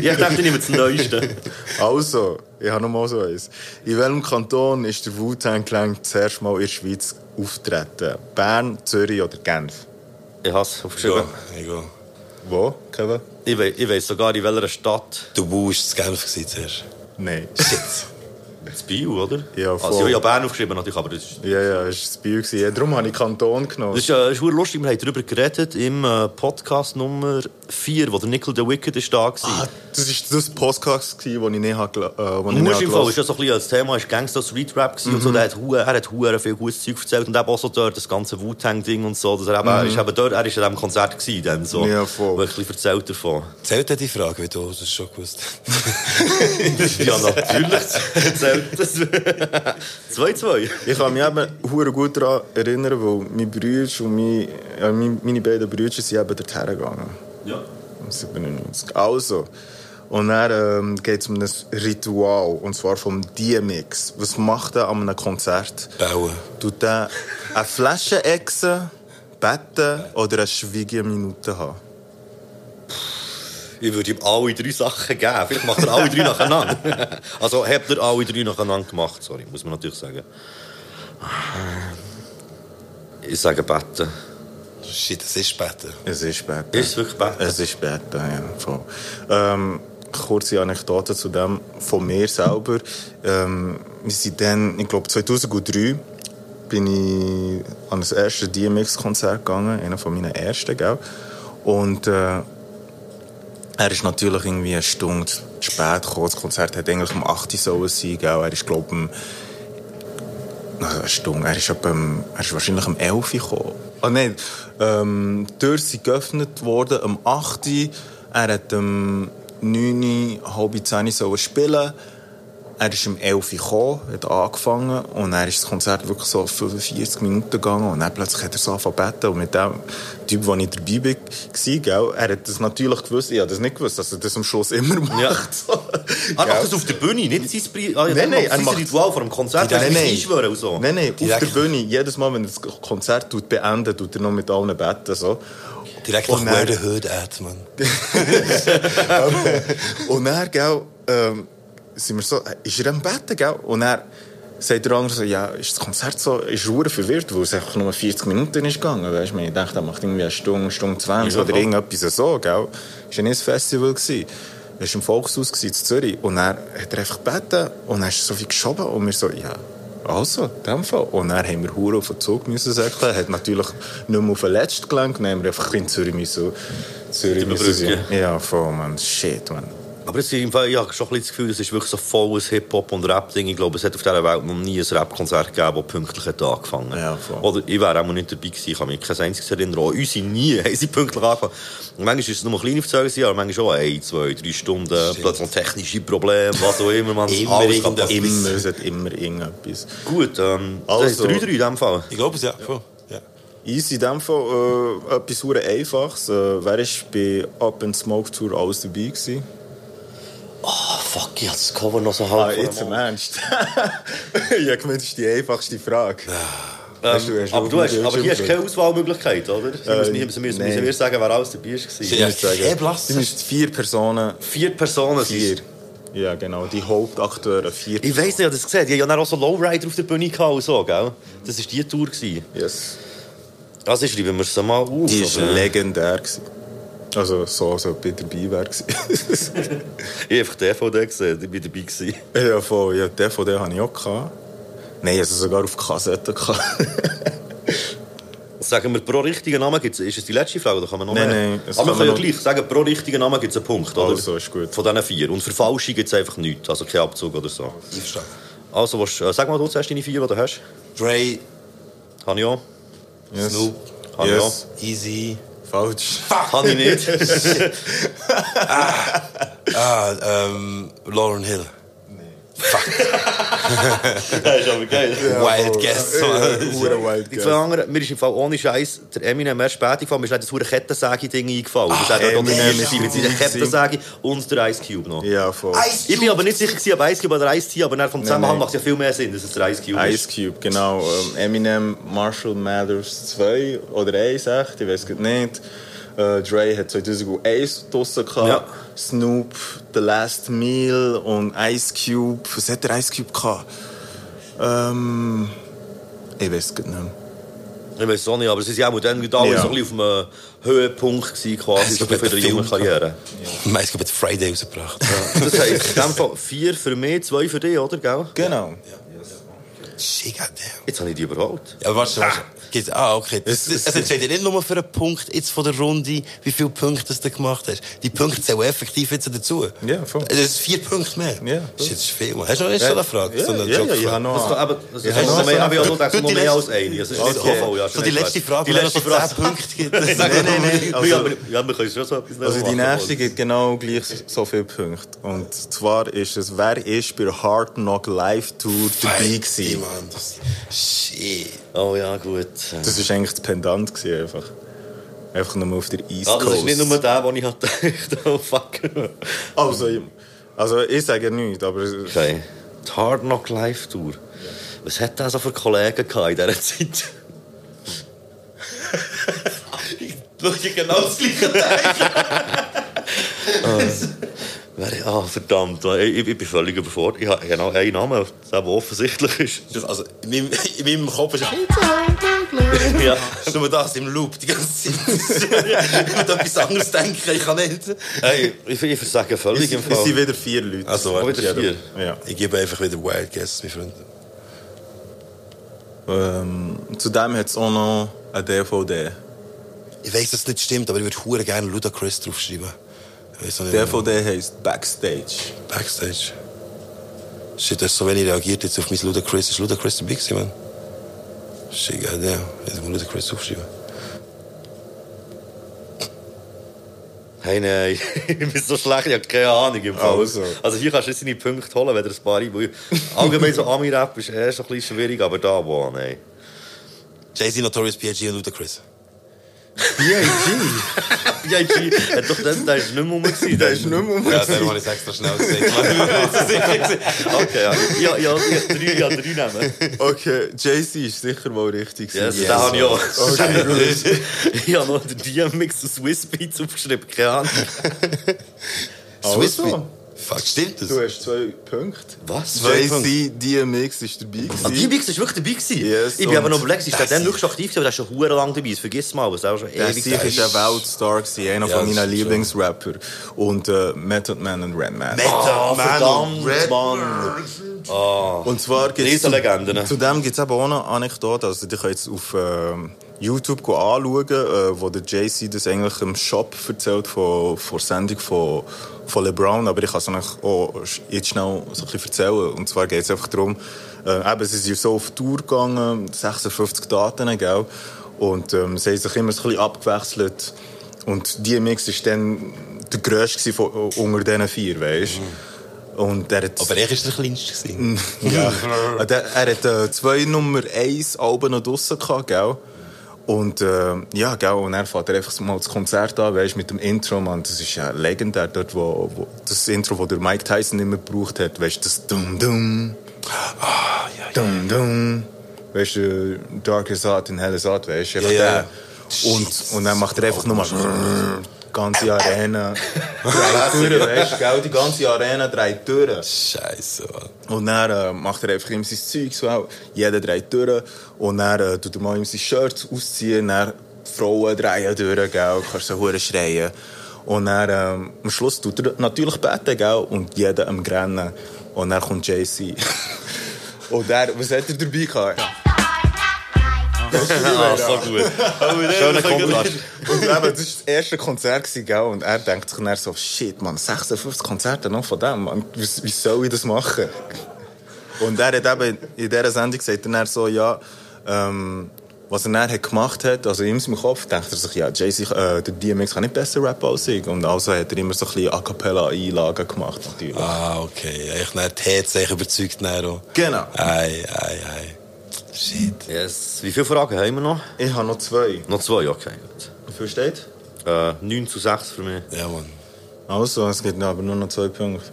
Ich dachte, ich nehme das Neueste. Also, ich habe noch mal so eins. In welchem Kanton ist der Wu-Tang Clan zuerst mal in der Schweiz auftreten? Bern, Zürich oder Genf? Ich habe es aufgeschrieben. Ja, ich gehe. Wo, Kevin? Ich, we ich weiss sogar, in welcher Stadt. Du Bu war das Genf zuerst. Nein. Shit. Das Bio, oder? Ja, voll. Also, ich habe Bern aufgeschrieben, natürlich, aber das ist... Ja, ja, das war das Bio. gewesen. Ja, darum habe ich Kanton genommen. Das ist, äh, das ist lustig, wir haben darüber geredet im äh, Podcast Nummer 4, wo der Nickel the Wicked ist da war. Ah, das war das Podcast, das ich nicht habe, gel- äh, ich Im Fall habe ist ja so ein bisschen, das Thema ist Gangster Street Rap gewesen und so. Der hat, hu- er hat hure viel gutes Zeug erzählt und eben auch so dort das ganze Wu-Tang-Ding und so. Dass er, eben, er ist eben dort, er ist an diesem Konzert gewesen, dann so. Ja, voll. Wo ein bisschen erzählt davon. Zählt er die Frage, wie du das schon gewusst ja, natürlich erzählt das. 2-2. Ich kann mich eben hure gut daran erinnern, weil mein Bruder und mein, ja, meine, beiden Brüder sind eben dorthin gegangen. Ja. Um 97. Also, und dann ähm, geht es um ein Ritual, und zwar vom DMX. Was macht er an einem Konzert? Bauen. Tut er eine Flasche exen, beten oder eine Schweigeminute haben? Ich würde ihm alle drei Sachen geben. Vielleicht macht er alle drei nacheinander. also habt ihr alle drei nacheinander gemacht, sorry, muss man natürlich sagen. Ich sage beten. Shit, es ist später. Es ist beten. Ist es wirklich beten? Es ist beten, ja. Voll. Ähm, kurze Anekdote zu dem von mir selber. Ähm, wir sind dann, ich glaube 2003, bin ich an das erste DMX-Konzert gegangen, einer von meinen ersten, gell? Und äh, er ist natürlich irgendwie eine Stunde spät gekommen. Das Konzert hat eigentlich um 8 Uhr sollen sein, gell? Er ist, glaube ich, um eine Stunde. Er ist, um- er ist wahrscheinlich um 11 Uhr gekommen. Ah, nein. Ähm, die Türen sind geöffnet worden um 8 Uhr. Er hat um 9 Uhr, halb 10 Uhr sollen spielen. Er ist um 11 Uhr gekommen, hat angefangen und dann ist das Konzert wirklich so 45 Minuten gegangen und dann plötzlich hat er so angefangen und mit dem Typ, der ich dabei war, gell, er hat das natürlich gewusst, ich habe das nicht gewusst, dass er das am Schluss immer macht. Ja. So. Ah, Gell? macht das auf der Bühne, nicht sein Pri ah, ja, Nein, nein, er macht- Ritual vor dem Konzert. Nein, er nein, einschwören und so. Nein, nein, auf Direkt. der Bühne. Jedes Mal, wenn er das Konzert tut, beendet, tut er noch mit allen beten. So. Direkt nach Where the Hood at, man. und dann, gell, ähm, sind wir so, ist er am Betten, gell? Und dann sagt der andere so, ja, ist das Konzert so, ist er verwirrt, weil es einfach nur 40 Minuten ist gegangen, weißt du? Ich dachte, er macht irgendwie eine Stunde, Stunde 20 Ja, oder voll. irgendetwas so, gell? Es war ja nicht ein Festival. gewesen. Er war im Volkshaus in Zürich. Und dann hat er einfach gebeten und dann ist er so viel geschoben und wir so, ja, also, in dem Fall. Und dann haben wir Hure auf den Zug müssen säckeln. Hat natürlich nicht mehr auf den letzten gelangt. Dann haben wir einfach in Zürich müssen, Zürich müssen. Ja, voll, man. Shit, man. Aber jetzt, im Fall, ich habe schon ein bisschen das Gefühl, es ist wirklich so volles Hip-Hop- und Rap-Ding. Ich glaube, es hat auf dieser Welt noch nie ein Rap-Konzert gegeben, das pünktlich hat angefangen Ja, voll. Oder ich wäre auch mal nicht dabei gewesen. Ich kann mich kein einziges erinnern. Auch unsere nie haben sie pünktlich angefangen. Und manchmal ist es nur kleine Verzögerungen, aber manchmal schon ein, zwei, drei Stunden. Plötzlich noch technische Probleme, was auch immer. Man, Immer alles kann irgendetwas. Immer, es hat immer irgendetwas. Gut, ähm, Also- also, 3-3 in dem Fall. Ich glaube es, ja. Voll. ja. Easy in dem Fall äh, etwas sehr Einfaches. Äh, wer war bei Up and Smoke Tour alles dabei gewesen? Oh, fuck, ich habe das Cover noch so Ah, halb jetzt im Ernst? ich habe gemeint, das ist die einfachste Frage. Hast du- hast Ähm, aber, du hast, aber hier hast keine Auswahlmöglichkeit, oder? Sie Äh, müssen, müssen, müssen, müssen wir sagen, wer alles dabei war. Ich muss sagen. Sie müssen vier Personen... Vier Personen Vier. Ja, genau. Die Hauptakteure. Vier Ich weiss nicht, ich habe das gesehen. Die haben ja auch so Lowrider auf der Bühne gehabt und so, gell? Das war die Tour. Gewesen. Yes. Also schreiben wir es mal auf. Die war legendär. Gewesen. Also so, als ob ich dabei wäre. Ich habe einfach die DVD gesehen, ich war dabei. Gewesen. ja, voll. Ja, dem hatte ich auch. Gehabt. Nein, also sogar auf Kassette. Sagen wir, pro richtigen Namen gibt es... Ist es die letzte Frage oder kann man noch Nein, mehr? nein, Aber wir kann können ja man gleich sagen, pro richtigen Namen gibt es einen Punkt, oder? Also, ist gut. Von diesen vier. Und für Falsche gibt es einfach nichts, also kein Abzug oder so. Einverstanden. Also, willst, äh, sag mal du zuerst deine vier, die du hast. Dre, Habe ich auch. yes. Snoop, Habe ich auch. Yes. Easy. Falsch. Habe ich nicht. Ah, ähm, Lauren Hill. Das ist aber geil. Wild Guess. Hure wild Die guess. anderen, mir ist im Fall ohne Scheiß der Eminem erst später gefallen. Mir ist das hure Kettensäge-Ding eingefallen. das hat er Eminem mit seiner. Kettensäge und der Ice Cube noch. Ja, voll. Ich bin aber nicht sicher, gewesen, ob Ice Cube oder Ice T, aber vom Zusammenhang macht es ja viel mehr Sinn, dass es der Ice Cube Ice ist. Cube, genau. Ähm, Eminem, Marshall Mathers 2 oder 1, echt, ich weiß es nicht. Äh, Dre hat 2001 draussen gehabt. Ja. Snoop, The Last Meal und Ice Cube. Was hat der Ice Cube gehabt? Ähm, ich weiß es nicht mehr. Ich weiß es auch nicht, aber sie waren auch dann alle Ja. so ein bisschen auf einem Höhepunkt gewesen, quasi, so für ihre junge Karriere. Meist hat Friday rausgebracht. Das heisst, in dem Fall vier für mich, zwei für dich, oder? Gell? Genau. Shit. Jetzt habe ich die überholt. Ja, warte, warte. Geht, ah, okay. Das, das, es entscheidet nicht nur für einen Punkt jetzt von der Runde, wie viele Punkte du gemacht hast. Die Punkte zählen effektiv jetzt dazu. Ja, voll. Das ist vier Punkte mehr. Ja, Das ist jetzt viel. Hast du noch nicht so eine Frage? Ja, so eine ja, ja, ich habe noch... Eben, das Ja, ist noch mehr, aber ich habe noch mehr als eine. Das ist nicht Okay. so ja. So die letzte Frage, Die wenn letzte es Frage. 10 Punkte gibt. Nein, Nein, nein. Also, ja, Also- aber, ja, wir können schon so etwas Also die nächste gibt genau gleich so viele Punkte. Und zwar ist es, wer ist bei der Hard Knock Live Tour dabei gewesen? Mann, das- Shit. Oh ja, gut. Das war eigentlich das Pendant gewesen, einfach. Einfach nur auf der East Ah, Coast. das ist nicht nur der, den ich hatte gedacht oh fuck. Also, ich- also ich sage nichts, aber... Okay. Die Hard Knock Live Tour. Was hat der so für Kollegen gehabt in dieser Zeit? ich schaue genau das gleiche Wer- Ah, verdammt. Ich, ich, ich bin völlig überfordert. Ich habe genau einen Namen, der offensichtlich ist. Also, in meinem, in meinem Kopf ist Ja. ist nur das im Loop die ganze Zeit. ich muss etwas anderes denken, ich kann nicht. Hey, ich, ich versage völlig Es im es Fall. sind wieder vier Leute. Also, Oh, wieder vier. Ja. Ich gebe einfach wieder Wild Guess, mein Freund. Ähm, zudem hat es auch noch eine DVD. Ich weiß, dass es nicht stimmt, aber ich würde gerne Ludacris draufschreiben. Auch nicht, DVD heisst Backstage. Backstage. Shit, hast so wenig reagiert jetzt auf mein Ludacris. Ist Ludacris dabei gewesen, man? Shit, ja, ja. Ich muss Ludacris aufschreiben. Hey, nein, ich bin so schlecht, ich habe keine Ahnung im Fall. Also. Also hier kannst du jetzt deine Punkte holen, wenn du ein paar weil Allgemein so Ami-Rap ist erst ein bisschen schwierig, aber da, boah, nein. Jay-Z, Notorious B.I.G. und Ludacris. B.I.G.? B.I.G. hat doch dann, der ist nicht mehr Der dann. ist nicht mehr rum. Ja, den habe ich extra schnell gesagt. Okay, ja. Ja, ja, ich habe drei, ja, drei nehmen. Okay, Jay-Z ist sicher mal richtig. Yes, gewesen. den habe ich auch. Okay, gut. ich habe noch den DMX und Swiss Beats aufgeschrieben, keine Ahnung. Swiss Also. Fuck, stimmt das? Du hast zwei Punkte. Was? Jay-Z, DMX ist dabei. Ah, gewesen. DMX war wirklich dabei. Gewesen. Yes, ich bin aber und- noch überlegt, ist der dann wirklich aktiv gewesen, aber der ist schon hure lang dabei. Das vergiss mal, was auch schon Der ewig Sieg ist ein Weltstar, gewesen, einer Ja, von meinen ist. Lieblingsrapper. Und äh, Method Man und Redman. Ah, verdammt, Red- Mann. Und zwar gibt's ne? Zu, dem gibt es eben auch eine Anekdote. Also, die könnt jetzt auf ähm, YouTube anschauen, äh, wo der Jay-Z das eigentlich im Shop erzählt von, von der Sendung von, von LeBron. Aber ich kann es eigentlich auch jetzt schnell so ein bisschen erzählen. Und zwar geht es einfach darum, äh, eben, sie sind so auf Tour gegangen, 56 Daten, gell? Und ähm, sie haben sich immer so ein bisschen abgewechselt. Und DMX war dann der grösste von, unter diesen vier, weißt du? Und er hat Aber er war der Kleinste. gewesen. ja. er, er hat äh, zwei Nummer 1 Alben noch draussen gehabt, gell? Und äh, ja, gell, und er fährt er einfach mal das Konzert an, weißt, mit dem Intro, man, das ist ja legendär dort, wo, wo das Intro, das der Mike Tyson immer gebraucht hat, weißt, das Dum Dum, Ah, ja, ja. Dum Dum, weißt du, Dark is Out in Hell is Out, weißt du, Ja, ja. Und, und dann macht er einfach nochmal ganze Arena dreht durch, weißt du, die ganze Arena dreht durch. Scheiße, Mann. Und dann äh, macht er einfach ihm sein Zeug so, auch. jeder dreht durch. Und dann äh, tut er mal ihm sein Shirt ausziehen, dann Frauen drehen durch, gell, kannst so hure schreien. Und dann ähm, am Schluss tut er natürlich beten, gell, und jeder am Grennen. Und dann kommt JC. und er, was hat er dabei gehabt? Ah, so gut. Schöner Kontrast. Und eben, das war das erste Konzert, gell? Und er denkt sich dann so, shit, man, 56 Konzerte noch von dem, man. Wie, wie soll ich das machen? Und er hat eben in dieser Sendung gesagt, er dann so, ja, ähm, was er dann hat gemacht hat, also in seinem Kopf, denkt er sich, ja, Jay-Z, äh, der DMX kann nicht besser rappen als ich. Und also hat er immer so ein bisschen A Cappella-Einlagen gemacht, natürlich. Ah, okay. Ich habe Herz überzeugt. Auch. Genau. Ei, ei, ei. Shit. Yes. Wie viele Fragen haben wir noch? Ich habe noch zwei. Noch zwei, okay. Gut. Wie viel steht? Äh, 9 zu 6 für mich. Ja, Mann. Also, es gibt aber nur noch zwei Punkte.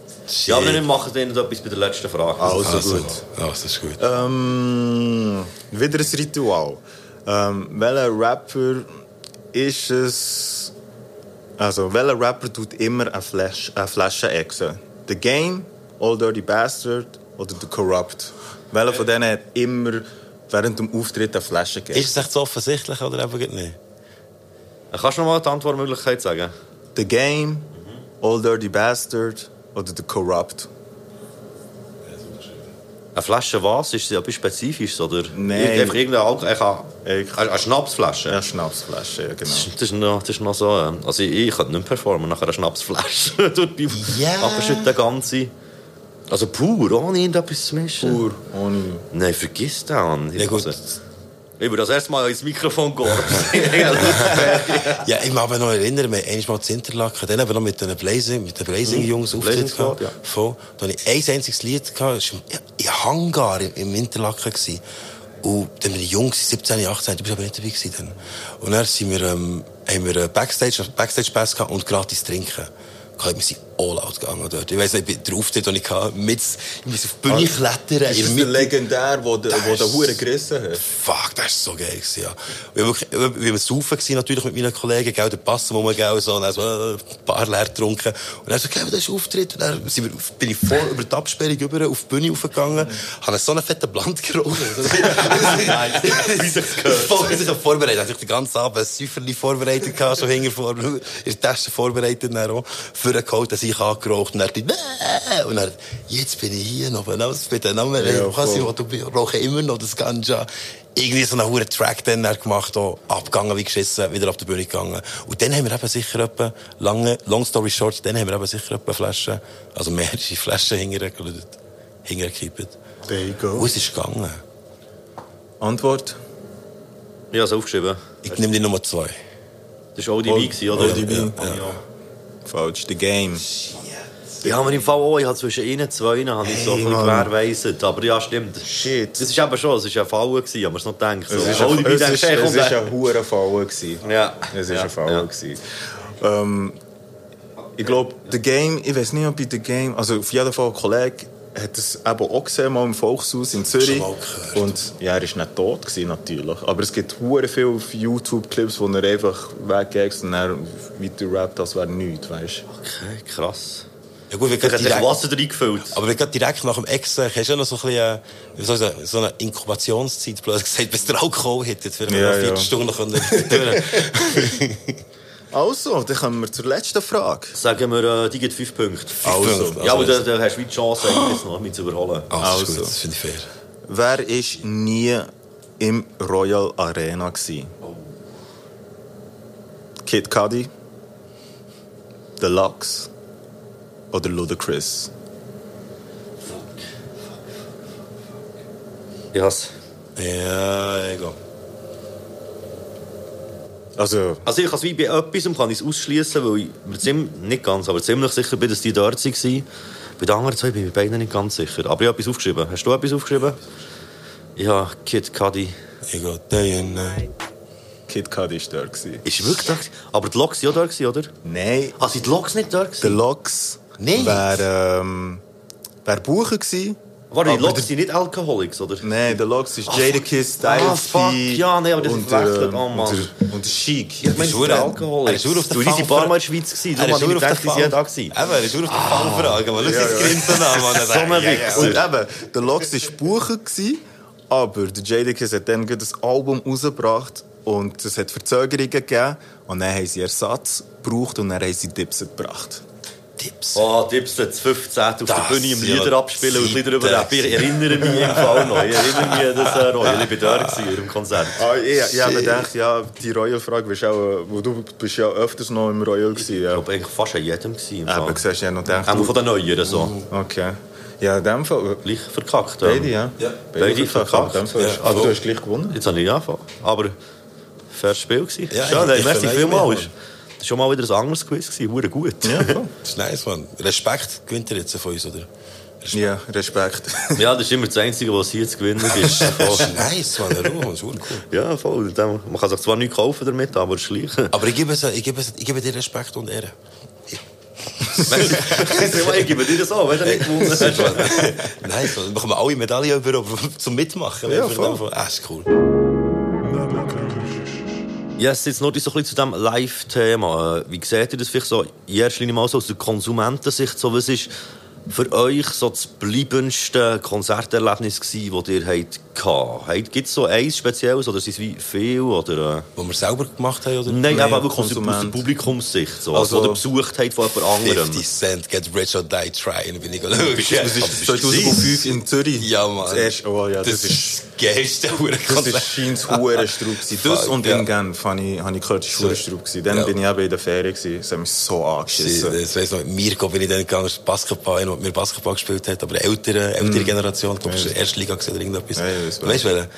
Ja, aber wir machen dann noch etwas bei der letzten Frage. Also, Also, gut. Das ist gut. Ähm, wieder ein Ritual. Ähm, welcher Rapper ist es? Also, welcher Rapper tut immer eine, Flash, eine Flasche exen? The Game, All Dirty Bastard oder The Corrupt? Welcher von denen hat immer während dem Auftritt eine Flasche gegeben? Ist es echt so offensichtlich oder eben nicht? Äh, Kannst du noch mal die Antwortmöglichkeit sagen? The Game, All Dirty Bastard oder The Corrupt? Eine Flasche was? Ist sie etwas Spezifisches? Oder Nein. Einfach irgendeine habe Eine, eine Schnapsflasche? eine Schnapsflasche, ja, genau. Das ist, das, ist noch, das ist noch so... ähm, Also ich, ich könnte nicht performen nach einer Schnapsflasche. Durch die Ja. Abschütten der ganze... Also pur, ohne irgendetwas zu mischen. Pur, ohne... Nein, vergiss das. Mann. Ja, gut. Ich würde das erste Mal ins Mikrofon gehen. Ja, ich mag mich noch erinnern, wir haben einmal zu Interlaken, dann haben wir noch mit den Blazing, mit den Blazing-Jungs Mhm. Auftritt Blazing Squad, gehabt. ja. Voll. Da hatte ich ein einziges Lied gehabt, das war im- Hangar im, Interlaken. Gewesen. Und dann bin ich jung, gewesen, 17, 18, du bist aber nicht dabei gewesen dann. Und dann sind wir, ähm, haben wir einen Backstage, Backstage-Pass gehabt und gratis trinken. Wir sind all out gegangen dort. Ich weiss nicht, der Auftritt, den ich hatte, mit, ich muss auf die Bühne klettern. Ist das der legendär, wo der, wo der Das- Hure gerissen hat? Fuck, das war so geil. Gewesen, ja. Wir waren wirklich, saufen gewesen, natürlich mit meinen Kollegen, gell, der Passen, wo wir gell, so, und dann so, äh, ein paar leer getrunken. Und dann so, gell, das ist Auftritt. Und dann sind wir, bin ich vor, über die Absperrung über, auf die Bühne aufgegangen, habe so einen fetten Blunt geraucht. Wie sich's gehört. Ich hab vorbereitet. Ich hatte den ganzen Abend ein Säuferli vorbereitet, gehabt, schon hinten vor, in der Tasche vorbereitet, dann auch, für den Code, dass ich angeraucht, und dann, die, «Bäh!» und dann, jetzt bin ich hier noch, genau, das mit den Namen, Ja, voll. wo du rauche immer noch das Ganja. Irgendwie so einen hohen Track dann er gemacht, auch, abgegangen wie geschissen, wieder auf die Bühne gegangen. Und dann haben wir eben sicher etwa, lange, long story short, dann haben wir eben sicher etwa Flaschen, also mehrere Flaschen hintergelegt, hintergekippt. There you go. Und es ist gegangen. Antwort? Ich habe es aufgeschrieben. Ich nehme die Nummer zwei. Das war ODB, oder? ODB. Ja. Ja. Falsch, The Game. Ja, aber im Fall auch, ich habe zwischen ihnen zwei habe ich so Hey, Mann. gewährweisst. Aber ja, stimmt. Shit. Das ist eben schon, es war ein Fall, gewesen, aber es noch gedacht. So, Es ist oh, ein, es ist, es ist ein hoher Fall. gewesen. Ja. Es ist Ja, ein Fall. ja. gewesen. Ähm, ich glaube, The Game, ich weiß nicht, ob ich The Game, also auf jeden Fall ein Kollege hat es eben auch gesehen, mal im Volkshaus in Zürich. Und ja, er war nicht tot, gewesen, natürlich. Aber es gibt hure viele auf YouTube-Clips, wo er einfach weggeht und dann weiter rappt, als wäre nichts, weißt? Okay, krass. Ja gut, wir Er sich direkt, Wasser reingefüllt. aber wir gehen direkt nach dem Exen, hast du ja noch so ein bisschen, äh, so eine Inkubationszeit, blöd gesagt, bis der Alkohol hittet, für Ja, eine ja. Viertelstunde können durch. Also, dann kommen wir zur letzten Frage. Sagen wir, äh, die gibt fünf Punkte. Also, ja, aber also- da, da hast du die Chance, eigentlich jetzt noch mit zu überholen. Ah, das ist Also. gut, das finde ich fair. Wer war nie im Royal Arena? Gewesen? Kid Cudi, Deluxe oder Ludacris? Ich has. Ja, egal. Also, Also ich kann es wie bei etwas kann ich es ausschließen, weil ich mir ziemlich, nicht ganz, aber ziemlich sicher bin, dass die dort waren. Bei den anderen zwei bin ich bei beiden nicht ganz sicher. Aber ich habe etwas aufgeschrieben. Hast du etwas aufgeschrieben? Ja, Kid Cudi. Egal, day and night. Kid Cudi war dort. Ist wirklich da? Aber die Loks waren auch da, gewesen, oder? Nein, sind die Loks nicht da? gewesen? Deluxe Nein. wäre ähm, wär Bucher gewesen. Warte, die aber Loks sind nicht Alkoholics, oder? Nein, Deluxe ist Ah, Jadakiss, fuck. Ah, Styles fuck. Ja, nee, aber das verwechselt. äh, Oh, Mann. Und, der, der Chic. Ich meine, ist die verdammt- Alkoholics. er ist auf der die Fangfrage. Mal in der Schweiz gewesen. Darum ist habe ich der gedacht, die sind da gewesen. Eben, er ist auf der. Man, schau das Grinsen an, Mann. So ein Wichser. Und eben, der Lox war Bucher, aber der Jadakiss hat dann ein Album rausgebracht und es hat Verzögerungen gegeben. Und dann haben sie Ersatz gebraucht und dann haben sie Dipset gebracht. Tipps. Oh, Tipps jetzt 15 auf der Bühne im ja Lieder abspielen und Lieder über Zeiten. Ich erinnere mich im Fall noch. Ich erinnere mich an das äh, Royal. Ich war da im Konzert. Ah, ich, ich habe mir gedacht, ja, die Royal-Frage, äh, du bist ja öfters noch im Royal gewesen. Ich Ja. glaube, eigentlich fast an jedem gewesen. im Fall. Aber siehst du, ja noch gedacht, Auch von den Neueren so. Okay. Ja, in dem Fall. Gleich verkackt. ähm. Beide, ja. Ja. Beide verkackt. Ja, aber du hast gleich gewonnen. Jetzt habe ich angefangen. Aber faires Spiel gewesen. Ja, Schön, ich- hey, ich merci vielmals. Das war schon mal wieder ein anderes Quiz. gewesen. Gut. Ja. Das ist nice, Mann. Respekt gewinnt er jetzt von uns, oder? ja, Respekt. Ja, das ist immer das Einzige, was hier zu gewinnen ist. Das ist nice, Mann. Ruhe, ist cool. Ja, voll. Man kann sich zwar nicht kaufen damit, aber es ist gleich. Aber ich gebe, es, ich, gebe es, ich gebe dir Respekt und Ehre. ich gebe dir das auch, wenn du nicht gewonnen hast. nice, Mann. Dann bekommen wir alle Medaillen über, zum Mitmachen. Ja, voll. Ah, ist cool. Yes, jetzt noch ein bisschen zu diesem Live-Thema. Äh, Wie seht ihr das vielleicht so in erster Linie mal so aus der Konsumentensicht? So, was ist für euch so das bleibendste Konzerterlebnis gewesen, das ihr hattet? Gibt es so eins Spezielles oder sind es wie viel? Oder, äh? Wo wir selber gemacht haben, oder? Nein, Nein, aber wirklich aus der- Konsument. aus der Publikumssicht. So, Also- also, oder besucht habt von jemand anderem. 50 Cent, get rich or die trying, bin ich geschaut. Das ist 2005 in Zürich. Ja, Mann. Das erste, oh ja, das, Das ist... das geilste Das ist scheint Strub gewesen. Das und ja. in Genf habe ich, habe ich gehört, das Strub gewesen. Dann Ja. bin ich eben in der Ferien gewesen. Das hat mich so angeschissen. Das weiss noch, mit Mirko bin ich dann gegangen, Basketball, einer, der mit mir Basketball gespielt hat, aber ältere, ältere Generation, ich glaube, das war die erste Liga oder irgendetwas. Ja, weißt du, welche?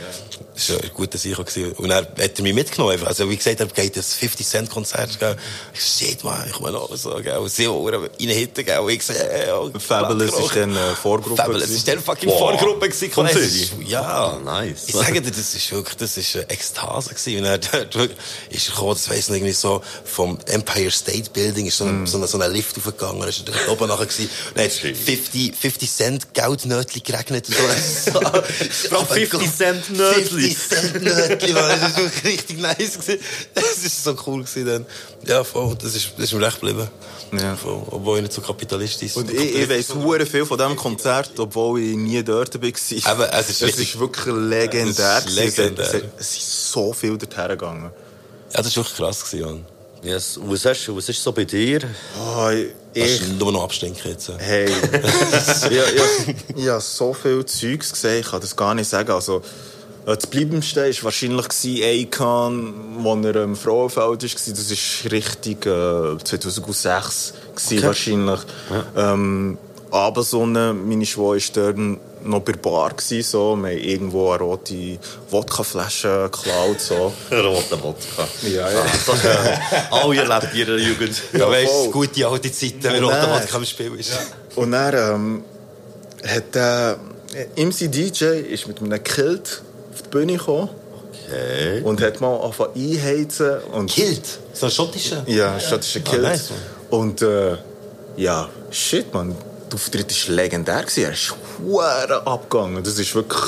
Das war ein guter Sicher. Und dann hat er mich mitgenommen. einfach. Also, wie gesagt, er geht das 50-Cent-Konzert, gell. Ich so, shit, man, ich komme noch, so, gell. Und sie rein hinten, gell. Und ich so, äh, oh, Fabulous ist dann äh, Vorgruppe. Fabulous ist der fucking Wow. Vorgruppe gewesen. Von Ja. Nice. Ich sage dir, das ist wirklich, das ist eine Ekstase gewesen. Und er, ist er gekommen, das weiss ich irgendwie so, vom Empire State Building, ist so ein, so ein, so ein Lift aufgegangen, ist er oben nachher gewesen. Und dann 50, 50 Cent Geldnötchen geregnet und so. Bro, 50 Cent Nötli. 50 Cent Nötli. Das ist wirklich richtig nice gewesen. Das ist so cool gewesen dann. Ja, voll, das ist, das ist mir recht geblieben. Ja. Voll, obwohl ich nicht so kapitalistisch Und ich, ich weiss hure viel von diesem Konzert, obwohl ich nie dort war. Eben, es ist es ist wirklich legendär. Es ist gewesen. Es, legendär. es ist so viel dorthin gegangen. Ja, das ist wirklich krass gewesen, Mann. Yes. Was, hast, was ist so bei dir? Oh, ich, ich, ist nur noch abstinken jetzt. hey, ich, ich, ich habe so viel Zeugs gesehen, ich kann das gar nicht sagen. Also, äh, das Bleibendste war wahrscheinlich Akon, wo er im Frauenfeld war. Das war richtig äh, 2006 gewesen, wahrscheinlich. Ähm, Abendsonne, meine Schwester ist dort noch bei der Bar gewesen, so. Wir haben irgendwo eine rote Wodkaflasche geklaut, so. Rote Wodka. Ja, ja. Das äh, alle erlebt in ihrer Jugend. Ja, weißt du, gute alte Zeiten, wenn dann- Wodka im Spiel ist. Und dann ähm, hat äh, MC DJ ist mit einem Kilt auf die Bühne gekommen Okay. und hat mal angefangen einheizen. Und Kilt? So ein schottischer? Ja, schottischer Ah, Kilt. nice, man. und äh, ja, shit, man. Der Auftritt war legendär. Er ist hure abgegangen. Das ist wirklich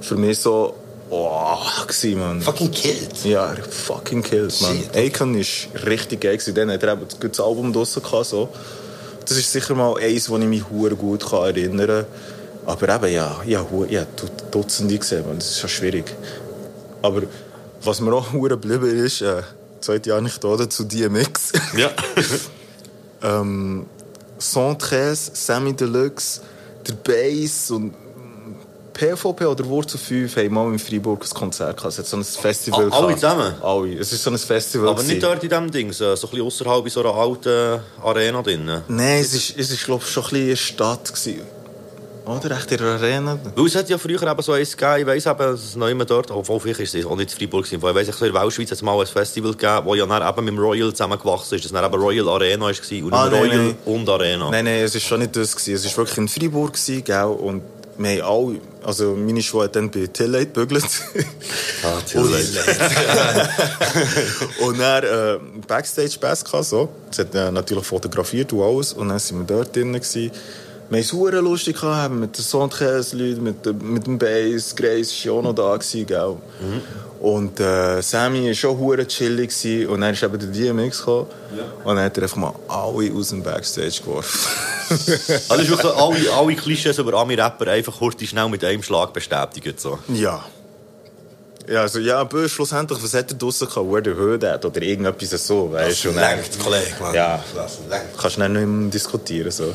für mich so... Oh, gewesen, man. Fucking Kilt? Ja, fucking killt, man. Akon ist richtig geil gewesen. Dann hat er eben das Album draussen gehabt, so. Das ist sicher mal eins, wo ich mich gut kann erinnern kann. Aber eben, ja, ja, ja du- Dutzende gesehen, man. Das ist schon schwierig. Aber was mir auch hure geblieben ist, äh, zweite Anekdote zu DMX. Ja. ähm, 113, Sammy Deluxe, der Bass und PVP oder Wurzel 5 haben mal in Freiburg ein Konzert gehabt. Es hat so ein Festival Ah, alle zusammen? Alle. Es ist so ein Festival. Aber nicht gewesen. dort in diesem Ding, so so ein bisschen außerhalb in so einer alten Arena drin. Nein, es ist, es ist glaube ich, schon ein bisschen eine Stadt. Gewesen. Oder? Echt in der Arena. Weil es hat ja früher eben so eins gegeben, ich weiss eben, dass neu dort, obwohl vielleicht ist es auch nicht in Freiburg gewesen, weil ich weiss, ich so in der Weltschweiz hat es mal ein Festival gegeben, wo ja dann eben mit dem Royal zusammengewachsen ist, das dann eben Royal Arena war und Ah, nein, Royal nein. und Arena. Nein, nein, es war schon nicht das. Gewesen. Es war wirklich in Freiburg. Gewesen, gell? Und wir haben alle... Also meine Schule hat dann bei Tillate gebügelt. Ah, Tillate. und dann äh, Backstage Bass gehabt, so. Es hat äh, natürlich fotografiert und alles. Und dann sind wir dort drinnen gewesen. Wir haben es lustig gehabt, mit den Soundkäse-Leuten, mit, dem- mit dem Bass, Grace war auch noch da gewesen, gell. Und äh, Sammy war schon hure chillig gewesen. Und dann ist eben der DMX gekommen. Und dann hat er einfach mal alle aus dem Backstage geworfen. Also das ist wirklich alle, alle Klischees über Ami-Rapper einfach kurz schnell mit einem Schlag bestätigt. So. Ja. Ja, also, ja, aber schlussendlich, was hat er draussen gehabt? Where the Hood at? Oder irgendetwas so, weißt du? Dann- Lenkt, Kollege, Mann. Ja. Das lenkt. Kannst du dann nicht mehr diskutieren, so. Ja,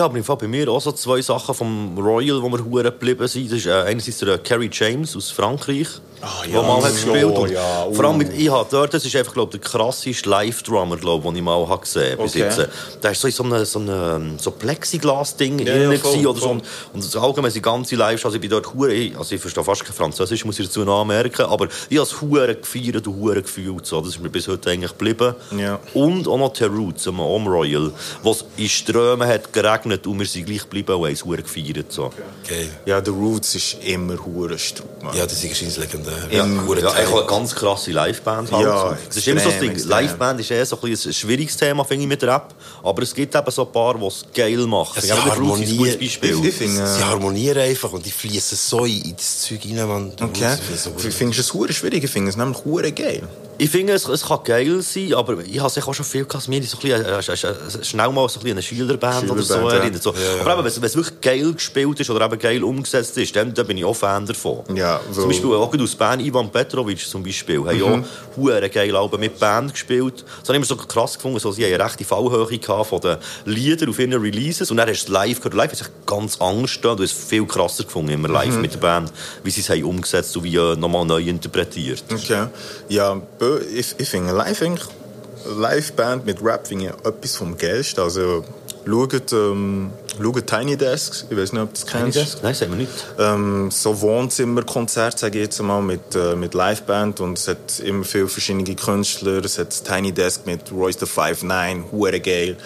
aber im Fall bei mir auch so zwei Sachen vom Royal, wo wir hure geblieben sind. Das ist äh, einerseits der Kerry James aus Frankreich, Ah, ja. mal hat gespielt Oh, und ja, uh. Vor allem mit, ich habe dort, das ist einfach, glaube ich, der krasseste Live-Drummer, glaube den ich mal habe gesehen bis Okay. jetzt. Der ist so in so einem so einem, so Plexiglas-Ding Ja, ja, voll, oder so. Und, und das allgemein, die ganze Live, also ich bin dort hure, also ich verstehe fast kein Französisch, muss ich dazu noch anmerken, aber ich habe es hure gefeiert und hure gefühlt, so. Das ist mir bis heute eigentlich geblieben. Ja. Und auch noch The Roots, am Om Royal, wo es in Strömen hat geregnet und wir sind gleich geblieben und haben es hure gefeiert, so. Geil. Ja, The Roots ist immer hure Strupp. Ja, das ist legendär. Ja, Hure ja, eigentlich eine ganz krasse Liveband. Halt. Ja, das ist immer so das Ding. extrem. Liveband ist eher so ein, ein schwieriges Thema, finde ich, mit Rap. Aber es gibt eben so ein paar, die es geil machen. Sie Ja, ist ein gutes harmonieren, Beispiel. Ich finde, sie äh, harmonieren einfach und die fließen so in das Zeug rein, man. Okay. So gut. Ich finde es schwierig, ich finde es nämlich geil. Ich finde, es, es kann geil sein, aber ich habe auch schon viel gehabt, mir so ein bisschen, äh, schnell mal so ein eine Schülerband, oder so Schülerband, ja. erinnert. So. Aber eben, wenn es- wirklich geil gespielt ist oder eben geil umgesetzt ist, dann, dann bin ich auch Fan davon. Ja, Zum weil- Beispiel auch aus Bern, Ivan Petrovic zum Beispiel, haben ja auch hure geil Alben mit Band gespielt. Das habe ich immer so krass gefunden, so, sie haben eine rechte Fallhöhe gehabt von den Liedern auf ihren Releases und dann hast du es live gehört. Live hat sich ganz anders gestanden, du hast es viel krasser gefunden, immer live mit der Band, wie sie es haben umgesetzt und wie äh, nochmal neu interpretiert. Okay. Ja, ich, ich finde live eigentlich, Liveband mit Rap finde ich etwas vom Geilsten. Also, schaut, ähm, schaut Tiny Desks, ich weiß nicht, ob du das kennst. Nein, sagen wir nicht. Ähm, so Wohnzimmerkonzert, sage ich jetzt mal, mit, äh, mit Liveband und es hat immer viele verschiedene Künstler. Es hat Tiny Desk mit Royce the 5'9", hure geil.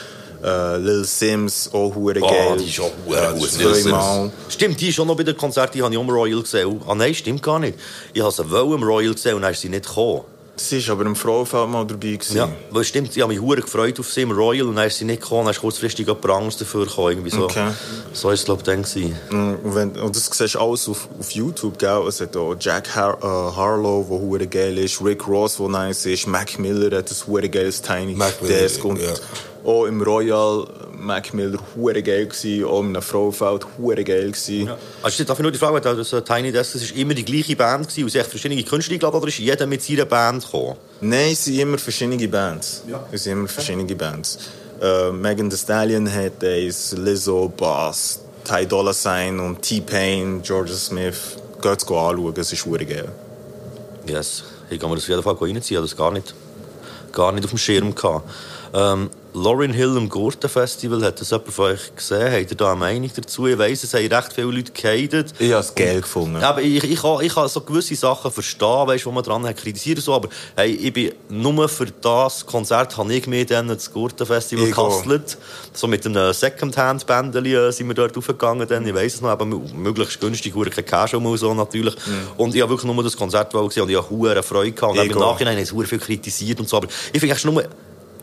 Äh, Lil Sims, auch hure Ah, geil. die ist auch hure gut. Zweimal. Stimmt, die ist schon noch bei den Konzerten, die habe ich auch im Royal gesehen. Ah nein, stimmt gar nicht. Ich habe sie wohl im Royal gesehen und dann ist sie nicht gekommen. Sie ist aber im Frauenfeld mal dabei gewesen. Ja, weil stimmt, ich habe mich hure gefreut auf sie im Royal und dann ist sie nicht gekommen, dann ist kurzfristig jemand anderes dafür gekommen. Irgendwie so. Okay. So ist es, glaube ich, dann. Mm, Und, wenn, und das siehst du alles auf, auf YouTube, gell? Es hat auch Jack Har äh, Harlow, der hure geil ist, Rick Ross, der nice ist, Mac Miller hat ein hure geiles Tiny Mac Miller, Desk und ja. auch im Royal Mac Miller hure geil gewesen, auch in einem Frauenfeld hure geil gewesen. Also, darf ich nur die Frage stellen, das Tiny Desk, das ist immer die gleiche Band und sie haben verschiedene Künstler eingeladen oder ist jeder mit seiner Band gekommen? Nein, es sind immer verschiedene Bands. Es sind immer verschiedene Bands. Äh, Megan Thee Stallion hat eins, Lizzo, Boss, Ty Dolla Sign und T-Pain, Georgia Smith. Geht es anschauen, es ist hure geil. Yes, ich kann mir das auf jeden Fall reinziehen, das gar nicht, gar nicht auf dem Schirm. Gehabt. Ähm, Lauryn Hill im Gurtenfestival, hat das jemand von euch gesehen? Habt ihr da eine Meinung dazu? Ich weiss, es haben recht viele Leute gehatet. Ich habe es geil gefunden. Aber ich, ich, kann, ich kann so gewisse Sachen verstehen, weißt, wo man dran hat kritisiert. So, aber hey, ich bin nur für das Konzert, habe ich mir dann das Gurtenfestival Ich gehustelt. So mit einem Secondhand-Bändeli äh, sind wir dort raufgegangen. Dann. Ich weiss es noch, aber möglichst günstig, hure kein Cash und so natürlich. Und ich habe wirklich nur das Konzert gesehen und ich habe hure Freude gehabt. Und Ich im. Nachhinein haben hure viel kritisiert und so. Aber ich finde echt nur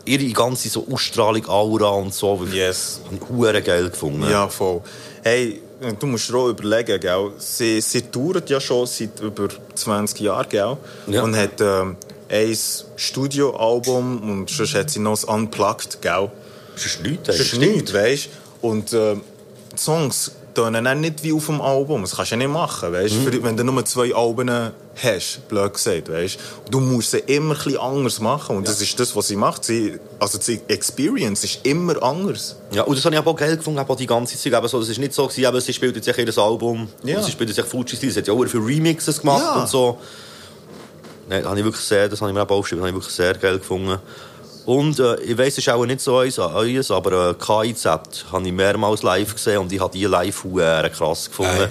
ihre ganze so Ausstrahlung, Aura und so. Yes. Hure geil gefunden. Ja, voll. Hey, du musst dir auch überlegen, gell? Sie, sie touret ja schon seit über 20 Jahren, gell? Ja. Und hat ähm, ein Studioalbum und sonst hat sie noch ein Unplugged, gell? Das ist nichts. Das ist nichts, weißt du? Und ähm, die Songs tönen auch nicht wie auf dem Album. Das kannst du ja nicht machen, weißt? Für- Wenn du nur zwei Alben hast, blöd gesagt, weißt du? Musst sie immer ein anders machen. Und das ist das, was sie macht. Sie, also die Experience ist immer anders. Ja, und das habe ich aber auch geil gefunden, auch die ganze Zeit. Eben so, das ist nicht so, gewesen, eben, sie spielt jetzt jedes Album, Ja. sie spielt jetzt Fuji sie hat ja auch viele Remixes gemacht Ja. und so. Nein, das habe ich wirklich sehr, das habe ich mir auch aufgeschrieben, das habe ich wirklich sehr geil gefunden. Und äh, ich weiss, es ist auch nicht so eins, aber äh, KIZ habe ich mehrmals live gesehen und ich habe die live hure krass gefunden.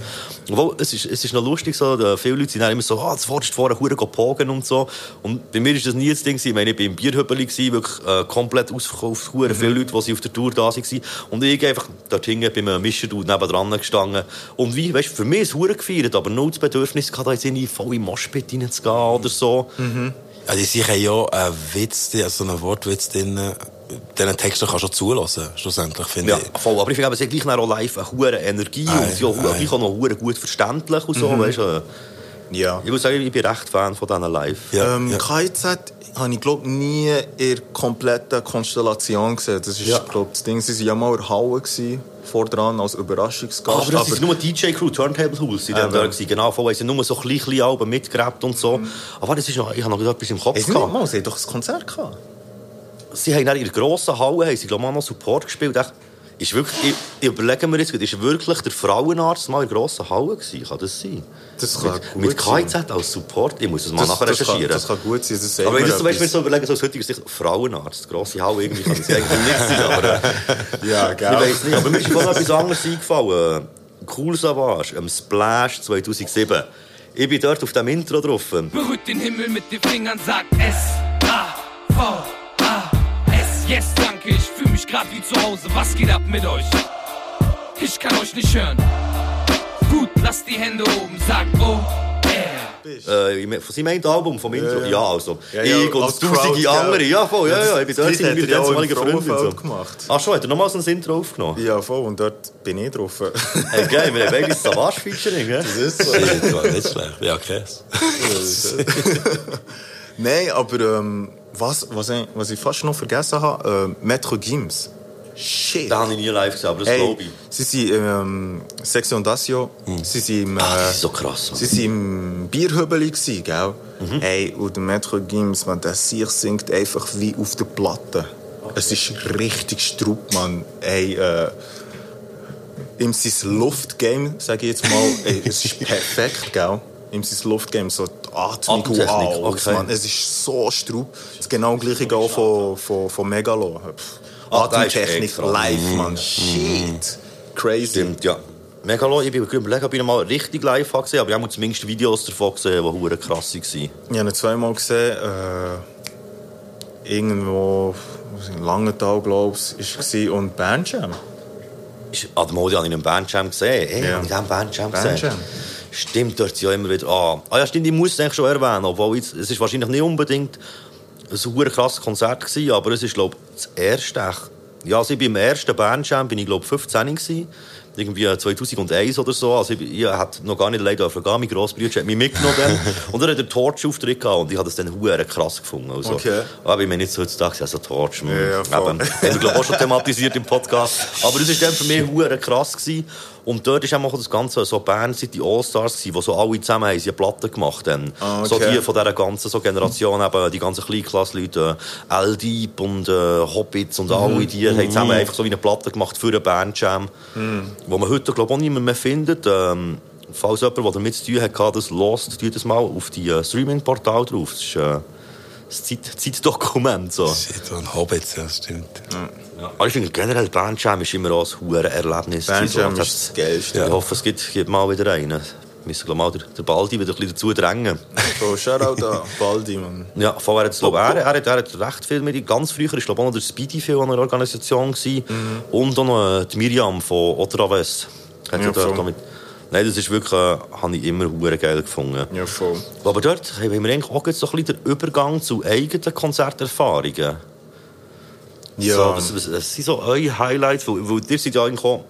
Obwohl, es ist, es ist noch lustig so, da, viele Leute sind immer so, ah, das wolltest du vorher hure pogen und so. Und bei mir ist das nie das Ding gewesen. Ich meine, ich war im gewesen, wirklich äh, komplett ausverkauft, hure viele Leute, die auf der Tour da waren. Und ich einfach dort hinten bei einem Mischerdude nebendran gestanden. Und wie, weißt du, für mich ist es hure gefeiert, aber nur das Bedürfnis gehabt, da jetzt voll in den Moshpit reinzugehen oder so. Ja, die sicher ja einen Witz, die- also einen Wortwitz drin. Diesen Text kannst du schon zulassen, schlussendlich, finde Ja, ich. voll. Aber ich finde, sie hat gleich auch live eine hohe Energie Ei, und sie auch, ei. auch noch hure gut verständlich und so, weißt du. Ja. Ich muss sagen, ich bin recht Fan von diesen Live. Ja, ähm, ja. KIZ habe ich, glaube nie in der kompletten Konstellation gesehen. Das ist, Ja. glaub, das Ding. Sie waren ja mal in Halle gewesen, vordran als Überraschungsgast. Aber das ist nur DJ-Crew, Turntable House, die Eben. da gewesen. Genau, voll. Sie haben nur so kleine, kleine Alben mitgegrabt und so. Aber das ist noch, ich habe noch etwas im Kopf nicht gehabt. mal, sie haben doch ein Konzert gehabt. Sie haben in der grossen Halle, haben sie, glaube ich, noch Support gespielt. Echt, Ist wirklich, ich, ich überlege mir jetzt, ist wirklich der Frauenarzt mal in grossen Halle gewesen? Kann das sein? Das kann mit, gut mit sein. KIZ als Support? Ich muss es mal Das, nachher das, kann, recherchieren. das kann gut sein. Das Aber wenn mir ich ich etwas. so überlege, so aus heutiger Sicht, Frauenarzt, grosse Halle, irgendwie kann das eigentlich nicht sein, aber äh, Ja, ich gell? weiß nicht. Aber mir ist vorhin etwas anderes eingefallen. Cool Savage, am Splash 2007. Ich bin dort auf dem Intro drauf. Berührt den Himmel mit den Fingern, sagt S, A, V, A, S. Yes, danke, ich mich grad wie zu Hause. Was geht ab mit euch? Ich kann euch nicht hören. Gut, lasst die Hände oben, sagt oh, er. Äh, ich mein- von seinem einen Album, vom Intro. Ja, ja. also. Ja, ja, ich und tausende andere. Ja, voll, ja, Ja, Ich bin dort das mit er meiner damaligen Freundin. So. gemacht. Ach schon, hat er nochmals ein Intro aufgenommen? Ja, voll. Und dort bin ich drauf. Hey, geil, wir haben beide Savage-Featuring? Das ist so. Das war nicht schlecht. Ja, krass. Nein, aber ähm, was, was, ich, was ich fast noch vergessen habe, äh, Metro Gims. Shit. Den habe ich nie live gesehen, aber das Hey, glaube ich. sie sind ähm, Section Dasio, sie sind im, äh, Ah, das ist so krass. Mann. sie sind im Bierhübeli gell? Mhm. Hey, und der Metro Gims, man, der sich singt einfach wie auf der Platte. Es ist richtig strupp, man. Hey, äh, ihm sein Luftgame, sage ich jetzt mal, ey, es ist perfekt, gell? Ihm sein Luftgame, so Atmung, Atemtechnik, wow, okay. man, es ist so strupp. Das genau gleiche auch von, von, von Megalo. Ah, der Atemtechnik live, man. Shit. Crazy. Stimmt, ja. Megalo, ich bin überlegen, ob ich mal richtig live habe gesehen aber ich habe zumindest Videos davon gesehen, die hure krass waren. Ich habe ihn zweimal gesehen. Äh, irgendwo in Langenthal, glaube ich, war und Bandjam. Ist- Ah, den Modi habe ich in einem Bandjam gesehen. Hey, Ja. habe ich den Bandjam gesehen? Bandjam. Stimmt, dort ja immer wieder... Ah, ah ja, stimmt, ich muss es eigentlich schon erwähnen, obwohl jetzt, es ist wahrscheinlich nicht unbedingt ein super krasses Konzert gewesen, aber es ist, glaube ich, das erste... Ja, also ich bin im ersten Bandjam, bin ich, glaube ich, 15 gewesen. Irgendwie 2001 oder so. Also ich, ich hatte noch gar nicht alleine dürfen gehen. Mein Grossbruder hat mich mitgenommen. dann. und er hat einen Torch-Auftritt gehabt und ich habe das dann hure krass gefunden. Also, Okay. Aber ich meine, jetzt heutzutage also Torch. Ja, ja, voll. Eben, haben wir, glaube ich, auch schon thematisiert im Podcast. Aber das war dann für mich hure krass. Gewesen. Und dort war auch das Ganze so Band City All-Stars, wo so alle zusammen haben, sie eine Platte gemacht haben. Ah, okay. So die von dieser ganzen so Generation, eben, die ganzen Kleinklassleute, äh, L-Deep und äh, Hobbits und alle die, haben zusammen einfach so wie eine Platte gemacht für einen Bandjam, wo man heute, glaube ich, auch nicht mehr findet. Ähm, falls jemand, der damit zu tun hat, das lost, tut das mal auf die äh, Streaming-Portal drauf. Das ist, äh, Zeit, Zeitdokument. So. Shit, so ein Hobbit, ja, das stimmt. Ja. Aber ich finde generell, Bandjam ist immer auch ein Erlebnis. Bandjam So, ist das Geilste. Ich hoffe, es gibt, gibt mal wieder einen. Wir müssen glaub, mal den, Baldi wieder ein bisschen dazu drängen. So, Shoutout an Baldi, Mann. Ja, vor er, hat, glaub, er, er, hat, er hat recht viel mit Ganz früher war glaub, auch noch der Speedy viel an einer Organisation. Gewesen. Und auch noch äh, die Miriam von Otraves. Hat Ja, ja, dort Nein, das ist wirklich, äh, habe ich immer hure geil gefunden. Ja, voll. Aber dort haben wir eigentlich auch jetzt so ein bisschen den Übergang zu eigenen Konzerterfahrungen. Ja. So, was, was, was sind so eure Highlights? Weil, weil ihr seid ja eigentlich auch,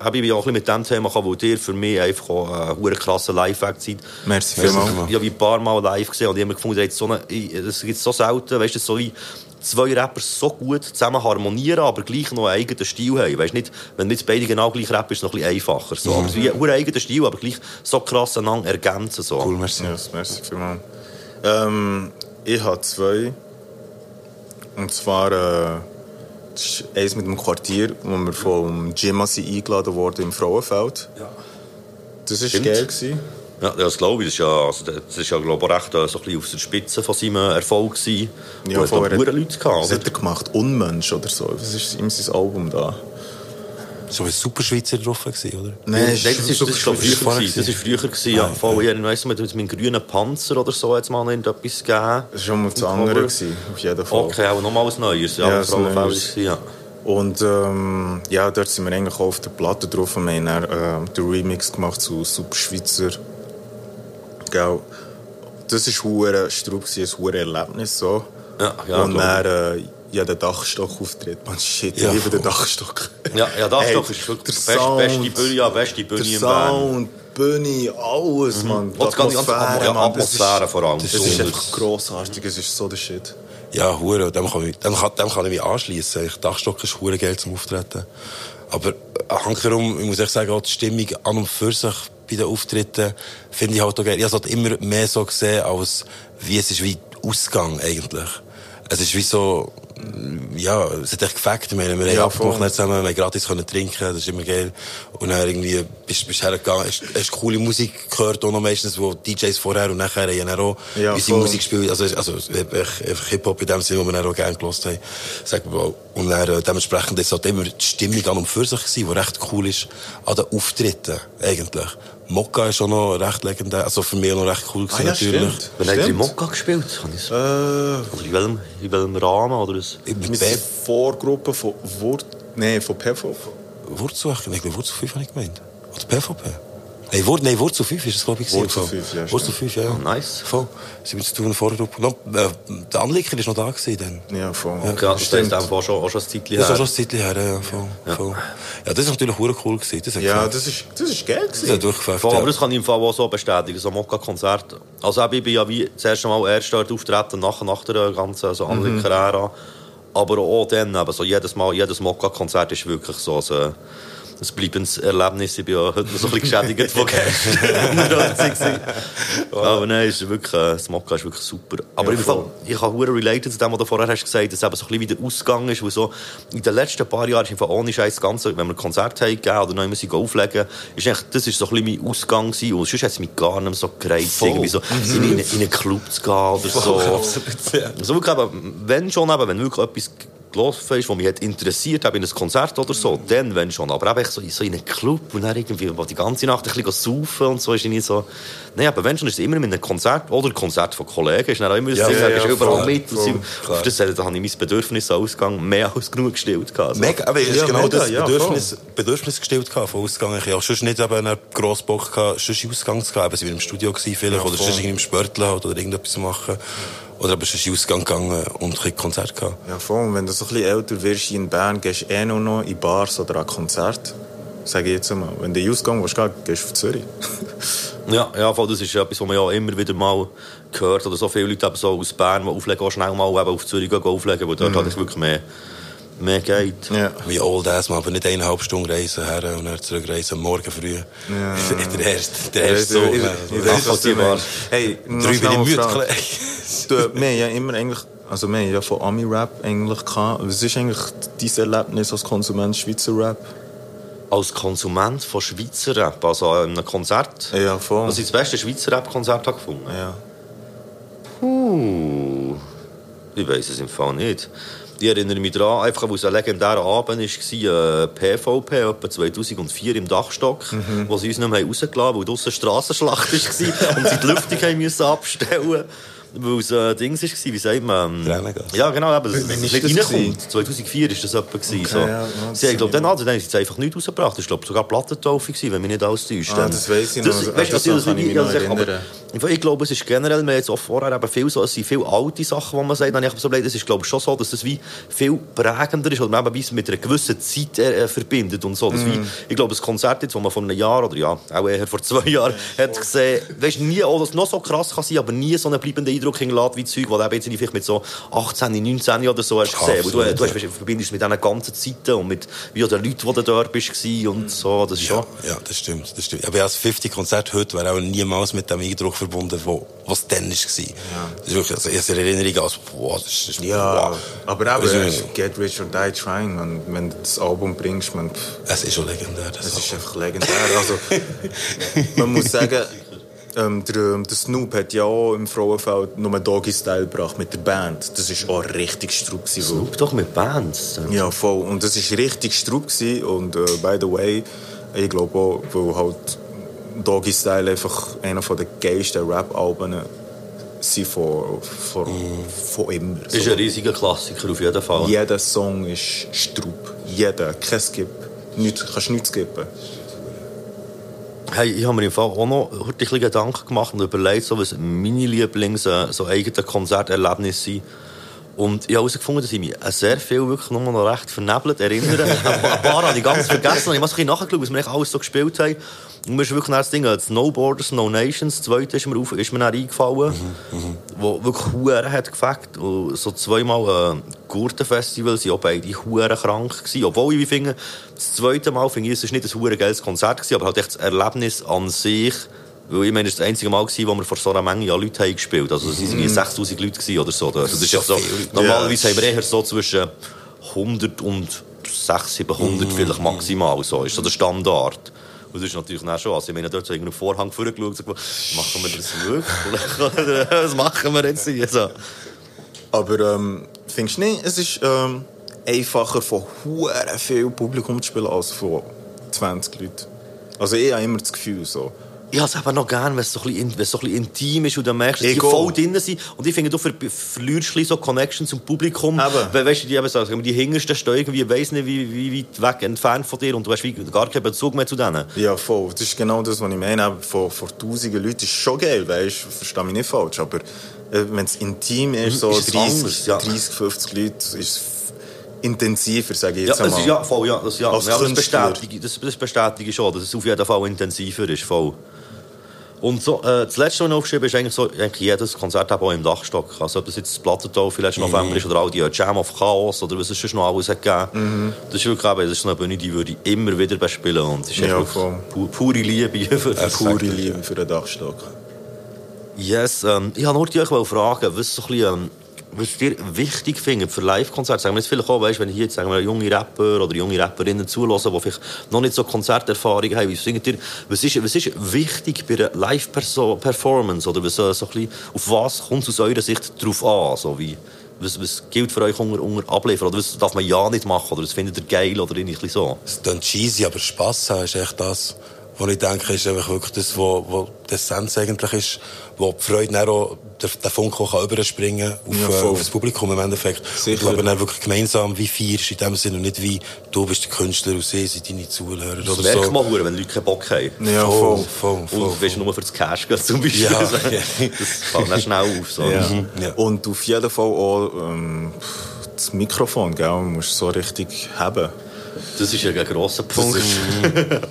habe ich mich auch ein bisschen mit dem Thema gekommen, weil ihr für mich einfach auch ein hure krasser Live-Act seid. Merci Ich vielmals. habe ein paar Mal live gesehen und ich habe immer gefunden, so eine, ich- das gibt so selten, weißt du, so wie zwei Rappers so gut zusammen harmonieren, aber gleich noch einen eigenen Stil haben. Weißt nicht, wenn nicht beide genau gleich rappen, ist es noch ein bisschen einfacher. So. Aber wie einen eigenen Stil, aber gleich so krass einander ergänzen. So. Cool, merci. Ja, merci vielmals. Ähm, ich habe zwei. Und zwar äh, ist eins mit dem Quartier, wo wir vom Jimma sind eingeladen wurden im Frauenfeld. Ja. Das war geil. Gewesen. Ja, das glaube ich. Das ist ja, also, das ist ja glaube ich, recht äh, so ein bisschen auf der Spitze von seinem Erfolg gewesen. Ja, Wo hat er Leute gehabt, Was oder? hat er gemacht? Unmensch oder so. Was ist ihm sein Album da? So ein Superschweizer drauf gewesen, oder? Nein, das ist, das ist, Super- glaub ich, früher. vorher gewesen. Das ist früher gewesen, ja. Voll, ich weiss noch, mit meinem grünen Panzer oder so hat es mal irgendetwas gegeben. Das war schon mal das andere, gewesen, auf jeden Fall. Okay, auch nochmal was Neues. Ja, Ja, ja was Frauenfeld Neues. gewesen, ja. Und ähm, ja, dort sind wir eigentlich auch auf der Platte drauf und wir haben dann, äh, den Remix gemacht zu Super Schweizer. Gell. Das war hure Strub, gewesen, ein hure Erlebnis. So. Ja, ja, und dann äh, ja, der Dachstock-Auftritt. Man, shit, ich Ja, liebe den. Dachstock. Ja, ja, das Hey, ist wirklich der best, beste Sound, Bühne, ja, beste Bühne Der in Bern. Sound, Bühne, alles, man. Und das ganze- ganze Atmo- ja, Atmosphäre vor allem. Das Das ist ist- einfach grossartig, es ist so der Shit. Ja, hure. Dem kann, ich, dem, kann, dem kann ich mich anschließen. Ich Dachstock ist hure geil zum Auftreten. Aber äh, hankerum, ich muss echt sagen, auch die Stimmung an und für sich bei den Auftritten finde ich halt auch geil. Ich habe es halt immer mehr so gesehen, als wie es ist wie Ausgang eigentlich. Es ist wie so, ja, es hat echt gefackt. Wir, haben- Ja, abgemacht zusammen, wir haben gratis können trinken, das ist immer geil. Und dann irgendwie bist du hergegangen, hast, hast coole Musik gehört, auch noch meistens, wo DJs vorher und nachher haben dann auch Ja, unsere. Musik gespielt. Also, also einfach Hip-Hop in dem Sinne, wo wir dann auch gerne gelost haben. Sag mal. Und dann, äh, dementsprechend ist halt immer die Stimmung an und für sich gewesen, die recht cool ist, an den Auftritten, eigentlich. Mokka ist auch noch recht legendär, also für mich noch recht cool gewesen, Ah, ja, natürlich. stimmt. Wann habt ihr. Mokka gespielt? Äh, Oder in welchem, in welchem Rahmen? Oder das? wir Mit sind Vorgruppe von Wurt... Nein, von PV. Wurzel, ich glaube, Wurzel 5 habe ich gemeint. Oder PvP. Nein, Wur nee, Wurzel 5 ist es, glaube ich. Wurzel Voll. 5, ja, Wurzel 5, ja. Oh, nice. Voll. Sind wir zu tun in der Vorgruppe. Noch, äh, der Anlicker ist noch da gewesen dann. Ja, voll. Ja, das ist einfach auch schon, auch schon ein Zeitchen Das ist auch her. schon ein Zeitchen her, ja, voll, voll. Ja, das ist natürlich hure cool gewesen. Das Ja, gefällt. das ist, das ist geil das gewesen. hat durchgepfefft, Voll, ja. aber das kann ich im Fall auch so bestätigen, so Mokka-Konzert. Also ich bin ja wie das erste Mal erst dort auftreten, nachher nach der ganzen so Mhm. Anlicker-Ära. Aber auch dann, eben, so jedes Mal, jedes Mokka-Konzert ist wirklich so ein, ein bleibendes Erlebnis. Ich bin ja heute noch so ein bisschen geschädigt von gestern. Aber nein, ist wirklich, äh, das Mokka ist wirklich super. Aber Ja, im Fall, voll. ich habe hure related zu dem, was du vorher hast gesagt, dass es eben so ein bisschen wie der Ausgang ist, weil so in den letzten paar Jahren ist einfach ohne Scheiß das Ganze, wenn wir ein Konzert haben gegeben oder neue Musik auflegen, ist das ist so ein bisschen mein Ausgang gewesen und sonst hat es mich gar nicht so gereizt, Voll. irgendwie so in, in, in einen Club zu gehen oder so. absolut, ja. Also wirklich eben, wenn schon eben, wenn wirklich etwas gelaufen ist, was mich hat interessiert hat, in ein Konzert oder so, dann wenn schon. Aber eben so, so in einen Club und dann irgendwie wo die ganze Nacht ein bisschen saufen und so, ist nicht so... Nein, aber wenn schon, ist es immer mit einem Konzert oder ein Konzert von Kollegen, ist dann auch immer das Ja, Ding, ja, ja, überall voll, mit. voll, klar. Auf das, da habe ich mein Bedürfnis Ausgang mehr als genug gestillt. gehabt, Also. Mega, aber ist Ja, genau mega, das ja, Bedürfnis, Bedürfnis gestellt gehabt, von Ausgang. Ich habe sonst nicht eben einen grossen Bock gehabt, sonst Ausgang zu gehen. Eben, sie waren im Studio gewesen, vielleicht, oder sonst irgendwie im Spörtler halt, oder irgendetwas machen. Oder aber sonst in Ausgang gegangen und ein Konzert gehabt. Ja, voll. Und wenn du so ein bisschen älter wirst in Bern, gehst du eh nur noch in Bars oder an Konzerte. Sage ich jetzt einmal. Wenn du in den Ausgang willst, gehen, gehst du auf Zürich. Ja, ja, voll, das ist etwas, was man ja immer wieder mal hört. Oder so viele Leute eben so aus Bern, die auflegen, auch schnell mal eben auf Zürich gehen, auflegen, weil dort halt es wirklich mehr, mehr geht. ja. Wie old ass, man, aber nicht eineinhalb Stunden reisen her und dann zurückreisen, morgen früh. Ja. der erste, der erste so. ich- ich- ich du Nachvollziehbar. Hey, Drei schnell bin ich müde. Du, wir haben ja immer eigentlich, also wir ja von Ami-Rap eigentlich gehabt. Was ist eigentlich dein Erlebnis als Konsument Schweizer Rap? Als Konsument von Schweizer Rap, also an einem Konzert, Ja, voll. was ich das beste Schweizer Rap-Konzert habe gefunden Ja. Uh. Ich weiß es im Fall nicht. Ich erinnere mich daran, einfach weil es ein legendärer Abend war, äh, PVP, etwa 2004 im Dachstock, Mhm. wo sie uns nicht mehr rausgelassen haben, weil draussen Strassenschlacht war und sie die Lüftung haben müssen abstellen weil es ein Ding war, wie sagt man? Ja, genau, aber das, Wann nicht das reinkommt. 2004 war das etwa. gewesen, so. ja, das sie haben, ist glaub, dann, also, dann haben sie jetzt einfach nichts rausgebracht. Das war glaub, sogar Plattentaufe, gewesen, wenn mich nicht alles täuscht. Ah, das weiss ich noch. Das, An weißt, das ich, ich das aber- erinnern. ich- Ich glaube, es ist generell, wir haben jetzt auch vorher eben viel so, es sind viele alte Sachen, die man sagt, dann habe ich so es ist glaube ich schon so, dass das wie viel prägender ist, oder man eben es mit einer gewissen Zeit äh, verbindet und so. Das wie, Mhm. ich glaube, das Konzert jetzt, das man vor einem Jahr oder ja, auch eher vor zwei Jahren hat gesehen, weißt nie, auch das noch so krass kann sein, aber nie so einen bleibenden Eindruck hinterlässt wie Zeug, wo du jetzt vielleicht mit so 18, 19 oder so hast gesehen. Weil du, Absolut, du hast, verbindest mit diesen ganzen Zeiten und mit wie auch den Leuten, die du dort bist und so, das ist schon... Ja, das stimmt, das stimmt. Aber ja, das 50-Konzert heute wäre auch niemals mit dem Eindruck verbunden, wo, was dann war. Das ist wirklich, also, ich habe eine Erinnerung als, boah, das ist, Ja, wow. aber Also, eben, Get Rich or Die Trying, man, wenn du das Album bringst, man, Es ist schon legendär. es ist einfach legendär. Also, man muss sagen, ähm, der, ähm, der Snoop hat ja auch im Frauenfeld nur Doggy Style gebracht mit der Band. Das war auch richtig weil- Snoop doch mit Bands. Ja, voll. Und das war richtig gewesen. Und äh, by the way, ich glaube auch, weil halt Doggy Style einfach einer der geilsten Rap-Alben sind von, von, von immer. Ist ein riesiger Klassiker auf jeden Fall. Jeder Song ist strub. Jeder. Kein Skip. Nichts, kannst nichts skippen. Hey, ich habe mir im Fall auch noch ein Gedanken gemacht und überlegt, so, was meine Lieblings äh, so eigenen Konzerterlebnisse sind. Und ich habe herausgefunden, dass ich mich an sehr viel wirklich nur noch recht vernebelt erinnere. ein paar- habe ich ganz vergessen. Ich habe nachgeschaut, was wir alles so gespielt haben. Und mir ist wirklich das Ding, No Borders, No Nations, zweite ist mir, auf, ist mir dann eingefallen, wo wirklich Huren hat gefackt. Und so zweimal äh, Gurtenfestival sind auch beide Huren krank gewesen. Obwohl ich finde, das zweite Mal finde ich, es nicht ein Huren geiles Konzert gewesen, aber halt echt das Erlebnis an sich. Weil ich meine, das war das einzige Mal, gewesen, wo wir vor so einer Menge an Leuten haben gespielt haben. Also es waren Mhm. 6000 Leute gewesen oder so. Also, das ist ja so, normalerweise haben wir eher so zwischen 100 und 600, 700 vielleicht maximal. So ist so der Standard. Und das ist natürlich auch schon, also ich meine, dort so irgendeinen Vorhang vorgeschaut und gesagt, machen wir das wirklich? Was machen wir jetzt hier? So. Aber ähm, findest du nicht, es ist ähm, einfacher von hure viel Publikum zu spielen als von 20 Leuten? Also ich habe immer das Gefühl so. Ich habe es eben noch gern, wenn es so ein bisschen, so intim ist und dann merkst, dass die voll drin sind. Und ich finde, du ver verlierst so Connection zum Publikum. Weil, weißt du, die, eben sagen, die Hintersten stehen irgendwie, ich weiss nicht, wie, wie weit weg entfernt von dir und du hast wie gar keinen Bezug mehr zu denen. Ja, voll. Das ist genau das, was ich meine. Von, von tausenden Leuten ist schon geil, weißt du? Verstehe mich nicht falsch. Aber äh, wenn es intim ist, so Ist es 30, anders, ja. 30, 50 Leute, ist es intensiver, sage ich Ja, jetzt das einmal. ist, ja, voll, ja, das, ja. Als ja das, bestätige, das, das bestätige ich schon, dass es auf jeden Fall intensiver ist, voll. Und so, äh, das letzte, was ich aufgeschrieben habe, ist eigentlich so, eigentlich jedes Konzert auch im Dachstock. Also, ob das jetzt das Plattentaufe letzten Mhm. November ist oder all die Jam of Chaos oder was es sonst noch alles hat gegeben. Mhm. Das ist wirklich eben, das ist eine Bühne, die würde ich immer wieder bespielen. Und das ist Ja, pu pure Liebe. Für Eine pure Liebe für den Dachstock. Yes, ähm, ich wollte nur dich auch fragen, was so ein bisschen, ähm, was dir wichtig findet für Live-Konzerte. Sagen wir jetzt vielleicht auch, weißt, wenn hier jetzt sagen wir, junge Rapper oder junge Rapperinnen zulassen, die vielleicht noch nicht so Konzerterfahrung haben, was, ihr, was, ist, was ist wichtig bei einer Live-Performance? Oder was, äh, so ein bisschen, auf was kommt es aus eurer Sicht drauf an? So wie, was, was gilt für euch unter, unter Abliefern? Oder was darf man ja nicht machen? Oder was findet ihr geil? Oder irgendwie so? Es klingt cheesy, aber Spass haben ist echt das, was ich denke, ist einfach wirklich das, was, was die Essenz eigentlich ist, wo die Freude dann auch, der, der auch kann überspringen auf, Ja, äh, voll. auf das Publikum im Endeffekt. Und Sicher. Ich glaube, dann wirklich gemeinsam wie feierst in dem Sinne und nicht wie, du bist der Künstler und sie sind deine Zuhörer Das oder merkt so. man wenn Leute keinen Bock haben. Ja, voll, voll, voll, Und willst du nur für das Cash gehen, zum Beispiel. Ja. das fällt dann schnell auf. So. Ja. Mhm. Und auf jeden Fall auch ähm, das Mikrofon, gell? Man muss so richtig haben. Das ist ja ein grosser Punkt. Das ist,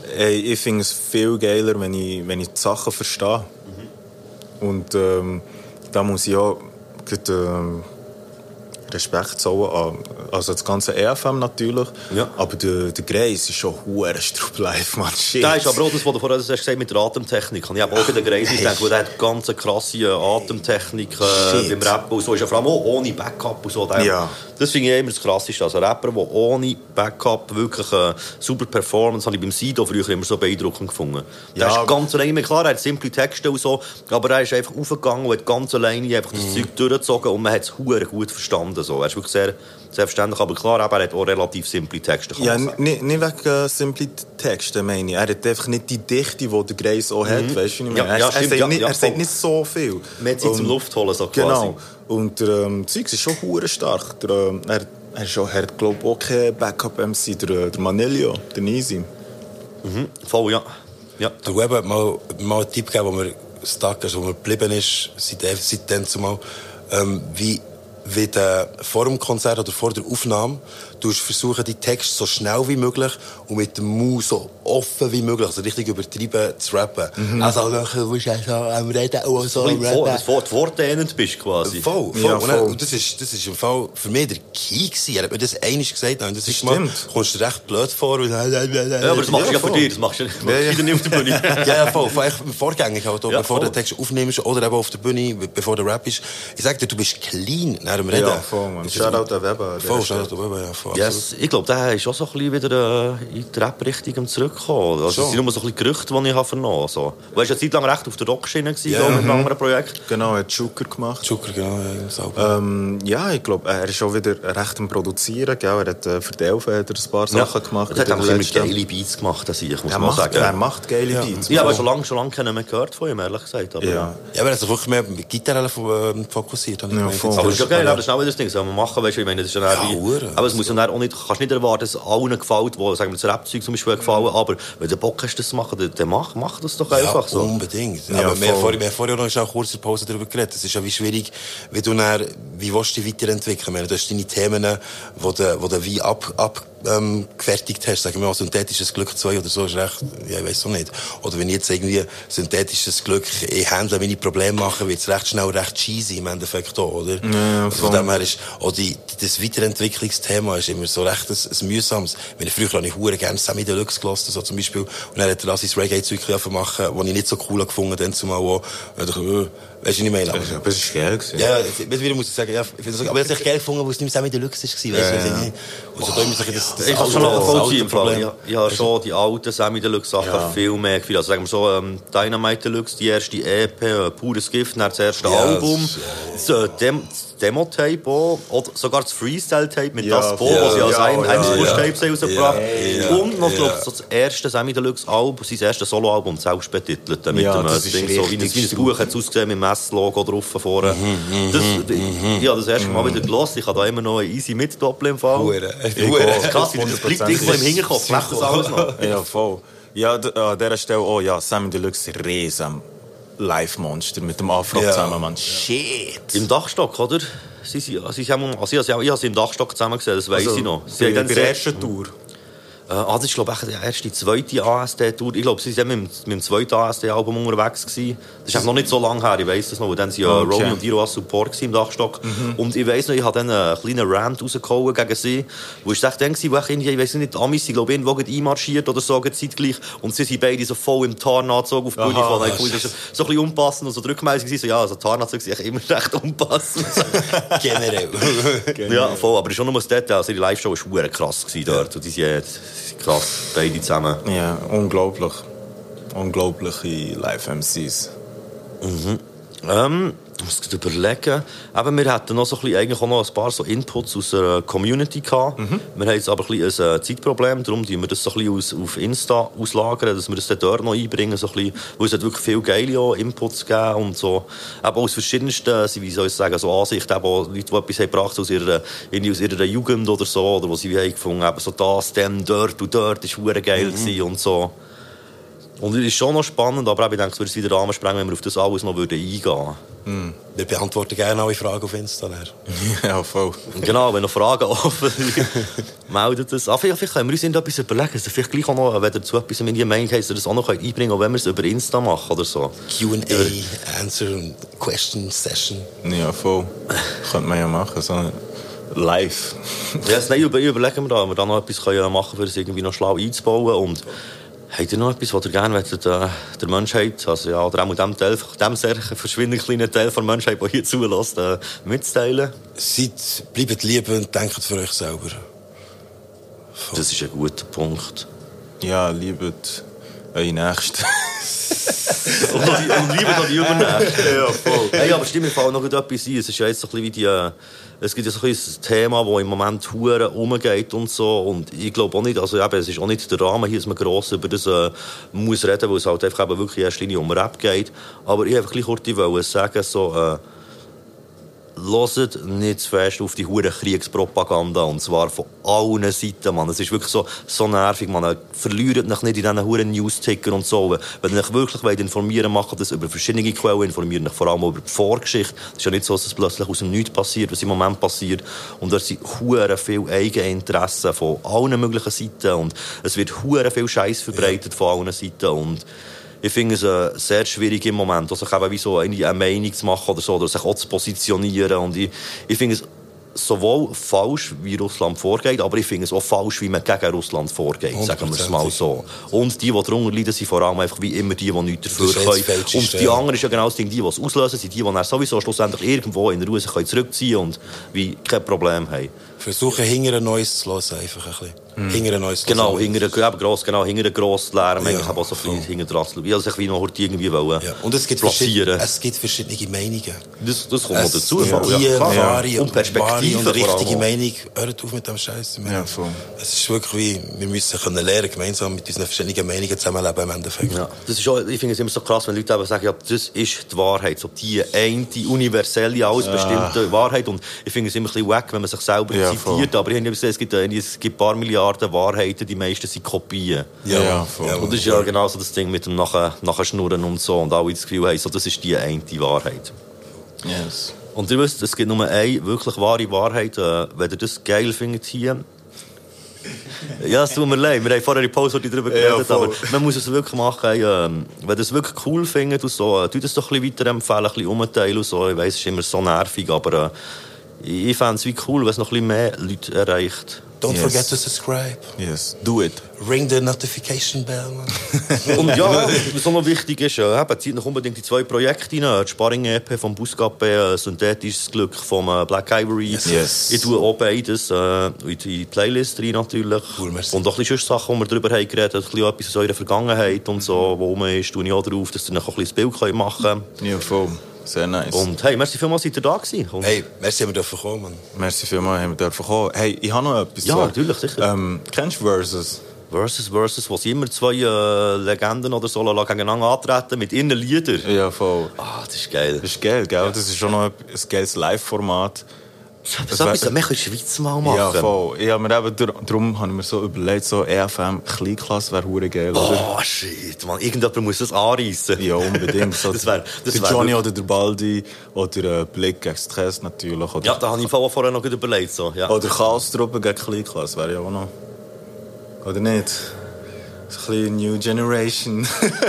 ey, ich finde es viel geiler, wenn ich, wenn ich die Sachen verstehe. Und ähm, da muss ich auch gut, ähm, Respekt zollen an also das ganze EFM natürlich. Aber der, der Greis ist schon hure Strupp live, man. Shit. Da ist aber auch das, was du vorher hast gesagt mit der Atemtechnik. Ich habe auch den Greis gedacht, wo der hat ganz krasse Atemtechnik äh, beim Rappen und so. Ist ja vor allem auch ohne Backup und so. Der, Ja. Das finde ich immer das Krasseste. Also Rapper, der ohne Backup wirklich eine super Performance, habe ich beim Sido früher immer so beeindruckend gefunden. Der Ja, ist ganz alleine, klar, er hat simple Texte und so, aber er ist einfach aufgegangen und hat ganz alleine einfach das Zeug durchgezogen und man hat es hure gut verstanden. So. Er ist wirklich sehr, sehr verständlich, aber klar, er hat auch relativ simple Texte. Ja, man nicht, wegen äh, simple Texte, meine ich. Er hat einfach nicht die Dichte, die der Grace auch hat. Mhm. Weißt du, wie ich Ja, meine? ja, er, er, stimmt, ja, nicht, er sagt nicht so viel. Mehr Zeit zum Und- Luft holen, so quasi. Genau. Und der ähm, Zeugs ist schon hure stark. Der, ähm, er, er, ist auch- er hat, glaube ich, auch keinen Backup-MC, der, äh, der Manelio, der Nisi. Mhm. Voll, ja. ja. Der Web hat mal, mal einen Tipp gegeben, wo mir stuck ist, wo mir geblieben ist, seit, seitdem zumal, ähm, wie, wie der, vor dem Konzert oder vor der Aufnahme, du versuchen, die Texte so schnell wie möglich und mit dem Mund so offen wie möglich, also richtig übertrieben zu rappen. Mhm. Also, du musst auch so am Reden und so am bisschen vor- wortdehnend bist quasi. Voll, voll. Ja, und, voll. und das ist, das ist im Fall für mich der Key gewesen. Er hat mir das einmal gesagt. Und das ist mal, Stimmt. kommst du recht blöd vor. Ja, Ja, aber das machst du ja für dich, das machst du ja Ja, ja. nicht auf der Bühne. ja, ja, voll. Vor- echt Vorgängig halt Ja, bevor voll. du den Text aufnimmst oder eben auf der Bühne, be- bevor der Rap ist. Ich sag dir, du bist clean nach dem Reden. Ja, voll, man. Shoutout an Weber Voll. Shoutout an Weber, ja, voll. Yes, ich glaube, der ist auch so ein bisschen wieder äh, in die Rap-Richtung zurückgekommen. Also, Schon. es sind nur so ein bisschen Gerüchte, die ich habe vernommen habe. So. Du warst ja Zeit lang recht auf der Rockschiene gewesen, Ja. yeah. mit einem anderen Projekt. Genau, er hat Joker gemacht. Joker, genau, ja. Ähm, ja, ich glaube, er ist auch wieder recht am Produzieren. Gell? Er hat äh, für die Elfen hat er ein paar Sachen gemacht. Er hat auch immer geile Beats gemacht, das ich, muss Er man macht- sagen. er macht geile ja. Beats. Ja, aber schon lange, schon lange keinen mehr gehört von ihm, ehrlich gesagt. Aber, Ja. Ja, aber er hat sich wirklich mehr mit Gitarre ähm, fokussiert. Ja, voll. Aber das ist ja geil, aber das ist auch wieder das Ding, machen, weißt du, ich meine, das ist ja, Ja, aber es muss ja dann auch nicht, kannst nicht erwarten, dass es allen gefällt, wo, sagen wir, das Rap-Zeug zum Beispiel gefallen, aber wenn du Bock hast, das zu machen, dann, dann mach, mach das doch einfach ja, so. unbedingt. Ja, aber wir haben vorher, wir haben vorher noch schnell kurz in der Pause darüber geredet. Es ist ja wie schwierig, wie du dann, wie willst du dich weiterentwickeln? Du hast deine Themen, die du, wo du wie ab, ab, ähm, gefertigt hast. Sagen wir mal, synthetisches Glück 2 oder so ist recht, ja, ich weiß auch nicht. Oder wenn ich jetzt irgendwie synthetisches Glück, ich handle meine Probleme mache, wird es recht schnell recht cheesy im Endeffekt auch, oder? Ja, Also von dem her ist, auch die, das Weiterentwicklungsthema ist immer so recht ein, ein mühsames. Ich meine, früher habe ich hure gerne Sammy Deluxe gelassen, so zum Beispiel. Und dann hat er das ins Reggae-Zeug machen, was ich nicht so cool gefunden habe, dann zumal auch. Und ich, äh, Weißt du, ich meine? Aber, aber es ist geil gewesen. Ja, mittlerweile muss ich sagen, ja, ich das- aber ich habe es geil gefunden, wo es nicht mehr Sammy Deluxe war. Weißt du, Ja, ja. ja. Und so da immer sagen, das, Ich habe schon noch ich habe schon die alten Sammy Deluxe Sachen Ja. viel mehr gefühlt. Also sagen wir so, ähm, Dynamite Deluxe, die erste EP, äh, Pures Gift, dann das erste Ja, Album, das, äh, Dem Demo-Tape auch, oder sogar das Freestyle-Tape mit Ja, das Bo, ja, was sie als ja, ein, ja, eines ja. Ja. rausgebracht Ja, ja, Und noch, ja. glaub ich, so das erste Sammy Deluxe Album, sein erstes Soloalbum, selbst betitelt. Mit Ja, dem, äh, das ist Ding, so, wie, ein, richtig wie ein Buch hat es ausgesehen, mit dem Mess-Logo drauf vorne. das, ich habe das erste Mal wieder gelassen. Ich habe da immer noch ein easy mit Doppel im Fall. Ich ist krass, wie das bleibt irgendwo im Hinterkopf. Macht das alles noch. Ja, voll. Ja, an dieser Stelle auch, ja, Sammy Deluxe, riesen Live-Monster mit dem Afro Ja. zusammen, man. Shit. Im Dachstock, oder? Sie, sie, sie, sie haben, also ich, habe- ich habe sie im Dachstock zusammen gesehen, das weiss Also, ich noch. Sie bei, haben bei der ersten Tour. Äh, ah, das ist, glaube ich, die erste, zweite ASD-Tour. Ich glaube, sie waren mit, dem- mit dem zweiten ASD-Album unterwegs. Gewesen. Das ist noch nicht so lange her, ich weiss das noch. Dann waren ja Okay. Romy und Iro als Support im Dachstock. Und ich weiss noch, ich habe dann einen kleinen Rant rausgehauen gegen sie. Wo ich dachte, dann war, wo ich ich weiss nicht, die Amis sind, glaube ich, irgendwo einmarschiert oder so, zeitgleich. Und sie sind beide so voll im Tarnanzug auf die Bühne Aha, Ich fand das so so ein bisschen unpassend und so war so, ja, also Tarnanzug eigentlich immer recht unpassend. Generell. Ja, voll, aber schon nur das Detail. Also die Live-Show war krass dort. Und die sind äh, krass, beide zusammen. Ja, unglaublich. Unglaubliche Live-MCs. Ähm, ich muss gerade überlegen. Eben, wir hatten noch so ein bisschen, eigentlich auch noch ein paar so Inputs aus der Community gehabt. Wir haben jetzt aber ein, bisschen ein äh, Zeitproblem, darum tun wir das so ein bisschen auf Insta auslagern, dass wir das dann dort noch einbringen, so ein bisschen, weil es hat wirklich viele geile Inputs gegeben und so, eben aus verschiedensten, wie soll ich sagen, so Ansichten, eben Leute, die etwas haben gebracht aus ihrer, aus ihrer Jugend oder so, oder wo sie haben gefunden haben, so das, dem, dort und dort, ist geil gewesen und so. Und es ist schon noch spannend, aber ich denke, es würde es wieder Rahmen sprengen, wenn wir auf das alles noch würden eingehen würden. Wir beantworten gerne alle Fragen auf Insta. Ja, voll. Genau, wenn noch Fragen offen sind, meldet es. Ah, vielleicht, vielleicht können wir uns etwas überlegen. Also vielleicht gleich auch noch, wenn ihr dazu etwas in die Meinung habt, das auch noch einbringen könnt, auch wenn wir es über Insta machen oder so. Q&A, Answer und Question Session. Ja, voll. Könnte man ja machen, so live. Ja, yes, nein, über, überlegen wir da, ob wir da noch etwas können machen können, um es irgendwie noch schlau einzubauen. Und Habt ihr noch etwas, was ihr gerne wollt, äh, der Menschheit, also ja, oder auch dem Teil, dem sehr verschwindend kleinen Teil der Menschheit, der hier zulässt, äh, mitzuteilen? Seid, bleibt lieb und denkt für euch selber. Das ist ein guter Punkt. Ja, liebet eure Nächsten. und, und lieber noch die Übernächsten. ja, voll. Hey, aber stimmt, mir fällt noch etwas ein. Es ist ja jetzt so ein bisschen wie die... äh, Es gibt ja so ein Thema, das im Moment hure umgeht und so. Und ich glaube auch nicht, also eben, es ist auch nicht der Rahmen hier, dass man gross über das äh, muss reden, weil es halt einfach eben wirklich Linie um Rap geht. Aber ich wollte einfach kurz wollen sagen, so... Äh, Hört nicht zu fest auf die hure Kriegspropaganda und zwar von allen Seiten, man. Es ist wirklich so, so nervig, man. Verliert euch nicht in diesen huren News-Ticker und so. Wenn ihr euch wirklich wollt informieren macht das über verschiedene Quellen, informieren euch vor allem über die Vorgeschichte. Es ist ja nicht so, dass es plötzlich aus dem Nichts passiert, was im Moment passiert. Und da sind hure viel Eigeninteressen von allen möglichen Seiten und es wird hure viel Scheiß verbreitet von allen Seiten und ich finde es äh, sehr schwierig im Moment, sich eben wie so eine, eine Meinung zu machen oder so, oder sich auch zu positionieren. Und ich, ich finde es sowohl falsch, wie Russland vorgeht, aber ich finde es auch falsch, wie man gegen Russland vorgeht, sagen wir es mal so. Und die, die darunter leiden, sind vor allem einfach wie immer die, die nichts dafür können. Und die anderen ist ja genau das Ding, die, die es auslösen, sind die, die dann sowieso schlussendlich irgendwo in Ruhe sich können zurückziehen und wie kein Problem haben. Versuchen, hinter ein Neues zu hören, einfach ein bisschen. Mhm. Hinter ein Neues zu Genau, hinter der, eben gross, genau, hinter der grossen Lärm, Ja, eigentlich eben auch so ein bisschen hinter zu schauen. Ich wollte wie noch heute irgendwie wollen Ja. Und es gibt, platzieren. verschiedene, es gibt verschiedene Meinungen. Das, das kommt noch Es dazu. voll, die ja, klar. wahre, Und Perspektive und richtige. Meinung. Hört auf mit dem Scheiß. Ja, voll. Es ist wirklich wie, wir müssen können lernen, gemeinsam mit unseren verschiedenen Meinungen zusammenleben im Endeffekt. Ja, das ist auch, ich finde es immer so krass, wenn Leute eben sagen, ja, das ist die Wahrheit, so die eine, die universelle, alles bestimmte Wahrheit. Und ich finde es immer ein bisschen wack, wenn man sich selber Ja, zitiert. Aber ich habe gesehen, es gibt, es gibt ein paar Milliarden Wahrheiten, die meisten sind Kopien. Ja, ja, voll. Und das ist ja genau so das Ding mit dem nachher, nachher Schnurren und so. Und alle das Gefühl haben, so, das ist die eine Wahrheit. Yes. Und ihr wisst, es gibt nur eine wirklich wahre Wahrheit. Äh, wenn ihr das geil findet hier. Ja, es tut mir leid. Wir haben vorher in Pause darüber Ja, geredet, voll. aber man muss es wirklich machen. Hey, ähm, wenn ihr es wirklich cool findet und so, äh, tut es doch ein bisschen weiterempfehlen, ein bisschen umteilen und so. Ich weiss, es ist immer so nervig, aber äh, ich fände es wie cool, wenn es noch ein bisschen mehr Leute erreicht. Don't Yes. forget to subscribe. Yes, do it. Ring the notification bell, man. Und ja, was auch noch wichtig ist, eben, zieht noch unbedingt die zwei Projekte rein. Die Sparring-EP vom Buscape, äh, Synthetisches Glück vom äh, Black Ivory. Yes. Ich tue auch beides äh, in die Playlist rein natürlich. Cool, merci. und auch ein bisschen Sachen, die wir darüber haben geredet haben, ein bisschen etwas aus eurer Vergangenheit und so, wo rum ist, tue ich auch drauf, dass ihr noch ein bisschen das Bild machen könnt. Ja, voll. Sehr nice. Und hey, merci vielmals, seid ihr da gewesen. Und, Hey, merci, haben wir dürfen kommen, man. Merci vielmals, haben wir dürfen kommen. Hey, ich habe noch etwas. Ja, zwar. natürlich, sicher. Ähm, kennst du Versus? Versus Versus, wo sie immer zwei äh, Legenden oder so gegeneinander antreten mit ihren Liedern. Ja, voll. Ah, das ist geil. Das ist geil, gell? Das ist schon noch ein ein geiles Live-Format. Das etwas, das wir in der Schweiz mal machen. Ja, voll. Hab mir eben, dar- darum habe ich mir so überlegt, so EFM, Kleinklasse wäre hure geil, oder? Oh, shit, man. Irgendjemand muss das anreissen. Ja, unbedingt. So, Das wär- das der wär Johnny oder der Baldi oder äh, Blick gegen Stress natürlich. Oder, Ja, da habe ich vorher vorher noch überlegt. So. Ja. oder Chaos-Truppe gegen Kleinklasse wäre ja auch noch. Oder nicht? So ein bisschen New Generation.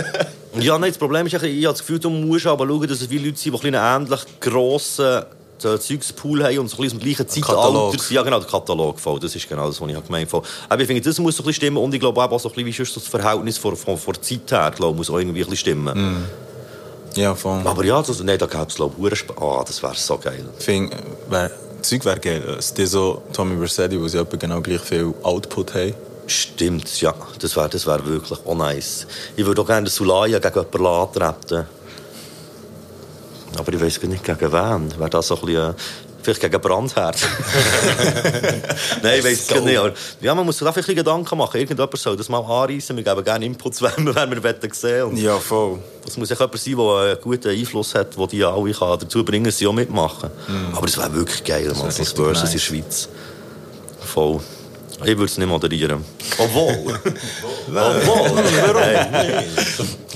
ja, nein, das Problem ist, ich habe das Gefühl, du musst aber schauen, dass es viele Leute sind, die einen ähnlich grossen äh, Zeugspool haben und so ein bisschen aus dem gleichen Zeitalter. Ja, genau, der Katalog. Voll. Das ist genau das, was ich gemeint habe. Aber ich finde, das muss so ein bisschen stimmen und ich glaube auch, so ein bisschen, wie sonst das Verhältnis vor, vor der Zeit her, glaube, muss auch irgendwie ein bisschen stimmen. ja, voll. Aber ja, das, nein, da gäbe es, glaube ich, Ah, das wäre so geil. Fing, wär, Zeug wäre geil. Das so Tommy Versetti, wo sie genau gleich viel Output haben. Stimmt, ja. Das wäre das wär wirklich auch nice. Ich würde auch gerne Sulaya gegen jemanden antreten. Aber ich weiß gar nicht gegen wen. Wäre das so ein bisschen... äh, Vielleicht gegen Brandherd. Nein, ich weiß es gar nicht. Aber ja, man muss sich einfach ein Gedanken machen. Irgendjemand soll das mal anreißen. Wir geben gerne Inputs, wenn wir, wenn wir wollen sehen Und Ja, voll. Es muss echt jemand sein, der einen guten Einfluss hat, der die alle kann dazu bringen kann, sie auch mitmachen. Aber das wäre wirklich geil, man. ein richtig Versus in der Schweiz. Voll. Ich würde es nicht moderieren. Obwohl. Obwohl. Hey.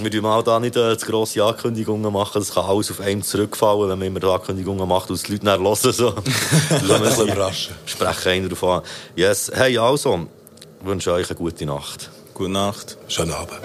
Wir tun mal da nicht äh, zu grosse Ankündigungen machen. Das kann alles auf einen zurückfallen, wenn man immer Ankündigungen macht und die Leute dann hören. So. Lassen wir bisschen sie überraschen. Sprechen einen darauf an. Yes. Hey, also, ich wünsche euch eine gute Nacht. Gute Nacht. Schönen Abend.